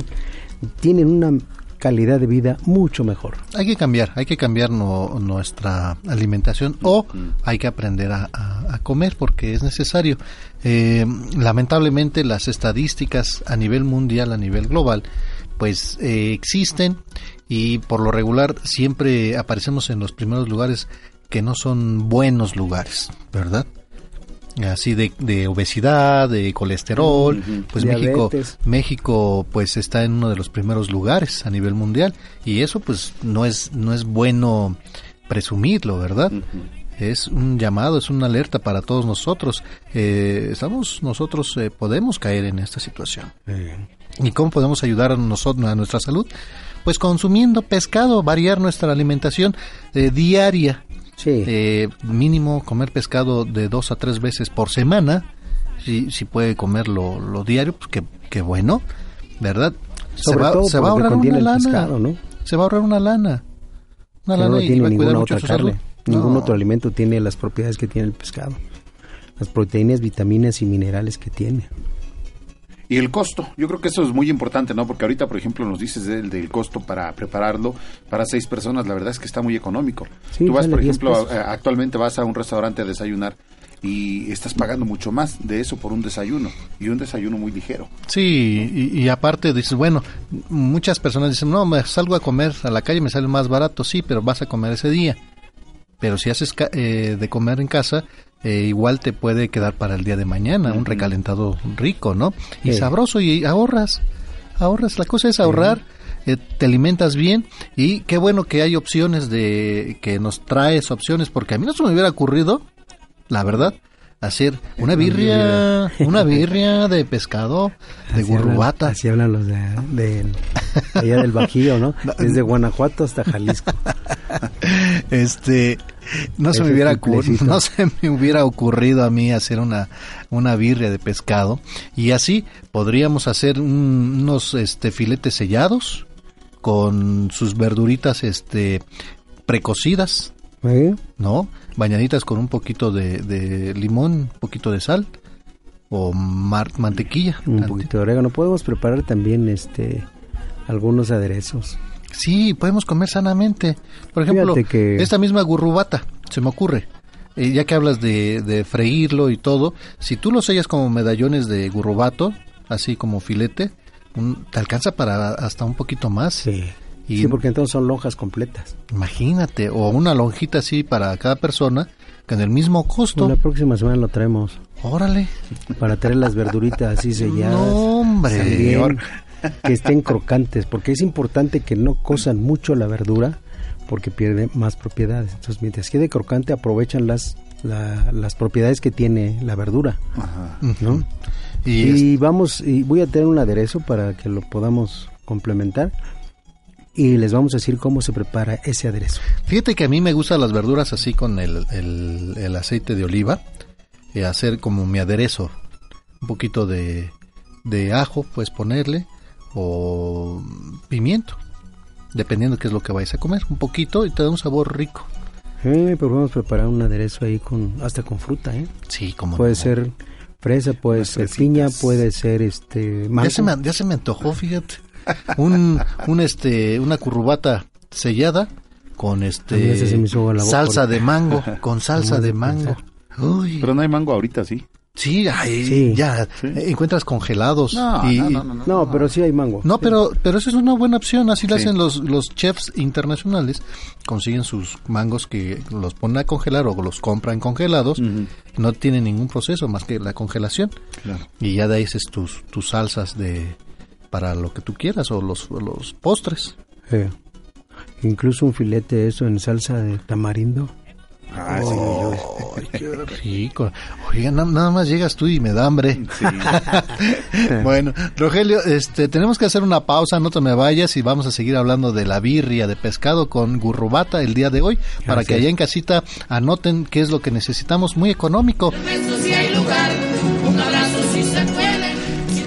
tienen una calidad de vida mucho mejor. Hay que cambiar, hay que cambiar no- nuestra alimentación o hay que aprender a, a- a comer porque es necesario. Eh, lamentablemente las estadísticas a nivel mundial, a nivel global, pues eh, existen y por lo regular siempre aparecemos en los primeros lugares que no son buenos lugares, ¿verdad? Así de, de obesidad, de colesterol, pues México, Diabetes. México pues está en uno de los primeros lugares a nivel mundial y eso pues no es no es bueno presumirlo, ¿verdad? Es un llamado, es una alerta para todos nosotros. Eh, estamos nosotros eh, podemos caer en esta situación. ¿Y cómo podemos ayudar a nosotros a nuestra salud? Pues consumiendo pescado, variar nuestra alimentación eh, diaria. Eh, mínimo comer pescado de dos a tres veces por semana. Si, si puede comerlo lo diario, pues qué, qué bueno, ¿verdad? Sobre todo se va a ahorrar una lana. pescado, ¿no? Se va a ahorrar una lana. Una Que lana no y va a cuidar mucho salud. Ningún No. otro alimento tiene las propiedades que tiene el pescado. Las proteínas, vitaminas y minerales que tiene. Y el costo, yo creo que eso es muy importante, ¿no? Porque ahorita, por ejemplo, nos dices del, del costo para prepararlo para seis personas, la verdad es que está muy económico. Sí, Tú vas, vale por 10 ejemplo, a- actualmente vas a un restaurante a desayunar y estás pagando mucho más de eso por un desayuno y un desayuno muy ligero. Sí, y, y aparte dices, bueno, muchas personas dicen, no, me salgo a comer a la calle, me sale más barato, sí, pero vas a comer ese día. Pero si haces ca- eh, de comer en casa, eh, igual te puede quedar para el día de mañana, un recalentado rico, ¿no? Y Sí. sabroso, y ahorras, ahorras, la cosa es ahorrar, eh, te alimentas bien, y qué bueno que hay opciones de, que nos traes opciones, porque a mí no se me hubiera ocurrido, la verdad, hacer una birria, una birria de pescado, de Así hablan- gurrubata. así hablan los de, de- allá del Bajío, ¿no? Desde Guanajuato hasta Jalisco. Este, no se me hubiera ocurrido, no se me hubiera ocurrido a mí hacer una una birria de pescado y así podríamos hacer un- unos este filetes sellados con sus verduritas este precocidas ¿Eh? ¿no? Bañaditas con un poquito de, de limón, un poquito de sal o mar- mantequilla. Un poquito de orégano. Podemos preparar también este algunos aderezos. Sí, podemos comer sanamente. Por ejemplo, que- esta misma gurrubata, se me ocurre. Eh, ya que hablas de, de freírlo y todo, si tú lo sellas como medallones de gurrubato, así como filete, un- te alcanza para hasta un poquito más. Sí. Y Sí, porque entonces son lonjas completas. imagínate, o una lonjita así para cada persona, con el mismo costo. La próxima semana lo traemos. Órale. Para traer las verduritas así selladas. No, hombre. Que estén crocantes, porque es importante que no cosan mucho la verdura, porque pierde más propiedades. Entonces, mientras quede crocante, aprovechan las la- las propiedades que tiene la verdura. ¿no? Y Y, vamos, y voy a tener un aderezo para que lo podamos complementar. Y les vamos a decir cómo se prepara ese aderezo. Fíjate que a mí me gustan las verduras así con el, el- el aceite de oliva, eh, hacer como mi aderezo. Un poquito de, de ajo, puedes ponerle, o pimiento, dependiendo qué es lo que vayas a comer. Un poquito y te da un sabor rico. Eh, pero vamos a preparar un aderezo ahí con hasta con fruta, ¿eh? Sí, como Puede ser fresa, puede ser piña, puede ser este mango. Ya se, me, ya se me antojó, fíjate. Un, un este, una currubata sellada con este salsa de mango, con salsa de de mango. Uy. Pero no hay mango ahorita, sí. Sí, ay, Sí. ya encuentras congelados. No, y, no, no, no, no. No, pero sí hay mango. No, pero, pero eso es una buena opción. Así lo hacen los, los chefs internacionales. Consiguen sus mangos que los ponen a congelar o los compran congelados. No tienen ningún proceso más que la congelación. Claro. Y ya de ahí haces tus, tus salsas de para lo que tú quieras o los, los postres. Eh, incluso un filete de eso en salsa de tamarindo. Ah, sí, Ay, qué rico. Oiga, na- nada más llegas tú y me da hambre. bueno, Rogelio, este, tenemos que hacer una pausa, no te me vayas y vamos a seguir hablando de la birria de pescado con gurrubata el día de hoy, para Así que es. allá en casita anoten qué es lo que necesitamos, muy económico. si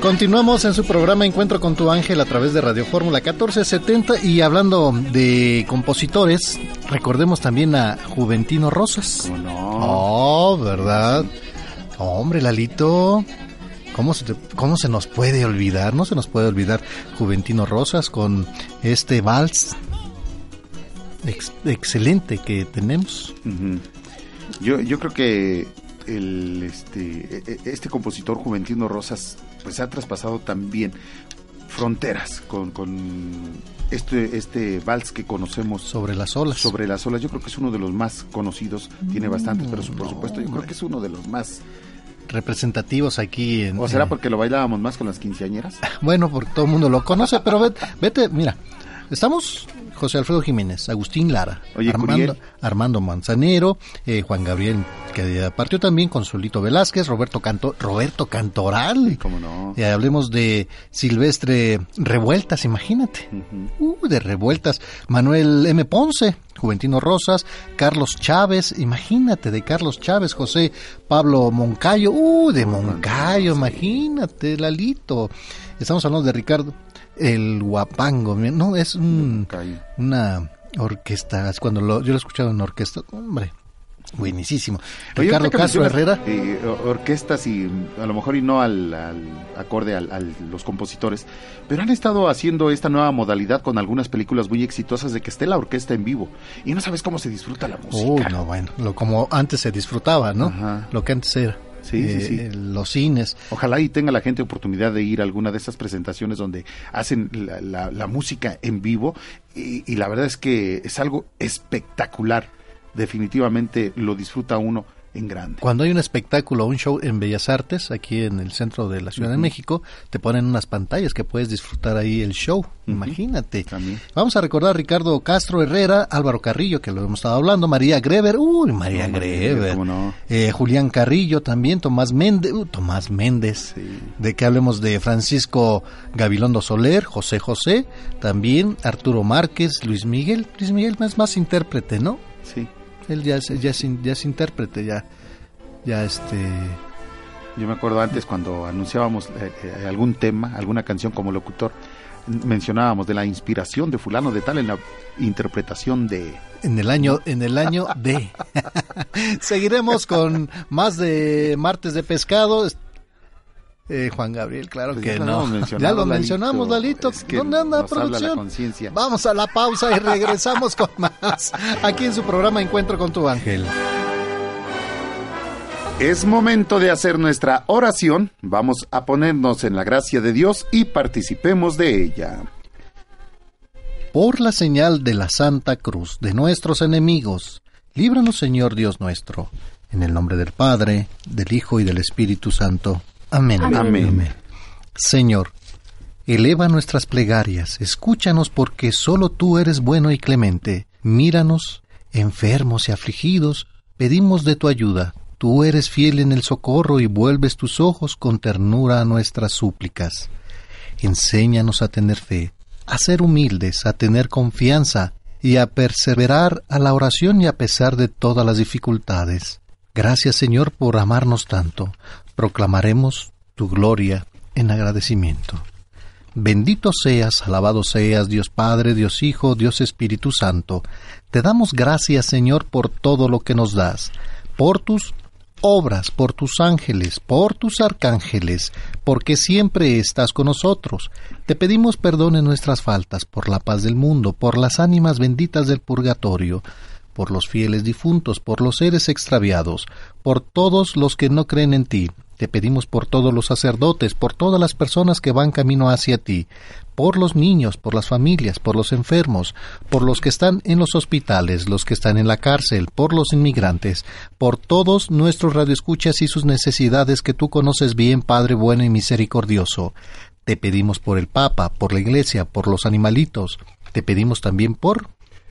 Continuamos en su programa Encuentro con tu ángel a través de Radio Fórmula 1470 y hablando de compositores, recordemos también a Juventino Rosas. Oh, ¿verdad? Hombre, Lalito, ¿cómo se, te- ¿cómo se nos puede olvidar? No se nos puede olvidar Juventino Rosas con este vals ex- excelente que tenemos. Yo, yo creo que el, este, e- e- este compositor Juventino Rosas pues ha traspasado también fronteras con, con este, este vals que conocemos sobre las olas. Sobre las olas, yo creo que es uno de los más conocidos, tiene bastantes, pero por supuesto yo creo que es uno de los más... Representativos aquí en... ¿O será porque lo bailábamos más con las quinceañeras? Bueno, porque todo el mundo lo conoce, pero vete, vete, mira, estamos José Alfredo Jiménez, Agustín Lara, Oye, Armando. Armando Manzanero, eh, Juan Gabriel, que partió también, Consuelito Velázquez, Roberto Canto, Roberto Cantoral. ¿Cómo no? Y hablemos de Silvestre Revueltas, imagínate. Uh, de Revueltas. Manuel M. Ponce, Juventino Rosas, Carlos Chávez, imagínate, de Carlos Chávez, José Pablo Moncayo, uh, de Moncayo, imagínate, Lalito. Estamos hablando de Ricardo el Guapango, no, es un, una orquesta, es cuando lo, yo lo he escuchado en orquesta, hombre, buenísimo. Oye, Ricardo Castro Herrera, eh, orquestas y a lo mejor y no al, al acorde a los compositores, pero han estado haciendo esta nueva modalidad con algunas películas muy exitosas de que esté la orquesta en vivo y no sabes cómo se disfruta la música. Uy, no, bueno, lo como antes se disfrutaba, ¿no? Lo que antes era. Sí, sí, eh, sí. eh, Los cines. Ojalá y tenga la gente oportunidad de ir a alguna de esas presentaciones donde hacen la, la- la música en vivo y, y la verdad es que es algo espectacular. Definitivamente lo disfruta uno en grande. Cuando hay un espectáculo, un show en Bellas Artes, aquí en el centro de la Ciudad de. México, te ponen unas pantallas que puedes disfrutar ahí el show. Imagínate. Vamos a recordar a Ricardo Castro Herrera, Álvaro Carrillo, que lo hemos estado hablando, María Greber, uy, María No, Greber, eh, Julián Carrillo también, Tomás Méndez, uh, Tomás Méndez, de que hablemos de Francisco Gabilondo Soler, José José, también Arturo Márquez, Luis Miguel, Luis Miguel es más intérprete, ¿no? Sí. Él ya es, ya es, ya es intérprete, ya, ya este, Yo me acuerdo antes cuando anunciábamos eh, eh, algún tema, alguna canción como locutor, mencionábamos de la inspiración de fulano de tal en la interpretación de en el año en el año de. Seguiremos con más de martes de pescado eh, Juan Gabriel, claro Pues que ya lo no. mencionado, Ya lo mencionamos, Lalito. Es que ¿Dónde anda la producción? Vamos a la pausa y regresamos con más. Aquí en su programa Encuentro con tu ángel. Es momento de hacer nuestra oración. Vamos a ponernos en la gracia de Dios y participemos de ella. Por la señal de la Santa Cruz de nuestros enemigos, líbranos Señor Dios nuestro. En el nombre del Padre, del Hijo y del Espíritu Santo. Amén. Amén. Señor, eleva nuestras plegarias, escúchanos porque solo tú eres bueno y clemente. Míranos, enfermos y afligidos, pedimos de tu ayuda. Tú eres fiel en el socorro y vuelves tus ojos con ternura a nuestras súplicas. Enséñanos a tener fe, a ser humildes, a tener confianza y a perseverar a la oración y a pesar de todas las dificultades. Gracias Señor por amarnos tanto. Proclamaremos tu gloria en agradecimiento. Bendito seas, alabado seas, Dios Padre, Dios Hijo, Dios Espíritu Santo. Te damos gracias, Señor, por todo lo que nos das, por tus obras, por tus ángeles, por tus arcángeles, porque siempre estás con nosotros. Te pedimos perdón en nuestras faltas, por la paz del mundo, por las ánimas benditas del purgatorio, por los fieles difuntos, por los seres extraviados, por todos los que no creen en ti. Te pedimos por todos los sacerdotes, por todas las personas que van camino hacia ti, por los niños, por las familias, por los enfermos, por los que están en los hospitales, los que están en la cárcel, por los inmigrantes, por todos nuestros radioescuchas y sus necesidades que tú conoces bien, Padre bueno y misericordioso. Te pedimos por el Papa, por la Iglesia, por los animalitos. Te pedimos también por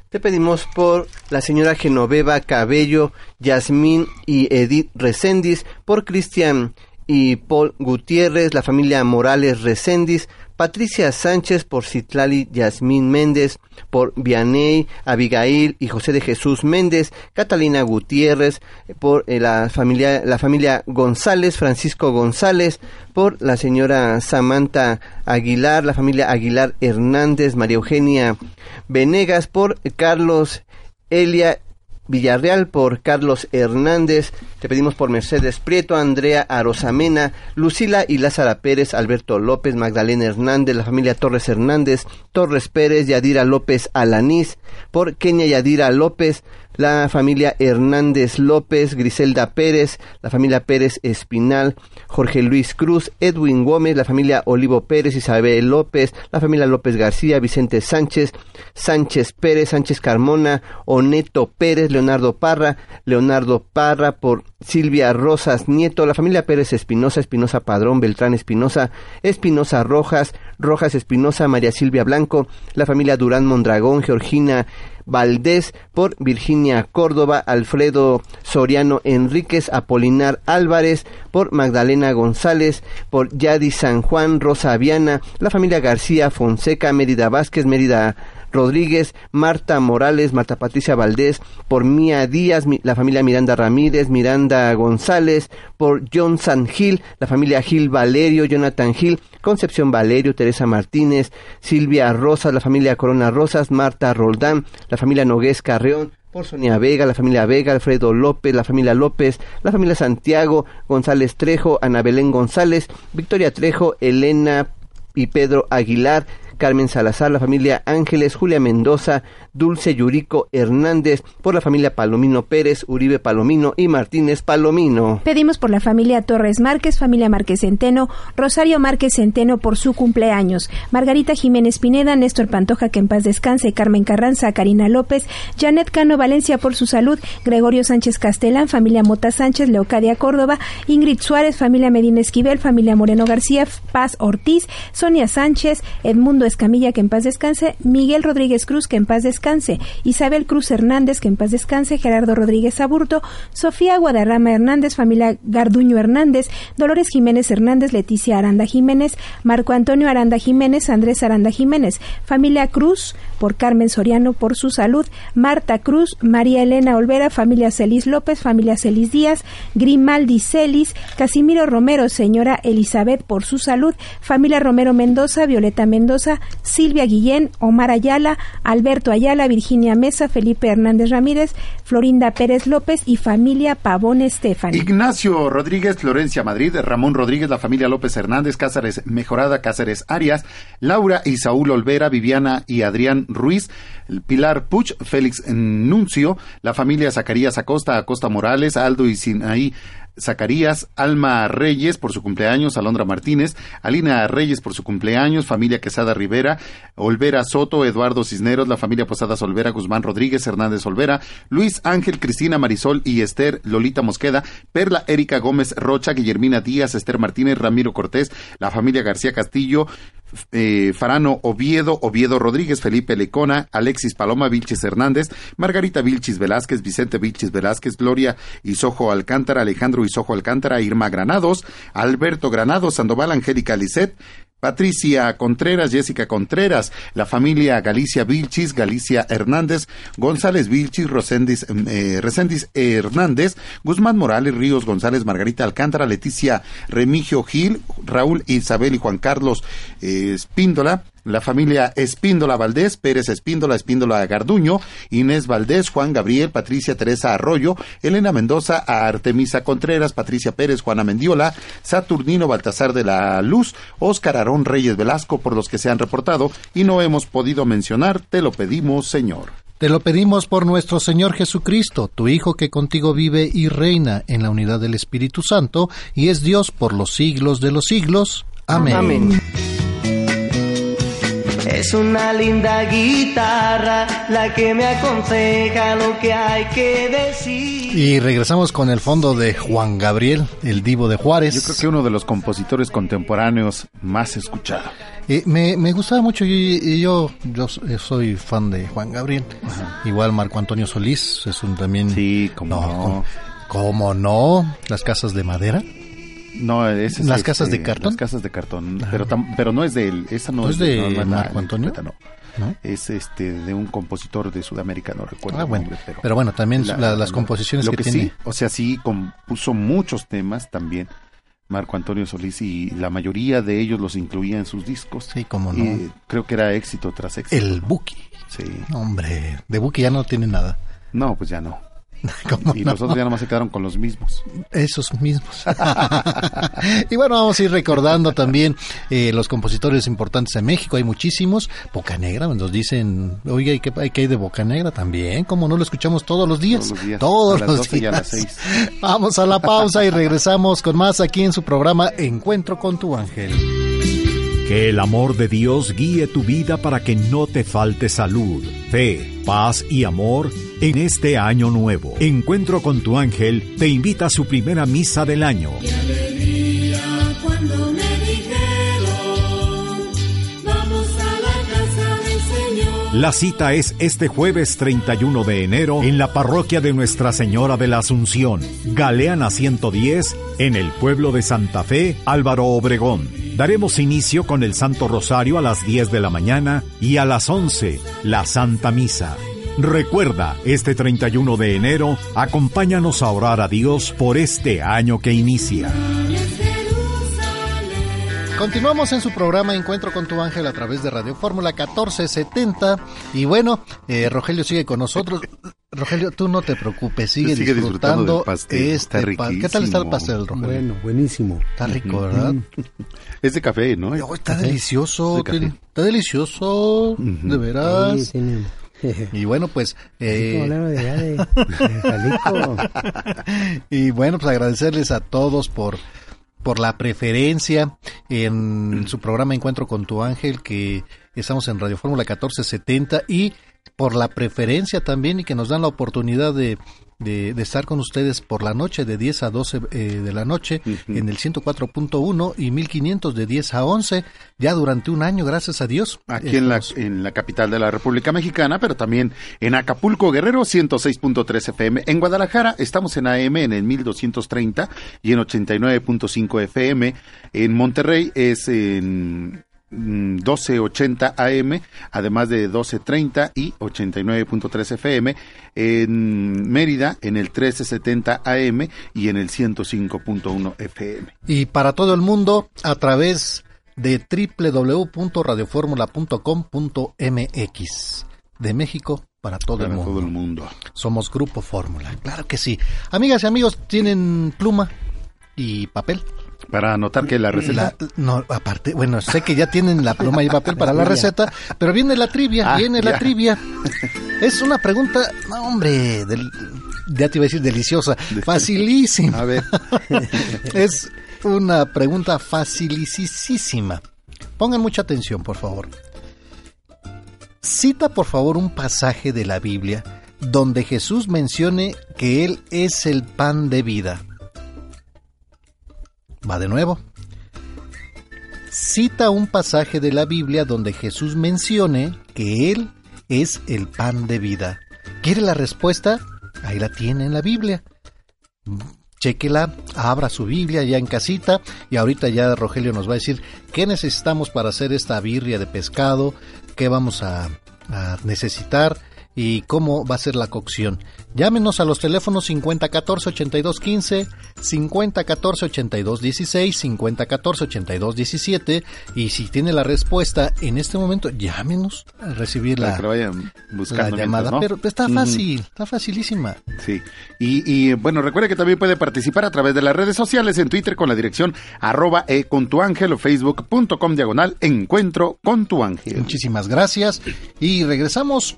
Te pedimos por la señora Genoveva Cabello, Yasmín y Edith Recendis, por Cristian y Paul Gutiérrez, la familia Morales Recendis, Patricia Sánchez por Citlali Yasmín Méndez, por Vianey, Abigail y José de Jesús Méndez, Catalina Gutiérrez, por eh, la familia la familia González, Francisco González, por la señora Samantha Aguilar, la familia Aguilar Hernández, María Eugenia Venegas, por Carlos Elia Villarreal, por Carlos Hernández, te pedimos por Mercedes Prieto, Andrea Arosamena, Lucila y Lázara Pérez, Alberto López, Magdalena Hernández, la familia Torres Hernández, Torres Pérez, Yadira López Alanís, por Kenia Yadira López, la familia Hernández López, Griselda Pérez, la familia Pérez Espinal, Jorge Luis Cruz, Edwin Gómez, la familia Olivo Pérez, Isabel López, la familia López García, Vicente Sánchez, Sánchez Pérez, Sánchez Carmona, Oneto Pérez, Leonardo Parra, Leonardo Parra, por Silvia Rosas Nieto, la familia Pérez Espinosa, Espinosa Padrón, Beltrán Espinosa, Espinosa Rojas, Rojas Espinosa, María Silvia Blanco, la familia Durán Mondragón, Georgina Valdés, por Virginia Córdoba, Alfredo Soriano Enríquez, Apolinar Álvarez, por Magdalena González, por Yadi San Juan, Rosa Aviana, la familia García Fonseca, Mérida Vázquez, Mérida Rodríguez, Marta Morales, Marta Patricia Valdés, por Mía Díaz, la familia Miranda Ramírez, Miranda González, por John San Gil, la familia Gil Valerio, Jonathan Gil, Concepción Valerio, Teresa Martínez, Silvia Rosas, la familia Corona Rosas, Marta Roldán, la familia Nogués Carreón, por Sonia Vega, la familia Vega, Alfredo López, la familia López, la familia Santiago, González Trejo, Ana Belén González, Victoria Trejo, Elena y Pedro Aguilar, Carmen Salazar, la familia Ángeles, Julia Mendoza, Dulce Yurico Hernández, por la familia Palomino Pérez, Uribe Palomino y Martínez Palomino. Pedimos por la familia Torres Márquez, familia Márquez Centeno, Rosario Márquez Centeno por su cumpleaños, Margarita Jiménez Pineda, Néstor Pantoja que en paz descanse, Carmen Carranza, Karina López, Janet Cano Valencia por su salud, Gregorio Sánchez Castelán, familia Mota Sánchez, Leocadia Córdoba, Ingrid Suárez, familia Medina Esquivel, familia Moreno García, Paz Ortiz, Sonia Sánchez, Edmundo Escamilla, que en paz descanse, Miguel Rodríguez Cruz, que en paz descanse, Isabel Cruz Hernández, que en paz descanse, Gerardo Rodríguez Aburto, Sofía Guadarrama Hernández, familia Garduño Hernández, Dolores Jiménez Hernández, Leticia Aranda Jiménez, Marco Antonio Aranda Jiménez, Andrés Aranda Jiménez, familia Cruz, por Carmen Soriano, por su salud, Marta Cruz, María Elena Olvera, familia Celis López, familia Celis Díaz, Grimaldi Celis, Casimiro Romero, señora Elizabeth, por su salud, familia Romero Mendoza, Violeta Mendoza, Silvia Guillén, Omar Ayala, Alberto Ayala, Virginia Mesa, Felipe Hernández Ramírez, Florinda Pérez López y familia Pavón Estefan. Ignacio Rodríguez, Florencia Madrid, Ramón Rodríguez, la familia López Hernández, Cáceres Mejorada, Cáceres Arias, Laura y Saúl Olvera, Viviana y Adrián Ruiz, Pilar Puch, Félix Nuncio, la familia Zacarías Acosta, Acosta Morales, Aldo y Sinaí Zacarías, Alma Reyes por su cumpleaños, Alondra Martínez, Alina Reyes por su cumpleaños, familia Quesada Rivera, Olvera Soto, Eduardo Cisneros, la familia Posadas Olvera, Guzmán Rodríguez, Hernández Olvera, Luis Ángel, Cristina Marisol y Esther Lolita Mosqueda, Perla Erika Gómez Rocha, Guillermina Díaz, Esther Martínez, Ramiro Cortés, la familia García Castillo, eh, Farano Oviedo, Oviedo Rodríguez, Felipe Lecona, Alexis Paloma Vilches Hernández, Margarita Vilchis Velázquez, Vicente Vilchis Velázquez, Gloria Isojo Alcántara, Alejandro Isojo Alcántara, Irma Granados, Alberto Granados, Sandoval Angélica Lisset, Patricia Contreras, Jessica Contreras, la familia Galicia Vilchis, Galicia Hernández, González Vilchis, Rosendis, eh, Reséndiz Hernández, Guzmán Morales, Ríos González, Margarita Alcántara, Leticia Remigio Gil, Raúl Isabel y Juan Carlos eh, Espíndola, la familia Espíndola Valdés, Pérez Espíndola, Espíndola Garduño, Inés Valdés, Juan Gabriel, Patricia Teresa Arroyo, Elena Mendoza, Artemisa Contreras, Patricia Pérez, Juana Mendiola, Saturnino Baltasar de la Luz, Óscar Aarón Reyes Velasco, por los que se han reportado y no hemos podido mencionar, te lo pedimos, Señor. Te lo pedimos por nuestro Señor Jesucristo, tu Hijo que contigo vive y reina en la unidad del Espíritu Santo, y es Dios por los siglos de los siglos. Amén. Amén. Es una linda guitarra la que me aconseja lo que hay que decir. Y regresamos con el fondo de Juan Gabriel, el divo de Juárez. Yo creo que uno de los compositores contemporáneos más escuchado. Eh, me, me gustaba mucho y, yo, yo soy fan de Juan Gabriel. Igual Marco Antonio Solís es un también. Sí, como no. ¿Cómo, cómo no? Las casas de madera. No, ese es las este, casas de cartón. Las casas de cartón, pero tam, pero no es de él, esa no, ¿No es de no, Marco Antonio. No. ¿No? Es este de un compositor de Sudamérica, no recuerdo ah, el bueno. nombre, pero, pero bueno, también la, las composiciones lo que, que, tiene. sí, o sea, sí compuso muchos temas también. Marco Antonio Solís y la mayoría de ellos los incluía en sus discos. Sí, como no. Y creo que era éxito tras éxito. El Buki. Sí. Hombre, de Buki ya no tiene nada. No, pues ya no. y no? los otros ya nomás se quedaron con los mismos. Esos mismos. y bueno, vamos a ir recordando también eh, los compositores importantes de México. Hay muchísimos. Boca Negra, nos dicen, oiga, ¿y qué, qué hay de Boca Negra también? como no lo escuchamos todos los días? Todos los días. Todos a las los 12 días. y a las 6. Vamos a la pausa y regresamos con más aquí en su programa Encuentro con tu ángel. Que el amor de Dios guíe tu vida para que no te falte salud, fe, paz y amor en este año nuevo. Encuentro con tu ángel te invita a su primera misa del año. La cita es este jueves 31 de enero en la parroquia de Nuestra Señora de la Asunción, Galeana 110, en el pueblo de Santa Fe, Álvaro Obregón. Daremos inicio con el Santo Rosario a las 10 de la mañana y a las 11 la Santa Misa. Recuerda, este 31 de enero, acompáñanos a orar a Dios por este año que inicia. Continuamos en su programa Encuentro con tu ángel a través de Radio Fórmula 1470 y bueno, eh, Rogelio sigue con nosotros. Rogelio, tú no te preocupes, sigue, sigue disfrutando disfrutando, del pastel, este está pa- ¿Qué tal está el pastel, Rogelio? Bueno, buenísimo. Está rico, ¿verdad? Es de café, ¿no? Oh, está delicioso, De café. tiene- está delicioso, de veras. Sí, Y bueno, pues... eh, de y bueno, pues agradecerles a todos por por la preferencia en su programa Encuentro con tu ángel que estamos en Radio Fórmula 1470 y por la preferencia también y que nos dan la oportunidad de de, de estar con ustedes por la noche de 10 a 12 eh, de la noche en el 104.1 y 1500 de 10 a 11 ya durante un año, gracias a Dios. Aquí en la, en la capital de la República Mexicana, pero también en Acapulco, Guerrero, 106.3 FM. En Guadalajara estamos en AM en el 1230 y en 89.5 FM. En Monterrey es en 1280 AM, además de 1230 y 89.3 FM. En Mérida en el 1370 AM y en el 105.1 FM. Y para todo el mundo a través de www.radioformula.com.mx de México para todo Para el mundo. todo el mundo. Somos Grupo Fórmula, claro que sí. Amigas y amigos, ¿tienen pluma y papel? Para anotar que la receta. La- no, aparte, bueno, sé que ya tienen la pluma y papel para la receta, pero viene la trivia, Ah, viene la trivia. Es una pregunta, no, hombre, del- ya te iba a decir deliciosa, facilísima. A ver. es una pregunta facilísima. Pongan mucha atención, por favor. Cita, por favor, un pasaje de la Biblia donde Jesús mencione que Él es el pan de vida. Va de nuevo. Cita un pasaje de la Biblia donde Jesús mencione que Él es el pan de vida. ¿Quiere la respuesta? Ahí la tiene en la Biblia. Chequela, abra su Biblia ya en casita y ahorita ya Rogelio nos va a decir qué necesitamos para hacer esta birria de pescado, qué vamos a, a necesitar y cómo va a ser la cocción. Llámenos a los teléfonos 5014 8215, 5014 8216, 5014 8217 y si tiene la respuesta en este momento, llámenos a recibir la, la llamada. Pero está fácil, está facilísima. Sí. Y, y, bueno, recuerde que también puede participar a través de las redes sociales en Twitter con la dirección arroba e con tu ángel o facebook.com diagonal encuentro con tu ángel. Muchísimas gracias. Y regresamos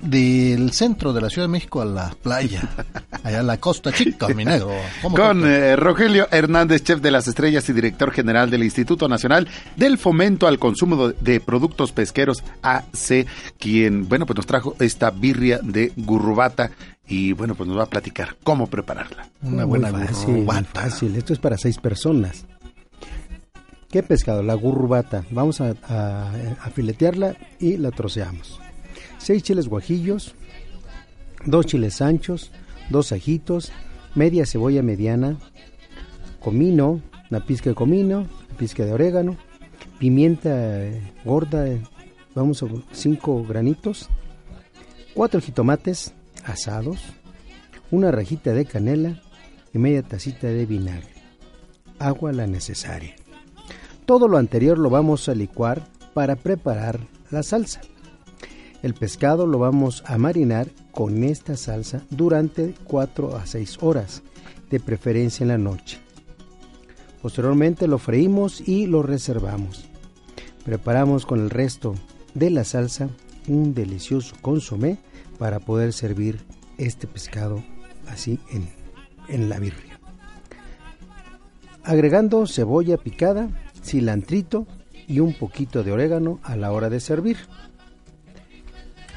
del centro de la Ciudad de México a la playa, allá a la costa chica, mi negro. ¿Cómo Con eh, Rogelio Hernández, chef de las estrellas y director general del Instituto Nacional del Fomento al Consumo de, Productos Pesqueros AC, quien, bueno, pues nos trajo esta birria de gurrubata y, bueno, pues nos va a platicar cómo prepararla. Una Muy buena fácil, gurrubata. fácil. Esto es para seis personas. ¿Qué pescado? La gurrubata. Vamos a, a- a filetearla y la troceamos. Seis chiles guajillos, dos chiles anchos, dos ajitos, media cebolla mediana, comino, una pizca de comino, pizca de orégano, pimienta gorda, vamos a cinco granitos, cuatro jitomates asados, una rajita de canela y media tacita de vinagre. Agua la necesaria. Todo lo anterior lo vamos a licuar para preparar la salsa. El pescado lo vamos a marinar con esta salsa durante 4 a 6 horas, de preferencia en la noche. Posteriormente lo freímos y lo reservamos. Preparamos con el resto de la salsa un delicioso consomé para poder servir este pescado así en, en la birria. Agregando cebolla picada, cilantrito y un poquito de orégano a la hora de servir.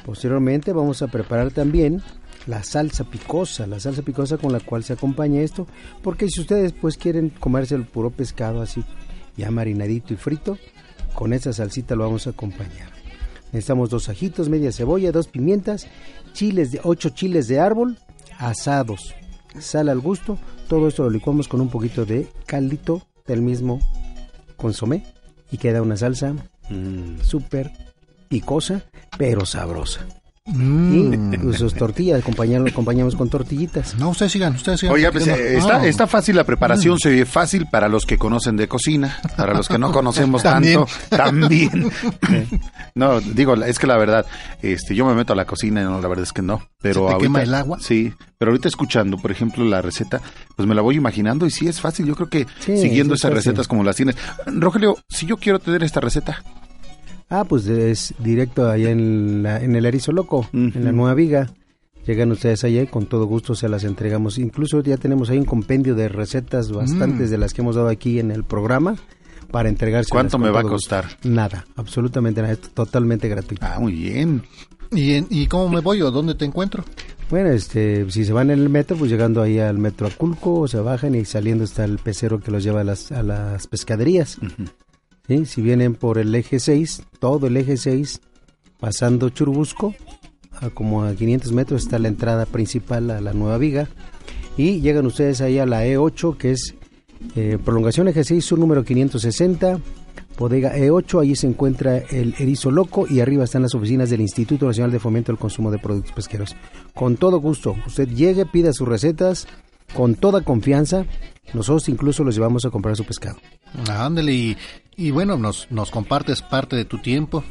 Posteriormente vamos a preparar también la salsa picosa, la salsa picosa con la cual se acompaña esto, porque si ustedes pues quieren comerse el puro pescado así ya marinadito y frito, con esa salsita lo vamos a acompañar. Necesitamos dos ajitos, media cebolla, dos pimientas, chiles de ocho chiles de árbol asados, sal al gusto, todo esto lo licuamos con un poquito de caldito del mismo consomé y queda una salsa súper picosa pero sabrosa. Mm. Y pues, sus tortillas, acompañarlo, acompañamos con tortillitas. No, ustedes sigan, ustedes sigan. Oiga, pues, eh, está, está fácil la preparación, se ve fácil para los que conocen de cocina, para los que no conocemos También. tanto, también. no, digo, es que la verdad, este, yo me meto a la cocina y no, la verdad es que no. Pero ¿Se te ahorita, quema el agua? Sí, pero ahorita escuchando, por ejemplo, la receta, pues me la voy imaginando y sí es fácil. Yo creo que Sí, siguiendo sí esas recetas como las tienes. Rogelio, si yo quiero tener esta receta, Ah, pues es directo allá en, la- en el Erizo Loco, en la Nueva Viga. Llegan ustedes allá y con todo gusto se las entregamos. Incluso ya tenemos ahí un compendio de recetas bastantes Mm. de las que hemos dado aquí en el programa para entregarse. ¿Cuánto me va a costar? Nada, absolutamente nada, es totalmente gratuito. Ah, muy bien. ¿Y, en- ¿Y cómo me voy o dónde te encuentro? Bueno, este, si se van en el metro, pues llegando ahí al metro Aculco, se bajan y saliendo está el pecero que los lleva a las, a las pescaderías. Si vienen por el eje 6, todo el eje 6, pasando Churubusco, a como a 500 metros está la entrada principal a la Nueva Viga. Y llegan ustedes ahí a la E8, que es eh, prolongación eje 6, sur número 560, bodega E8, allí se encuentra el erizo loco y arriba están las oficinas del Instituto Nacional de Fomento al Consumo de Productos Pesqueros. Con todo gusto, usted llegue, pida sus recetas, con toda confianza, nosotros incluso los llevamos a comprar su pescado. Ándale, y, y bueno, nos, nos compartes parte de tu tiempo.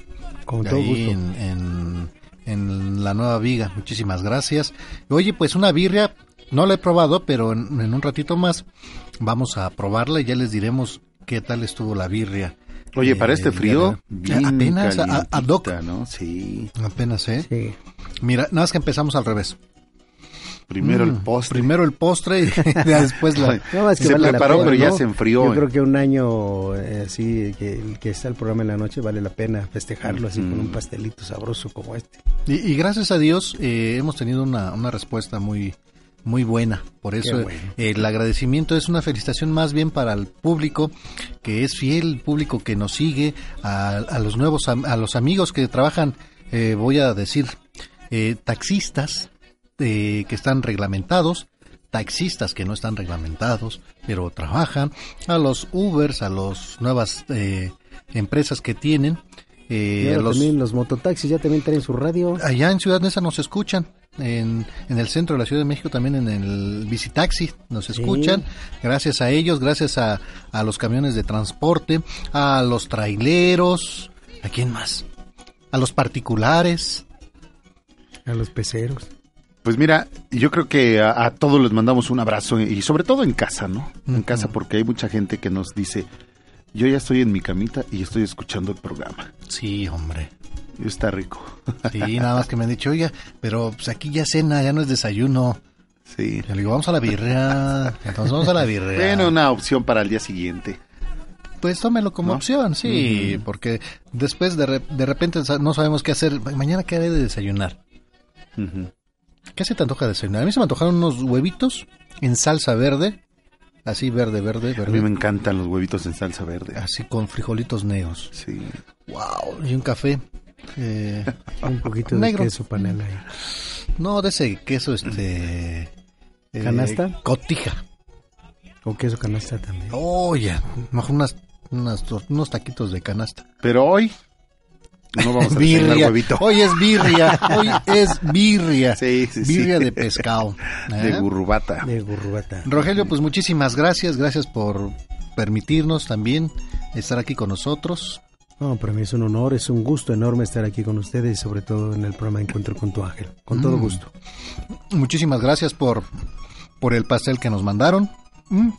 Con todo gusto. En, en, en la nueva viga. Muchísimas gracias. Oye, pues una birria, no la he probado, pero en, en un ratito más vamos a probarla y ya les diremos qué tal estuvo la birria. Oye, Eh, para este frío, bien apenas a, ¿no? Sí. Apenas, ¿eh? Mira, nada más que empezamos al revés. Primero el Mm, postre. Primero el postre y después la... No, es que se vale la preparó, pena, pero ya se enfrió. Yo creo que un año eh, así, que, que está el programa en la noche, vale la pena festejarlo así con un pastelito sabroso como este. Y, y gracias a Dios eh, hemos tenido una, una respuesta muy muy buena. Por eso bueno. eh, el agradecimiento es una felicitación más bien para el público que es fiel, el público que nos sigue, a, a los nuevos, am- a los amigos que trabajan, eh, voy a decir, eh, taxistas eh, que están reglamentados, taxistas que no están reglamentados, pero trabajan, a los Ubers, a las nuevas eh, empresas que tienen. eh, los- también los mototaxis ya también traen su radio. Allá en Ciudad Neza nos escuchan. En, en el centro de la Ciudad de México, también en el Visitaxi, nos escuchan. Gracias a ellos, gracias a, a los camiones de transporte, a los traileros. ¿A quién más? A los particulares. A los peceros. Pues mira, yo creo que a, a todos les mandamos un abrazo y sobre todo en casa, ¿no? En casa porque hay mucha gente que nos dice, yo ya estoy en mi camita y estoy escuchando el programa. Sí, hombre. Está rico. Sí, nada más que me han dicho, oiga, pero pues aquí ya cena, ya no es desayuno. Sí. Yo le digo, vamos a la birria. Entonces vamos a la birria. Bueno, una opción para el día siguiente. Pues tómelo como ¿No? opción, sí, porque después de, re- de repente no sabemos qué hacer. Mañana qué haré de desayunar. ¿Qué se te antoja de desayunar? A mí se me antojaron unos huevitos en salsa verde, así verde, verde, A verde. mí me encantan los huevitos en salsa verde. Así con frijolitos negros. Sí. Wow, y un café. eh, Un poquito negro. de queso panela ahí. No, de ese queso, este... eh, ¿Canasta? Cotija. O queso canasta también. Oh, ya. Mejor unas, unas unos taquitos de canasta. Pero hoy no vamos a birria. huevito. Hoy es birria. Hoy es birria. Sí, sí, sí. birria de pescado. De ¿eh? gurrubata. De gurrubata. Rogelio, pues muchísimas gracias. Gracias por permitirnos también estar aquí con nosotros. No, para mí es un honor, es un gusto enorme estar aquí con ustedes y sobre todo en el programa Encuentro con tu ángel. Con todo Mm. gusto. Muchísimas gracias por, por el pastel que nos mandaron. Mm,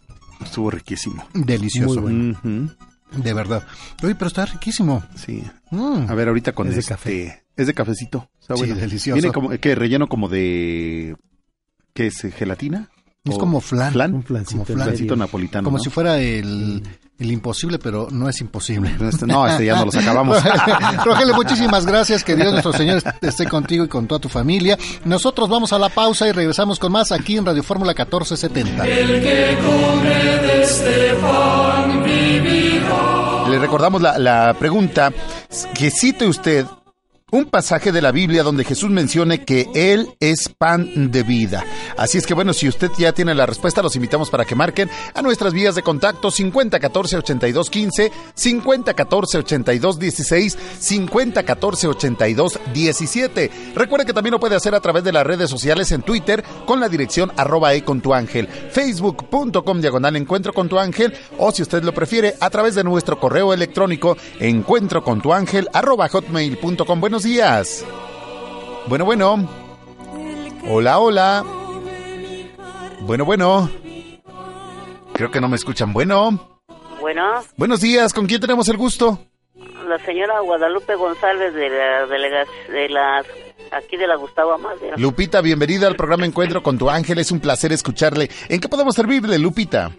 Estuvo riquísimo. delicioso. Muy bueno. De verdad. Oye, pero está riquísimo. Sí. Mm. A ver, ahorita con Es de este. café. Es de cafecito. Está Sí, bueno. delicioso. Viene como, ¿qué? Relleno como de. ¿Qué es? ¿Gelatina? Es ¿O como flan. ¿Flan? Un flancito. Como napolitano. Como ¿no? si fuera el, el imposible, pero no es imposible. Este- no, este ya no los acabamos. Rogelio, muchísimas gracias. Que Dios nuestro Señor esté contigo y con toda tu familia. Nosotros vamos a la pausa y regresamos con más aquí en Radio Fórmula 1470. Le recordamos la, la pregunta. Que cite usted un pasaje de la Biblia donde Jesús mencione que Él es pan de vida. Así es que bueno, si usted ya tiene la respuesta, los invitamos para que marquen a nuestras vías de contacto 5014-8215, 5014-8216, 5014-8217. Recuerde que también lo puede hacer a través de las redes sociales en Twitter con la dirección arroba e ángel, facebook.com diagonal encuentro con tu ángel o si usted lo prefiere a través de nuestro correo electrónico encuentro con tu ángel arroba hotmail.com. Buenos días. Bueno, bueno. Hola, hola. Bueno, bueno. Creo que no me escuchan. Bueno. Bueno, Buenos días. ¿Con quién tenemos el gusto? la señora Guadalupe González de la delegación de la aquí de la Gustavo Amadero. Lupita, bienvenida al programa Encuentro con tu ángel. Es un placer escucharle. ¿En qué podemos servirle, Lupita?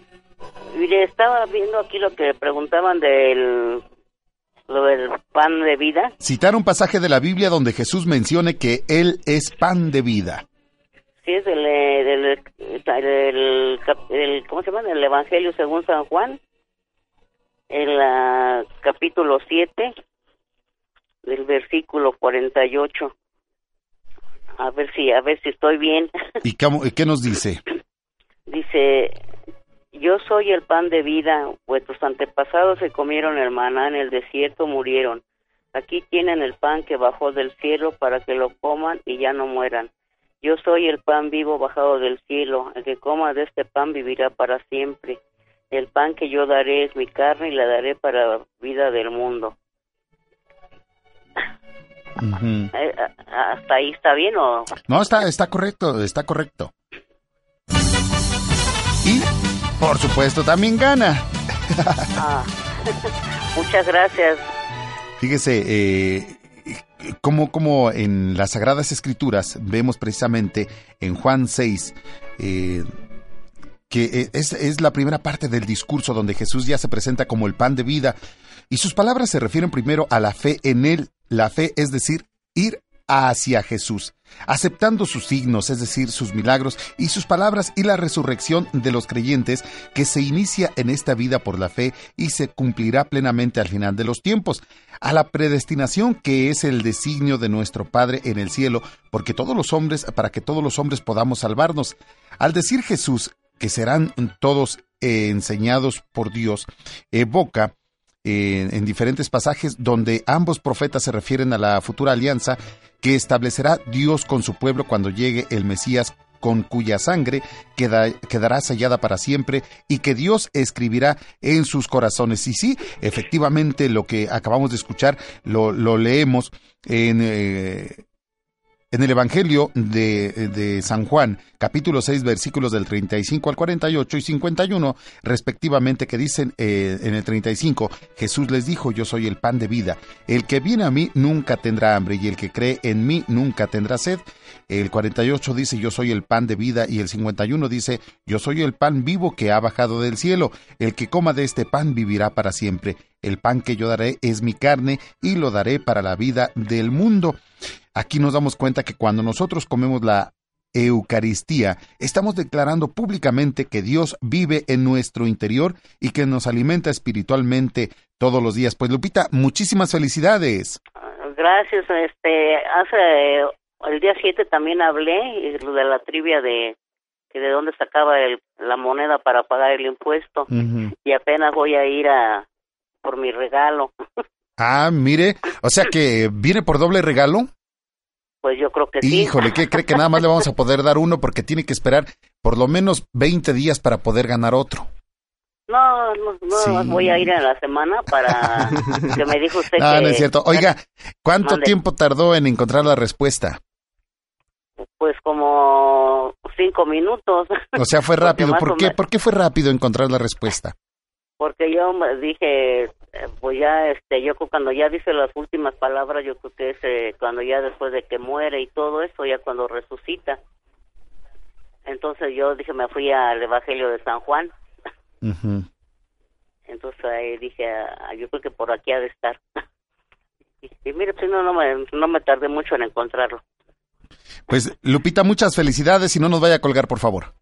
Mire, estaba viendo aquí lo que preguntaban del lo del pan de vida. Citar un pasaje de la Biblia donde Jesús mencione que Él es pan de vida. Sí, es del, eh, del, del, cap- el- ¿cómo se llama? El Evangelio según San Juan, el capítulo 7, del versículo 48. A ver si, a ver si estoy bien. ¿Y cómo- qué nos dice? Dice, yo soy el pan de vida, vuestros antepasados se comieron el maná en el desierto, murieron. Aquí tienen el pan que bajó del cielo para que lo coman y ya no mueran. Yo soy el pan vivo bajado del cielo, el que coma de este pan vivirá para siempre. El pan que yo daré es mi carne y la daré para vida del mundo. Eh, ¿Hasta ahí está bien o...? No, está, está correcto, está correcto. Por supuesto, también gana. Ah, muchas gracias. Fíjese, eh, como, como en las Sagradas Escrituras vemos precisamente en Juan 6, eh, que eh, es, es la primera parte del discurso donde Jesús ya se presenta como el pan de vida y sus palabras se refieren primero a la fe en Él. La fe es decir, ir hacia Jesús, aceptando sus signos, es decir, sus milagros y sus palabras y la resurrección de los creyentes que se inicia en esta vida por la fe y se cumplirá plenamente al final de los tiempos, a la predestinación que es el designio de nuestro Padre en el cielo, porque todos los hombres, para que todos los hombres podamos salvarnos. Al decir Jesús que serán todos eh, enseñados por Dios, evoca eh, en diferentes pasajes donde ambos profetas se refieren a la futura alianza que establecerá Dios con su pueblo cuando llegue el Mesías con cuya sangre queda- quedará sellada para siempre y que Dios escribirá en sus corazones. Y sí, efectivamente lo que acabamos de escuchar lo, lo leemos en, eh, en el Evangelio de, de San Juan, capítulo 6, versículos del 35 al 48 y 51, respectivamente, que dicen eh, en el 35, Jesús les dijo, yo soy el pan de vida, el que viene a mí nunca tendrá hambre y el que cree en mí nunca tendrá sed. El 48 dice, yo soy el pan de vida y el 51 dice, yo soy el pan vivo que ha bajado del cielo, el que coma de este pan vivirá para siempre. El pan que yo daré es mi carne y lo daré para la vida del mundo. Aquí nos damos cuenta que cuando nosotros comemos la Eucaristía, estamos declarando públicamente que Dios vive en nuestro interior y que nos alimenta espiritualmente todos los días. Pues Lupita, muchísimas felicidades. Gracias. Este, hace el día 7 también hablé de la trivia de que de dónde sacaba el, la moneda para pagar el impuesto y apenas voy a ir a por mi regalo. Ah, mire, o sea que viene por doble regalo. Pues yo creo que sí. Híjole, ¿qué cree que nada más le vamos a poder dar uno porque tiene que esperar por lo menos 20 días para poder ganar otro? No, no, no Sí. voy a ir en la semana para que me dijo usted No, que no es cierto. Oiga, ¿cuánto Mande. tiempo tardó en encontrar la respuesta? pues como cinco minutos. O sea, fue rápido. ¿Por qué? ¿Por qué fue rápido encontrar la respuesta? Porque yo dije, eh, pues ya, este, yo creo cuando ya dice las últimas palabras, yo creo que es eh, cuando ya después de que muere y todo eso, ya cuando resucita. Entonces yo dije, me fui al Evangelio de San Juan. Entonces ahí dije, ah, yo creo que por aquí ha de estar. y, y mire, pues no, no me, no me tardé mucho en encontrarlo. Pues Lupita, muchas felicidades y no nos vaya a colgar, por favor.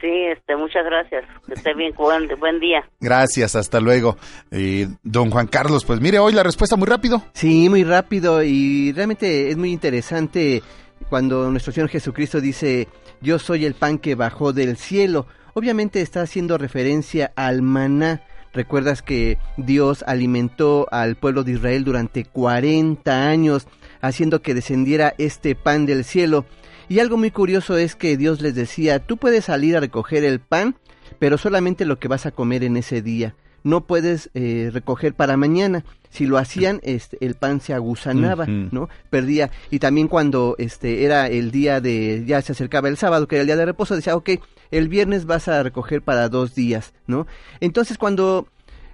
Sí, este, muchas gracias. Que esté bien, buen, buen día. Gracias, hasta luego. Eh, don Juan Carlos, pues mire hoy la respuesta muy rápido. Sí, muy rápido y realmente es muy interesante cuando nuestro Señor Jesucristo dice, yo soy el pan que bajó del cielo. Obviamente está haciendo referencia al maná. Recuerdas que Dios alimentó al pueblo de Israel durante 40 años, haciendo que descendiera este pan del cielo. Y algo muy curioso es que Dios les decía, tú puedes salir a recoger el pan, pero solamente lo que vas a comer en ese día. No puedes eh, recoger para mañana. Si lo hacían, este, el pan se agusanaba, Ujú. ¿no? Perdía. Y también cuando este era el día de, ya se acercaba el sábado, que era el día de reposo, decía, ok, el viernes vas a recoger para dos días, ¿no? Entonces cuando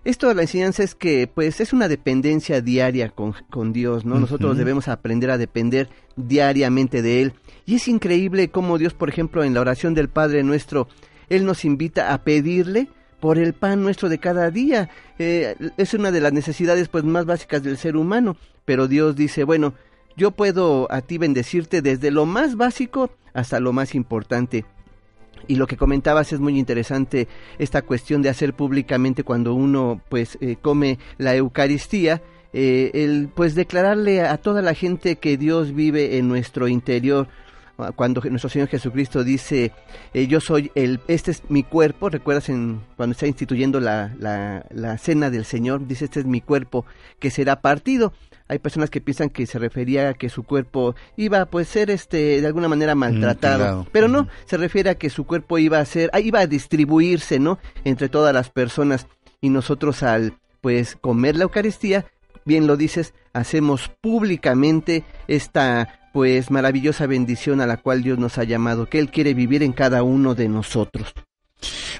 esto de la enseñanza es que pues es una dependencia diaria con, con Dios, ¿no? Nosotros debemos aprender a depender diariamente de Él. Y es increíble cómo Dios, por ejemplo, en la oración del Padre nuestro, Él nos invita a pedirle por el pan nuestro de cada día. Eh, es una de las necesidades pues más básicas del ser humano. Pero Dios dice, bueno, yo puedo a ti bendecirte desde lo más básico hasta lo más importante. Y lo que comentabas es muy interesante, esta cuestión de hacer públicamente cuando uno pues eh, come la Eucaristía, eh, el pues declararle a toda la gente que Dios vive en nuestro interior, cuando nuestro Señor Jesucristo dice, eh, yo soy el, este es mi cuerpo, recuerdas en, cuando está instituyendo la, la, la cena del Señor, dice, este es mi cuerpo que será partido. Hay personas que piensan que se refería a que su cuerpo iba a pues, ser este de alguna manera maltratado, claro. pero no, se refiere a que su cuerpo iba a ser, iba a distribuirse, ¿no? Entre todas las personas y nosotros al pues comer la Eucaristía, bien lo dices, hacemos públicamente esta pues maravillosa bendición a la cual Dios nos ha llamado, que Él quiere vivir en cada uno de nosotros.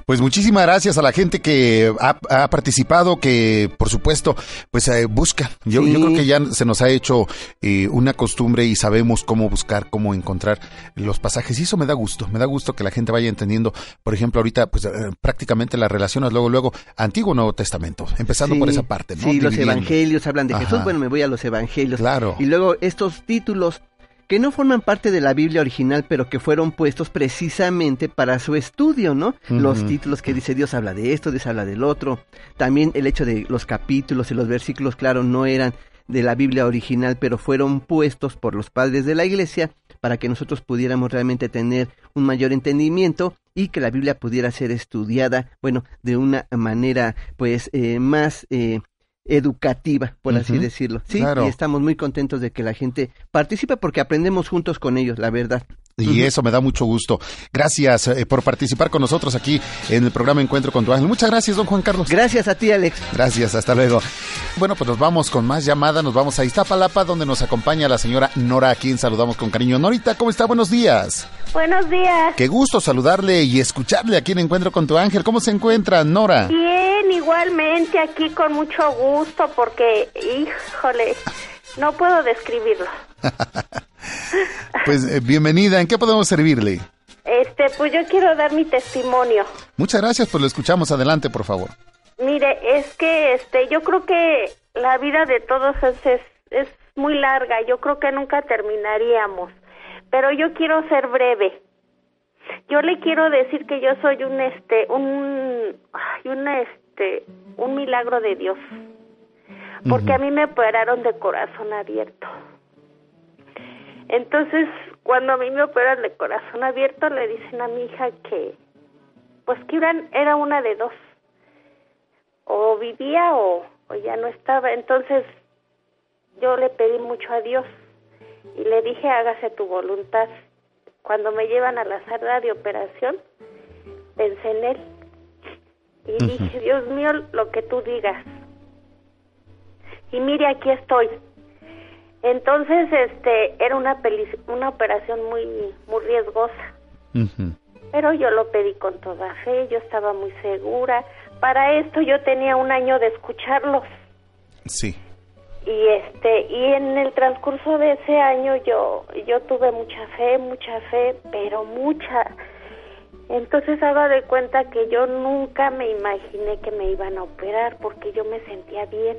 Pues muchísimas gracias a la gente que ha, ha participado, que por supuesto, pues eh, busca. Yo, Sí. yo creo que ya se nos ha hecho eh, una costumbre y sabemos cómo buscar, cómo encontrar los pasajes. Y eso me da gusto, me da gusto que la gente vaya entendiendo. Por ejemplo, ahorita, pues eh, prácticamente las relacionas luego, luego, Antiguo Nuevo Testamento, empezando Sí, por esa parte, ¿no? Sí, los evangelios hablan de Ajá. Jesús, bueno, me voy a los evangelios. Claro. Y luego estos títulos que no forman parte de la Biblia original, pero que fueron puestos precisamente para su estudio, ¿no? Los títulos que dice Dios habla de esto, Dios habla del otro. También el hecho de los capítulos y los versículos, claro, no eran de la Biblia original, pero fueron puestos por los padres de la iglesia para que nosotros pudiéramos realmente tener un mayor entendimiento y que la Biblia pudiera ser estudiada, bueno, de una manera pues eh, más eh, educativa, por así decirlo. Sí, Claro. y estamos muy contentos de que la gente participe porque aprendemos juntos con ellos, la verdad. Y eso me da mucho gusto. Gracias eh, por participar con nosotros aquí en el programa Encuentro con tu ángel. Muchas gracias, don Juan Carlos. Gracias a ti, Alex. Gracias, hasta luego. Bueno, pues nos vamos con más llamadas. Nos vamos a Iztapalapa, donde nos acompaña la señora Nora, a quien saludamos con cariño. Norita, ¿cómo está? Buenos días. Buenos días. Qué gusto saludarle y escucharle aquí en Encuentro con tu ángel. ¿Cómo se encuentra, Nora? Bien, igualmente aquí con mucho gusto porque, híjole, no puedo describirlo. Pues eh, bienvenida. ¿En qué podemos servirle? Este, pues yo quiero dar mi testimonio. Muchas gracias, pues lo escuchamos. Adelante, por favor. Mire, es que este, yo creo que la vida de todos es, es, es muy larga. Yo creo que nunca terminaríamos. Pero yo quiero ser breve. Yo le quiero decir que yo soy un este, un, un este, un milagro de Dios. Porque a mí me operaron de corazón abierto. Entonces, cuando a mí me operan de corazón abierto, le dicen a mi hija que, pues que eran- era una de dos. O vivía o, o ya no estaba. Entonces, yo le pedí mucho a Dios y le dije, hágase tu voluntad. Cuando me llevan a la sala de operación, pensé en Él. Y dije, Dios mío, lo que tú digas. Y mire, aquí estoy. Entonces, este, era una peli- una operación muy muy riesgosa, pero yo lo pedí con toda fe, yo estaba muy segura. Para esto yo tenía un año de escucharlos Sí. Y este y en el transcurso de ese año yo yo tuve mucha fe, mucha fe, pero mucha. Entonces haga de cuenta que yo nunca me imaginé que me iban a operar porque yo me sentía bien.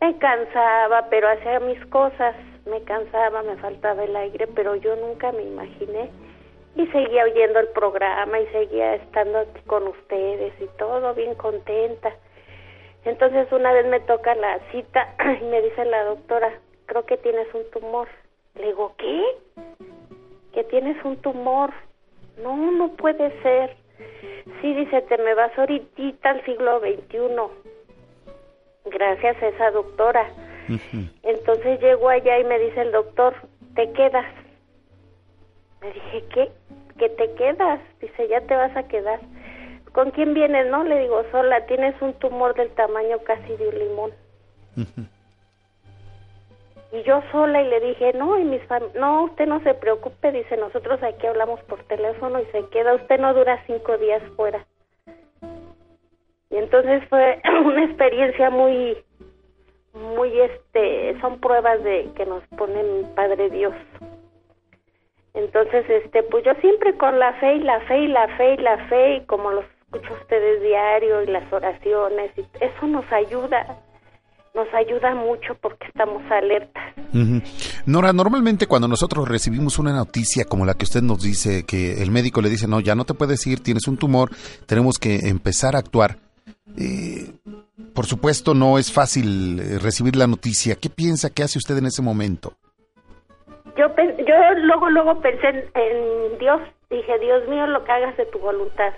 Me cansaba, pero hacía mis cosas. Me cansaba, me faltaba el aire, pero yo nunca me imaginé. Y seguía oyendo el programa y seguía estando aquí con ustedes y todo bien contenta. Entonces una vez me toca la cita y me dice la doctora, creo que tienes un tumor. Le digo, ¿qué? Que tienes un tumor. No, no puede ser. Sí, dice, te me vas ahorita al siglo XXI. Gracias a esa doctora. Entonces llego allá y me dice el doctor, te quedas. Le dije, ¿qué? ¿Que te quedas? Dice, ya te vas a quedar. ¿Con quién vienes? No, le digo, sola, tienes un tumor del tamaño casi de un limón. Y yo sola y le dije, no, y mis fam- no, usted no se preocupe, dice, nosotros aquí hablamos por teléfono y se queda, usted no dura cinco días fuera. Y entonces fue una experiencia muy, muy, este, son pruebas de que nos pone mi Padre Dios. Entonces, este, pues yo siempre con la fe y la fe y la fe y la fe y como los escucho ustedes diario y las oraciones y eso nos ayuda, nos ayuda mucho porque estamos alertas. Nora, normalmente cuando nosotros recibimos una noticia como la que usted nos dice, que el médico le dice, no, ya no te puedes ir, tienes un tumor, tenemos que empezar a actuar. eh, por supuesto, no es fácil eh, recibir la noticia. ¿Qué piensa, qué hace usted en ese momento? Yo, yo luego, luego pensé en, en Dios. Dije, Dios mío, lo que hagas de tu voluntad.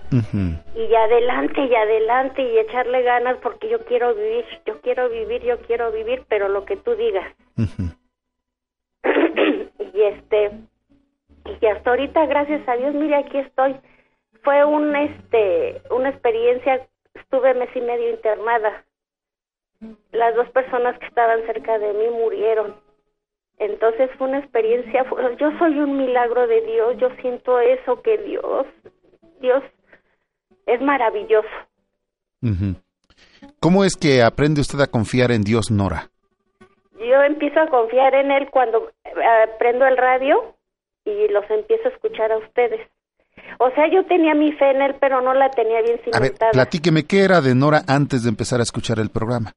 Y adelante, y adelante, y echarle ganas porque yo quiero vivir, yo quiero vivir, yo quiero vivir, pero lo que tú digas. y este, y hasta ahorita, gracias a Dios, mire, aquí estoy. Fue un, este, una experiencia, estuve mes y medio internada. Las dos personas que estaban cerca de mí murieron. Entonces fue una experiencia, yo soy un milagro de Dios, yo siento eso que Dios, Dios es maravilloso. ¿Cómo es que aprende usted a confiar en Dios, Nora? Yo empiezo a confiar en Él cuando eh, prendo el radio y los empiezo a escuchar a ustedes. O sea, yo tenía mi fe en Él, pero no la tenía bien A ver, cimentada. platíqueme, ¿qué era de Nora antes de empezar a escuchar el programa?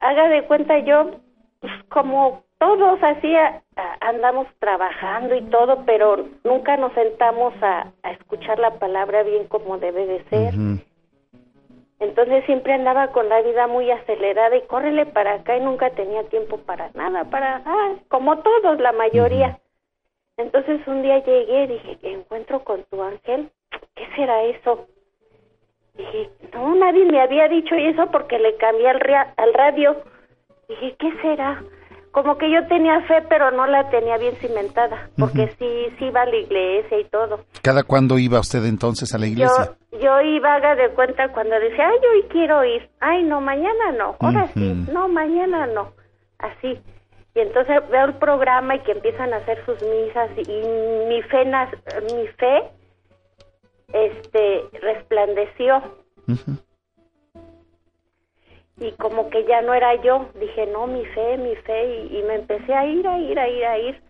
Haga de cuenta yo, pues, como todos así a- a- andamos trabajando y todo, pero nunca nos sentamos a, a escuchar la palabra bien como debe de ser. Entonces siempre andaba con la vida muy acelerada y córrele para acá y nunca tenía tiempo para nada, para, ah, como todos, la mayoría. Entonces un día llegué y dije, encuentro con tu ángel, ¿qué será eso? Dije, no, nadie me había dicho eso porque le cambié al, al radio. Dije, ¿qué será? Como que yo tenía fe, pero no la tenía bien cimentada, porque sí, sí iba a la iglesia y todo. ¿Cada cuándo iba usted entonces a la iglesia? Yo, yo iba haga de cuenta cuando decía, ay, hoy quiero ir. Ay, no, mañana no. Ahora sí. No, mañana no. Así. Y entonces veo el programa y que empiezan a hacer sus misas y, y mi fe, mi fe, este, resplandeció. Y como que ya no era yo. Dije, no, mi fe, mi fe. Y, y me empecé a ir, a ir, a ir, a ir.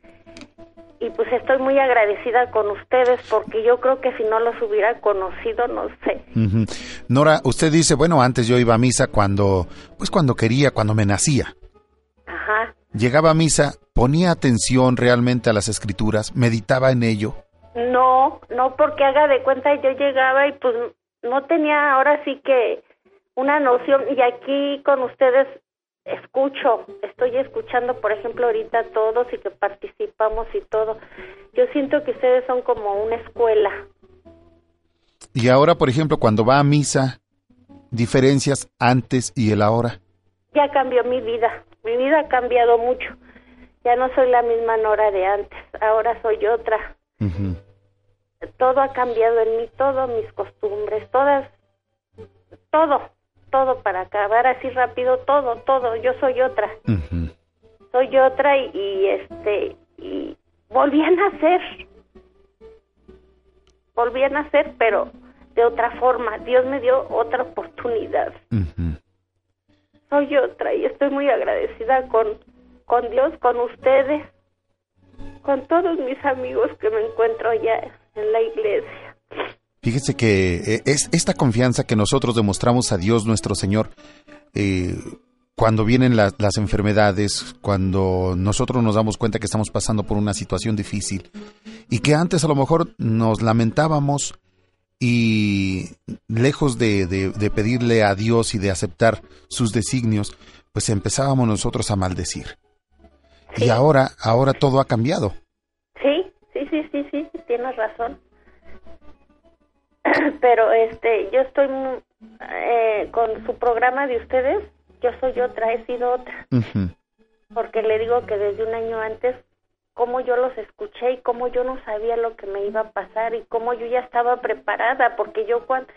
Y pues estoy muy agradecida con ustedes porque yo creo que si no los hubiera conocido, no sé. Ujú. Nora, usted dice, bueno, antes yo iba a misa cuando, pues cuando quería, cuando me nacía. Ajá. Llegaba a misa, ponía atención realmente a las escrituras, meditaba en ello. No, no, porque haga de cuenta yo llegaba y pues no tenía ahora sí que una noción y aquí con ustedes escucho, estoy escuchando por ejemplo ahorita todos y que participamos y todo. Yo siento que ustedes son como una escuela. Y ahora, por ejemplo, cuando va a misa, diferencias antes y el ahora. Ya cambió mi vida, mi vida ha cambiado mucho. Ya no soy la misma Nora de antes, ahora soy otra. Todo ha cambiado en mí, todas mis costumbres, todas, todo, todo para acabar así rápido, todo, todo. Yo soy otra, soy otra y, y, este y volví a nacer, volví a nacer, pero de otra forma. Dios me dio otra oportunidad. Soy otra y estoy muy agradecida con con Dios, con ustedes, con todos mis amigos que me encuentro allá en la iglesia. Fíjese que eh, es esta confianza que nosotros demostramos a Dios nuestro Señor eh, cuando vienen la- las enfermedades, cuando nosotros nos damos cuenta que estamos pasando por una situación difícil y que antes a lo mejor nos lamentábamos y lejos de, de- de pedirle a Dios y de aceptar sus designios, pues empezábamos nosotros a maldecir. Y ahora, ahora todo ha cambiado. Sí, sí, sí, sí, sí, tienes razón. Pero este, yo estoy eh, con su programa de ustedes, yo soy otra, he sido otra, porque le digo que desde un año antes, cómo yo los escuché y cómo yo no sabía lo que me iba a pasar y cómo yo ya estaba preparada, porque yo cuando,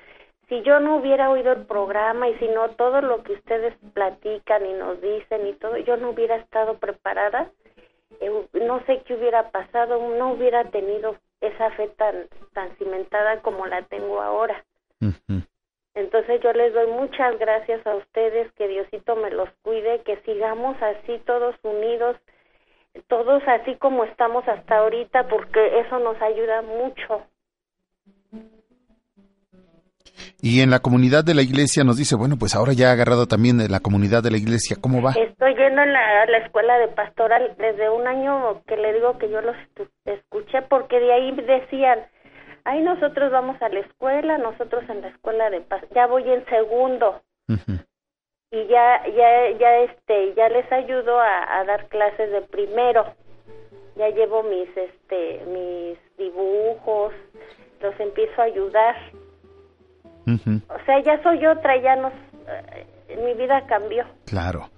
si yo no hubiera oído el programa y si no todo lo que ustedes platican y nos dicen y todo, yo no hubiera estado preparada eh, no sé qué hubiera pasado, no hubiera tenido esa fe tan, tan cimentada como la tengo ahora. Entonces yo les doy muchas gracias a ustedes, que Diosito me los cuide, que sigamos así todos unidos, todos así como estamos hasta ahorita, porque eso nos ayuda mucho. Y en la comunidad de la iglesia nos dice, bueno, pues ahora ya ha agarrado también la comunidad de la iglesia, ¿cómo va? Estoy yendo a la, la escuela de pastoral desde un año que le digo que yo los escuché porque de ahí decían, ay, nosotros vamos a la escuela, nosotros en la escuela de pas ya voy en segundo y ya, ya, ya, este, ya les ayudo a, a dar clases de primero. Ya llevo mis, este, mis dibujos, los empiezo a ayudar. O sea, ya soy otra, ya no, eh, mi vida cambió. Claro.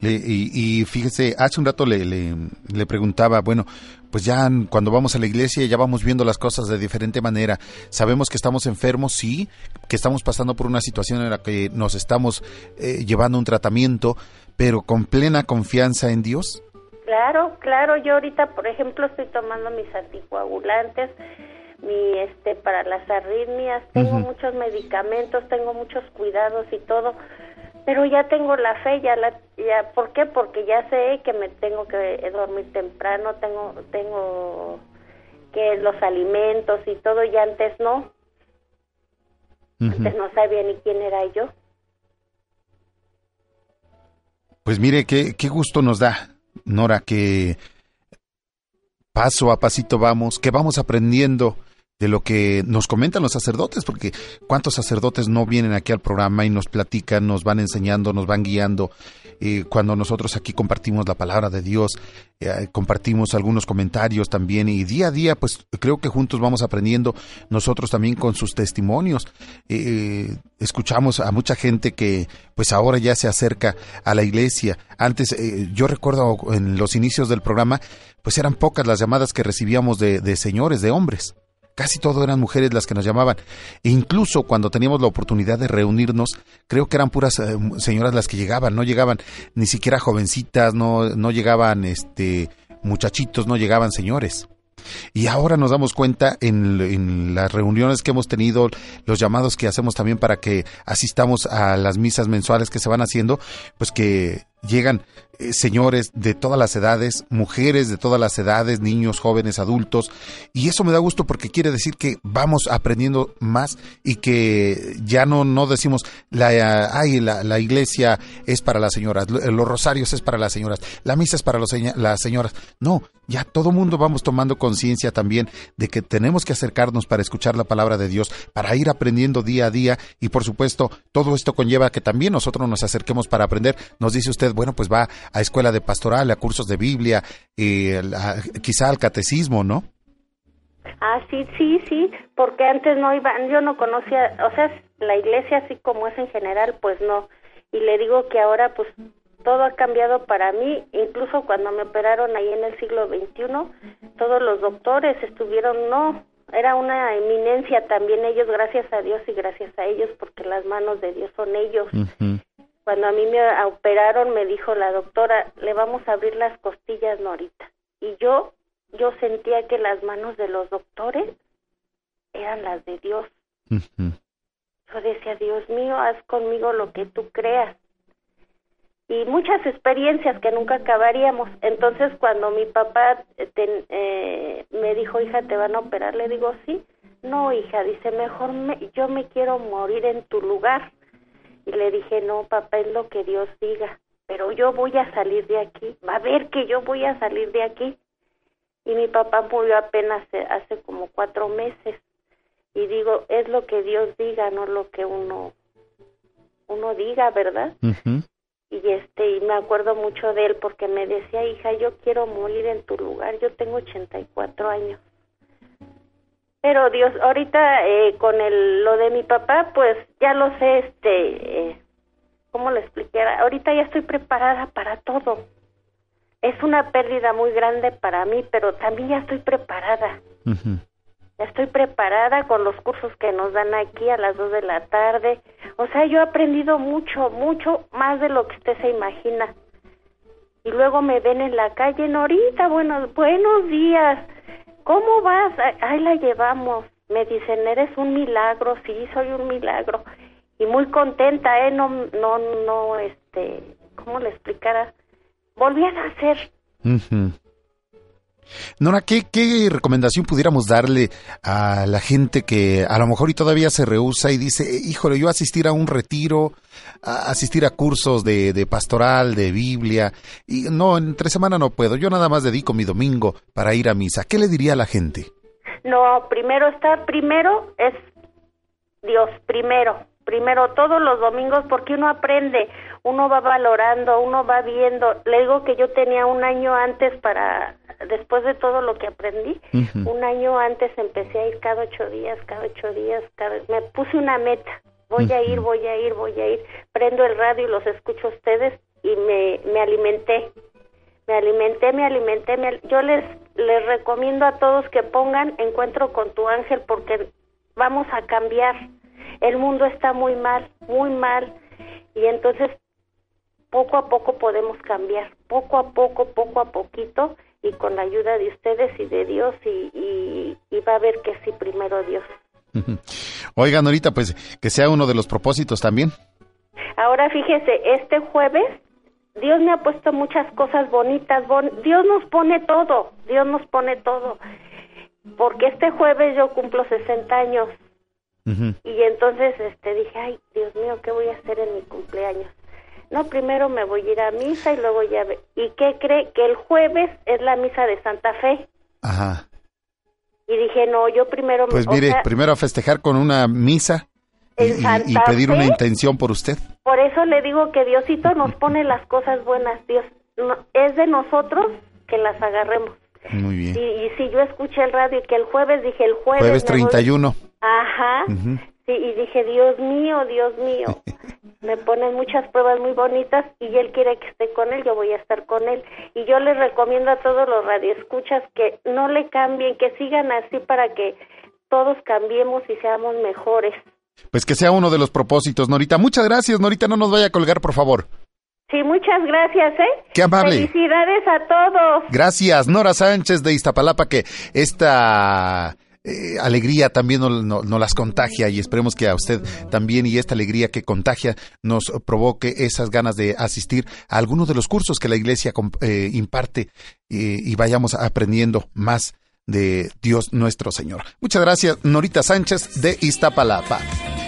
Le- y, y fíjese, hace un rato le, le, le preguntaba, bueno, pues ya cuando vamos a la iglesia ya vamos viendo las cosas de diferente manera. Sabemos que estamos enfermos, sí, que estamos pasando por una situación en la que nos estamos eh, llevando un tratamiento, pero con plena confianza en Dios. Claro, claro, yo ahorita, por ejemplo, estoy tomando mis anticoagulantes, mi este para las arritmias, tengo muchos medicamentos, tengo muchos cuidados y todo, pero ya tengo la fe, ya la ya ¿por qué? Porque ya sé que me tengo que dormir temprano, tengo tengo que los alimentos y todo, y antes no, antes no sabía ni quién era yo. Pues mire, qué, qué gusto nos da, Nora, que paso a pasito vamos, que vamos aprendiendo de lo que nos comentan los sacerdotes, porque cuántos sacerdotes no vienen aquí al programa y nos platican, nos van enseñando, nos van guiando. Eh, cuando nosotros aquí compartimos la palabra de Dios, eh, compartimos algunos comentarios también y día a día, pues creo que juntos vamos aprendiendo nosotros también con sus testimonios. Eh, escuchamos a mucha gente que pues ahora ya se acerca a la iglesia. Antes, yo recuerdo en los inicios del programa, pues eran pocas las llamadas que recibíamos de, de señores, de hombres. Casi todo eran mujeres las que nos llamaban. E incluso cuando teníamos la oportunidad de reunirnos, creo que eran puras eh, señoras las que llegaban, no llegaban ni siquiera jovencitas, no, no llegaban este muchachitos, no llegaban señores. Y ahora nos damos cuenta en, en las reuniones que hemos tenido, los llamados que hacemos también para que asistamos a las misas mensuales que se van haciendo, pues que llegan eh, señores de todas las edades, mujeres de todas las edades, niños, jóvenes, adultos, y eso me da gusto porque quiere decir que vamos aprendiendo más y que ya no, no decimos, la, ay, la, la iglesia es para las señoras, lo- los rosarios es para las señoras, la misa es para los las señoras. No, ya todo mundo vamos tomando conciencia también de que tenemos que acercarnos para escuchar la palabra de Dios, para ir aprendiendo día a día y por supuesto todo esto conlleva que también nosotros nos acerquemos para aprender. Nos dice usted, bueno, pues va a escuela de pastoral, a cursos de Biblia, eh, la- quizá al catecismo, ¿no? Ah, sí, sí, sí, porque antes no iba, yo no conocía, o sea, la iglesia así como es en general, pues no. Y le digo que ahora pues todo ha cambiado para mí, incluso cuando me operaron ahí en el siglo XXI, todos los doctores estuvieron, no, era una eminencia también ellos, gracias a Dios y gracias a ellos, porque las manos de Dios son ellos. Cuando a mí me operaron, me dijo la doctora, le vamos a abrir las costillas, Norita. Y yo, yo sentía que las manos de los doctores eran las de Dios. Yo decía, Dios mío, haz conmigo lo que tú creas. Y muchas experiencias que nunca acabaríamos. Entonces, cuando mi papá eh, ten- eh, me dijo, hija, ¿te van a operar? Le digo, sí. No, hija, dice, mejor me, yo me quiero morir en tu lugar. Y le dije, no, papá, es lo que Dios diga. Pero yo voy a salir de aquí. Va a ver que yo voy a salir de aquí. Y mi papá murió apenas hace, hace como cuatro meses. Y digo, es lo que Dios diga, no lo que uno, uno diga, ¿verdad? y este y me acuerdo mucho de él porque me decía hija yo quiero morir en tu lugar yo tengo 84 años pero Dios ahorita eh, con el lo de mi papá pues ya lo sé este eh, cómo le expliqué ahorita ya estoy preparada para todo es una pérdida muy grande para mí pero también ya estoy preparada ya estoy preparada con los cursos que nos dan aquí a las dos de la tarde. O sea, yo he aprendido mucho, mucho más de lo que usted se imagina. Y luego me ven en la calle, Norita, buenos, buenos días. ¿Cómo vas? Ahí la llevamos. Me dicen, eres un milagro. Sí, soy un milagro. Y muy contenta, ¿eh? No, no, no, este, ¿cómo le explicara? Volví a nacer. Nora, ¿qué, ¿qué recomendación pudiéramos darle a la gente que a lo mejor y todavía se rehúsa y dice, híjole, yo asistir a un retiro, a asistir a cursos de, de pastoral, de Biblia, y no, entre semana no puedo, yo nada más dedico mi domingo para ir a misa. ¿Qué le diría a la gente? No, primero está, primero es Dios, primero, primero todos los domingos porque uno aprende, uno va valorando, uno va viendo. Le digo que yo tenía un año antes para, después de todo lo que aprendí, un año antes empecé a ir cada ocho días, cada ocho días, cada, me puse una meta. Voy a ir, voy a ir, voy a ir. Prendo el radio y los escucho a ustedes y me, me alimenté. Me alimenté, me alimenté. Me al- yo les, les recomiendo a todos que pongan Encuentro con tu ángel porque vamos a cambiar. El mundo está muy mal, muy mal. Y entonces poco a poco podemos cambiar, poco a poco, poco a poquito, y con la ayuda de ustedes y de Dios, y, y, y va a ver que sí, primero Dios. Oigan, ahorita pues que sea uno de los propósitos también. Ahora fíjese, este jueves Dios me ha puesto muchas cosas bonitas, bon- Dios nos pone todo, Dios nos pone todo, porque este jueves yo cumplo 60 años y entonces este dije, ay, Dios mío, ¿qué voy a hacer en mi cumpleaños? No, primero me voy a ir a misa y luego ya ve. ¿Y qué cree? Que el jueves es la misa de Santa Fe. Ajá. Y dije, no, yo primero me... Pues o mire, sea, primero a festejar con una misa y, pedir una intención por usted. Por eso le digo que Diosito nos pone las cosas buenas. Dios no- es de nosotros que las agarremos. Muy bien. Y, y si yo escuché el radio y que el jueves dije el jueves. Jueves me voy- 31. Ajá. Ujú. Sí, y dije, Dios mío, Dios mío. Me ponen muchas pruebas muy bonitas y él quiere que esté con él, yo voy a estar con él. Y yo les recomiendo a todos los radioescuchas que no le cambien, que sigan así para que todos cambiemos y seamos mejores. Pues que sea uno de los propósitos, Norita. Muchas gracias, Norita. No nos vaya a colgar, por favor. Sí, muchas gracias, ¿eh? Qué amable. Felicidades a todos. Gracias, Nora Sánchez de Iztapalapa, que esta eh, alegría también nos no, las contagia y esperemos que a usted también y esta alegría que contagia nos provoque esas ganas de asistir a algunos de los cursos que la iglesia eh, imparte eh, y vayamos aprendiendo más de Dios nuestro Señor. Muchas gracias, Norita Sánchez de Iztapalapa.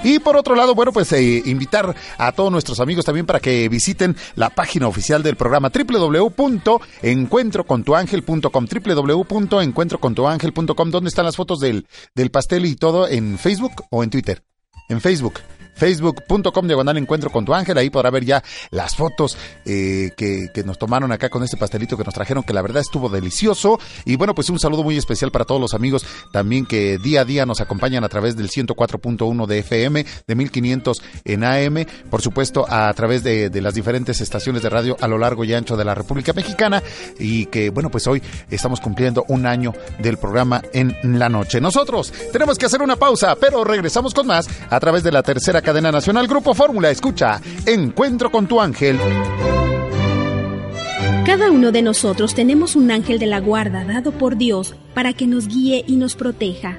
Y por otro lado, bueno, pues eh, invitar a todos nuestros amigos también para que visiten la página oficial del programa www.encuentrocontuangel.com www.encuentrocontuangel.com ¿Dónde están las fotos del, del pastel y todo? ¿En Facebook o en Twitter? En Facebook facebook.com diagonal encuentro con tu ángel, ahí podrá ver ya las fotos eh, que, nos tomaron acá con este pastelito que nos trajeron, que la verdad estuvo delicioso. Y bueno, pues un saludo muy especial para todos los amigos también que día a día nos acompañan a través del 104.1 de FM, de 1500 en AM, por supuesto a través de, de las diferentes estaciones de radio a lo largo y ancho de la República Mexicana y que bueno, pues hoy estamos cumpliendo un año del programa en la noche. Nosotros tenemos que hacer una pausa, pero regresamos con más a través de la tercera cadena nacional Grupo Fórmula. Escucha, Encuentro con tu ángel. Cada uno de nosotros tenemos un ángel de la guarda dado por Dios para que nos guíe y nos proteja.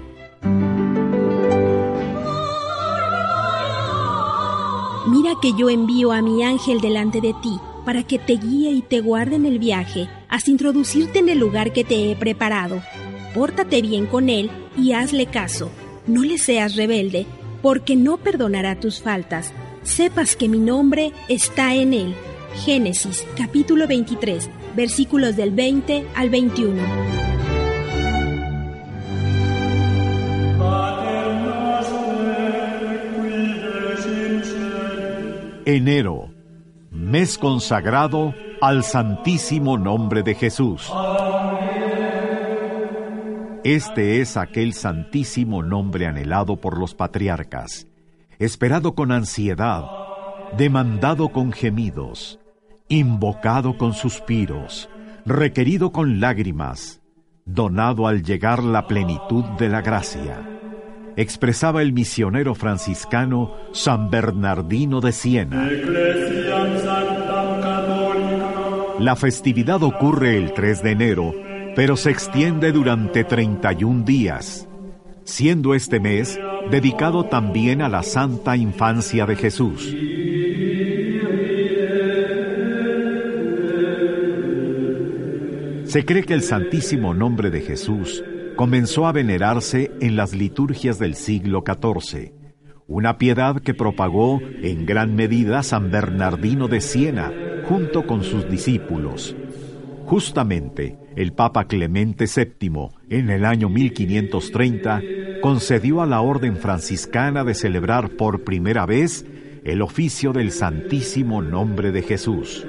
Mira que yo envío a mi ángel delante de ti para que te guíe y te guarde en el viaje, hasta introducirte en el lugar que te he preparado. Pórtate bien con él y hazle caso. No le seas rebelde, porque no perdonará tus faltas. Sepas que mi nombre está en él. Génesis capítulo 23, versículos del 20 al 21. Enero, mes consagrado al Santísimo Nombre de Jesús. Este es aquel santísimo nombre anhelado por los patriarcas, esperado con ansiedad, demandado con gemidos, invocado con suspiros, requerido con lágrimas, donado al llegar la plenitud de la gracia. Expresaba el misionero franciscano San Bernardino de Siena. La festividad ocurre el 3 de enero, pero se extiende durante 31 días, siendo este mes dedicado también a la Santa Infancia de Jesús. Se cree que el santísimo nombre de Jesús comenzó a venerarse en las liturgias del siglo XIV, una piedad que propagó en gran medida San Bernardino de Siena junto con sus discípulos. Justamente, el Papa Clemente VII, en el año 1530, concedió a la Orden franciscana de celebrar por primera vez el oficio del Santísimo Nombre de Jesús.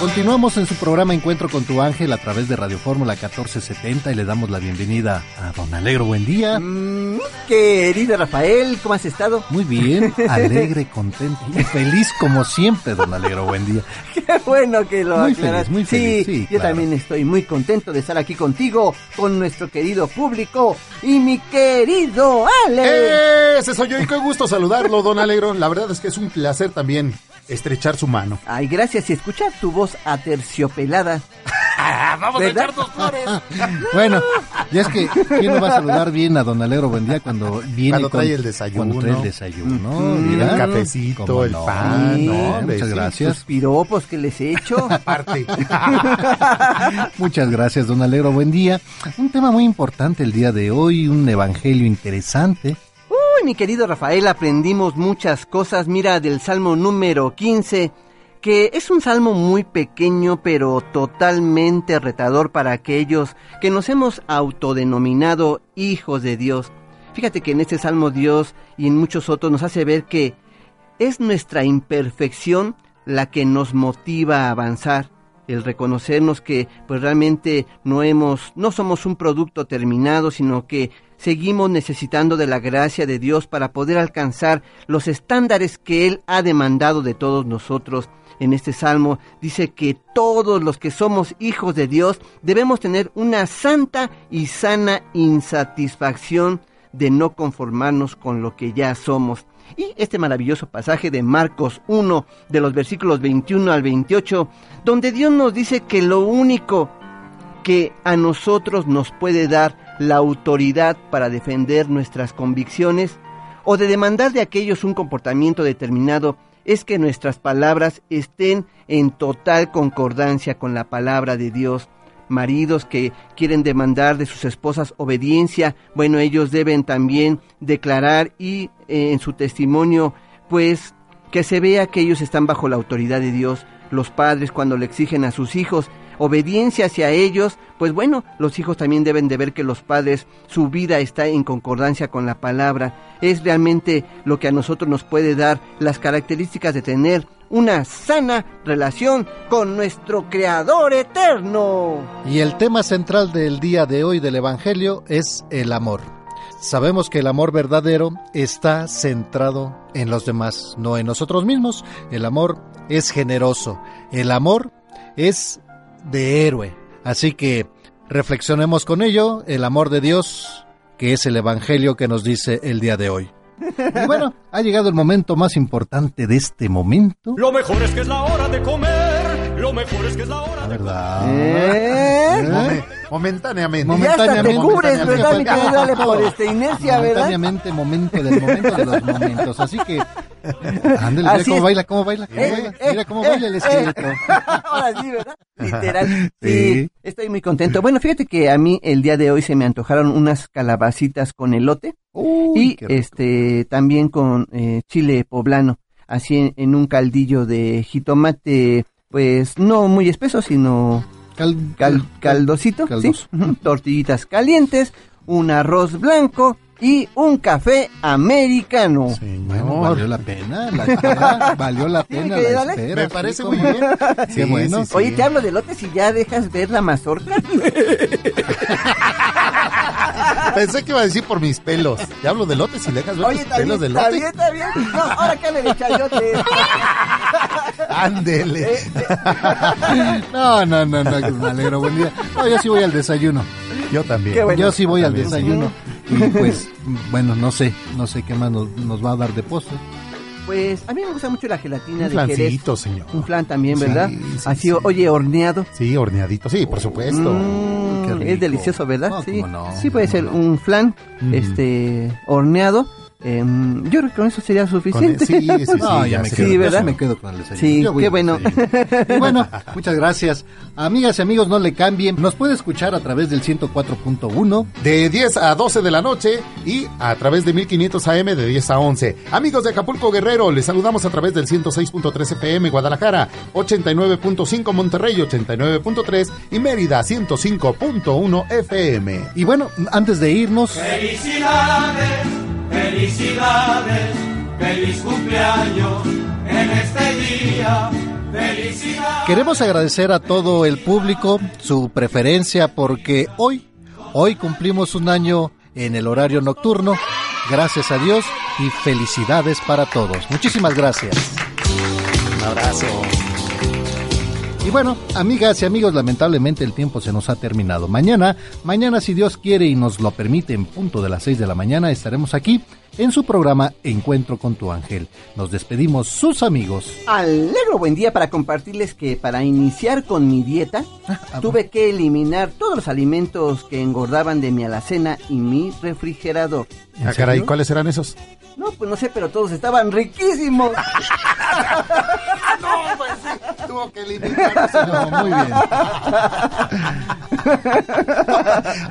Continuamos en su programa Encuentro con tu ángel a través de Radio Fórmula 1470 y le damos la bienvenida a Don Alegro. Buen día. Mm, querido Rafael, ¿cómo has estado? Muy bien, alegre, contento y feliz como siempre, Don Alegro. Buen día. Qué bueno que lo Muy aclaras. feliz, muy feliz, Sí, sí, yo claro. también estoy muy contento de estar aquí contigo, con nuestro querido público y mi querido Ale. Ese soy yo y qué gusto saludarlo, don Alegro. La verdad es que es un placer también estrechar su mano. Ay, gracias y escuchar tu voz aterciopelada. Vamos ¿Verdad? a echar dos flores. Bueno, y es que ¿quién no va a saludar bien a Don Alegro Buen día cuando viene Cuando con- trae el desayuno. Cuando trae el desayuno, mira. el cafecito, el no, pan, sí, no, hombre, muchas gracias. Sus piropos que les he hecho. Aparte. Muchas gracias, don Alegro. Buen día. Un tema muy importante el día de hoy, un evangelio interesante. Uy, mi querido Rafael, aprendimos muchas cosas. Mira, del Salmo número 15, que es un salmo muy pequeño, pero totalmente retador para aquellos que nos hemos autodenominado hijos de Dios. Fíjate que en este salmo Dios y en muchos otros nos hace ver que es nuestra imperfección la que nos motiva a avanzar el reconocernos que pues realmente no hemos no somos un producto terminado sino que seguimos necesitando de la gracia de Dios para poder alcanzar los estándares que él ha demandado de todos nosotros en este salmo dice que todos los que somos hijos de Dios debemos tener una santa y sana insatisfacción de no conformarnos con lo que ya somos. Y este maravilloso pasaje de Marcos 1, de los versículos 21 al 28, donde Dios nos dice que lo único que a nosotros nos puede dar la autoridad para defender nuestras convicciones o de demandar de aquellos un comportamiento determinado es que nuestras palabras estén en total concordancia con la palabra de Dios. Maridos que quieren demandar de sus esposas obediencia, bueno, ellos deben también declarar y eh, en su testimonio, pues, que se vea que ellos están bajo la autoridad de Dios. Los padres cuando le exigen a sus hijos obediencia hacia ellos, pues bueno, los hijos también deben de ver que los padres, su vida está en concordancia con la palabra. Es realmente lo que a nosotros nos puede dar las características de tener una sana relación con nuestro Creador eterno. Y el tema central del día de hoy del Evangelio es el amor. Sabemos que el amor verdadero está centrado en los demás, no en nosotros mismos. El amor es generoso. El amor es de héroe. Así que reflexionemos con ello, el amor de Dios, que es el Evangelio que nos dice el día de hoy. Y bueno, ha llegado el momento más importante de este momento. Lo mejor es que es la hora de comer. Lo mejor es que es la hora de ¿Verdad? ¿Eh? Momen- momentáneamente. Ya hasta te Momentáneamente. cubres, ¿verdad, mi querido Ale, por esta inercia, ¿verdad? Momentáneamente, momento del momento de los momentos. Así que, ándale, mira cómo es. baila, cómo baila, cómo Eh, baila. eh, Mira cómo eh, baila el eh. esqueleto. Ahora sí, ¿verdad? Literal. Sí. Sí. estoy muy contento. Bueno, fíjate que a mí el día de hoy se me antojaron unas calabacitas con elote y este también con eh, chile poblano, así en, en un caldillo de jitomate, pues no muy espeso, sino Cal- cal- caldosito, tortillitas calientes, un arroz blanco y un café americano. Bueno, valió la pena, la espera, valió la pena que la espera. Me parece muy bien. no. Qué Sí, bueno. sí, sí. Oye, te hablo de lotes y ya dejas ver la mazorca. Pensé que iba a decir por mis pelos. Ya hablo de lotes y dejas ver Oye, tus pelos de está lote. bien, está bien. No, ahora que le de chayote. Ándele. No, no, no, no, que me alegro, buen día. No, yo sí voy al desayuno. Yo también. Qué bueno. Yo sí voy al desayuno. Y pues, bueno, no sé, no sé qué más nos, nos va a dar de postre. Pues a mí me gusta mucho la gelatina Un de Jerez. flancito, señor. Un flan también, ¿verdad? Sí, sí, Así, sí. oye, horneado. Sí, horneadito. Sí, por supuesto. Mm, Qué rico. es delicioso, ¿verdad? No, sí. cómo no, sí puede ser no. un flan, este, horneado Em, yo creo que con eso sería suficiente. sí, sí, sí, No, ya ya me quedo, ¿verdad? sí me quedo con el desayuno. Sí, Yo voy qué bueno. Y bueno, muchas gracias. Amigas y amigos, no le cambien. Nos puede escuchar a través del 104.1. De 10 a 12 de la noche y a través de 1500 AM de 10 a 11. Amigos de Acapulco Guerrero, les saludamos a través del 106.3 FM Guadalajara, 89.5 Monterrey, 89.3 y Mérida 105.1 FM. Y bueno, antes de irnos, Felicidades, felicidades, feliz cumpleaños en este día. Felicidades. Queremos agradecer a todo el público su preferencia porque hoy, hoy cumplimos un año en el horario nocturno. Gracias a Dios y felicidades para todos. Muchísimas gracias. Un abrazo. Y bueno, amigas y amigos, lamentablemente el tiempo se nos ha terminado. Mañana, mañana si Dios quiere y nos lo permite en punto de las 6 de la mañana estaremos aquí en su programa Encuentro con tu ángel. Nos despedimos sus amigos. Alegro buen día para compartirles que para iniciar con mi dieta tuve que eliminar todos los alimentos que engordaban de mi alacena y mi refrigerador. Ah, caray, ¿cuáles eran esos? No, pues no sé, pero todos estaban riquísimos. no, pues sí, tuvo que eliminar No, muy bien.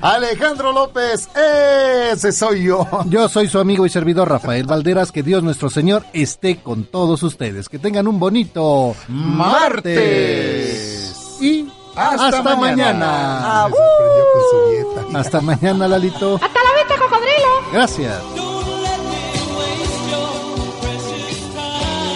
Alejandro López, ese soy yo. Yo soy su amigo y servidor Rafael Valderas. Que Dios nuestro Señor esté con todos ustedes. Que tengan un bonito martes. Y Hasta hasta, mañana. mañana. Me sorprendió con su dieta. Hasta mañana, Lalito. ¡Hasta la vista, cocodrilo! Gracias.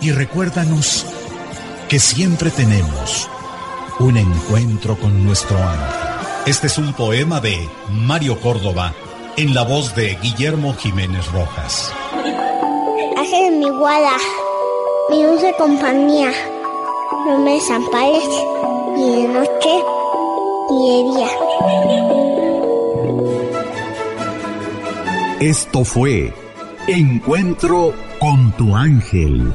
y recuérdanos que siempre tenemos un encuentro con nuestro ángel. Este es un poema de Mario Córdoba en la voz de Guillermo Jiménez Rojas. Ángel mi guarda, mi dulce compañía, no me desampares ni de noche ni de día. Esto fue Encuentro con tu ángel.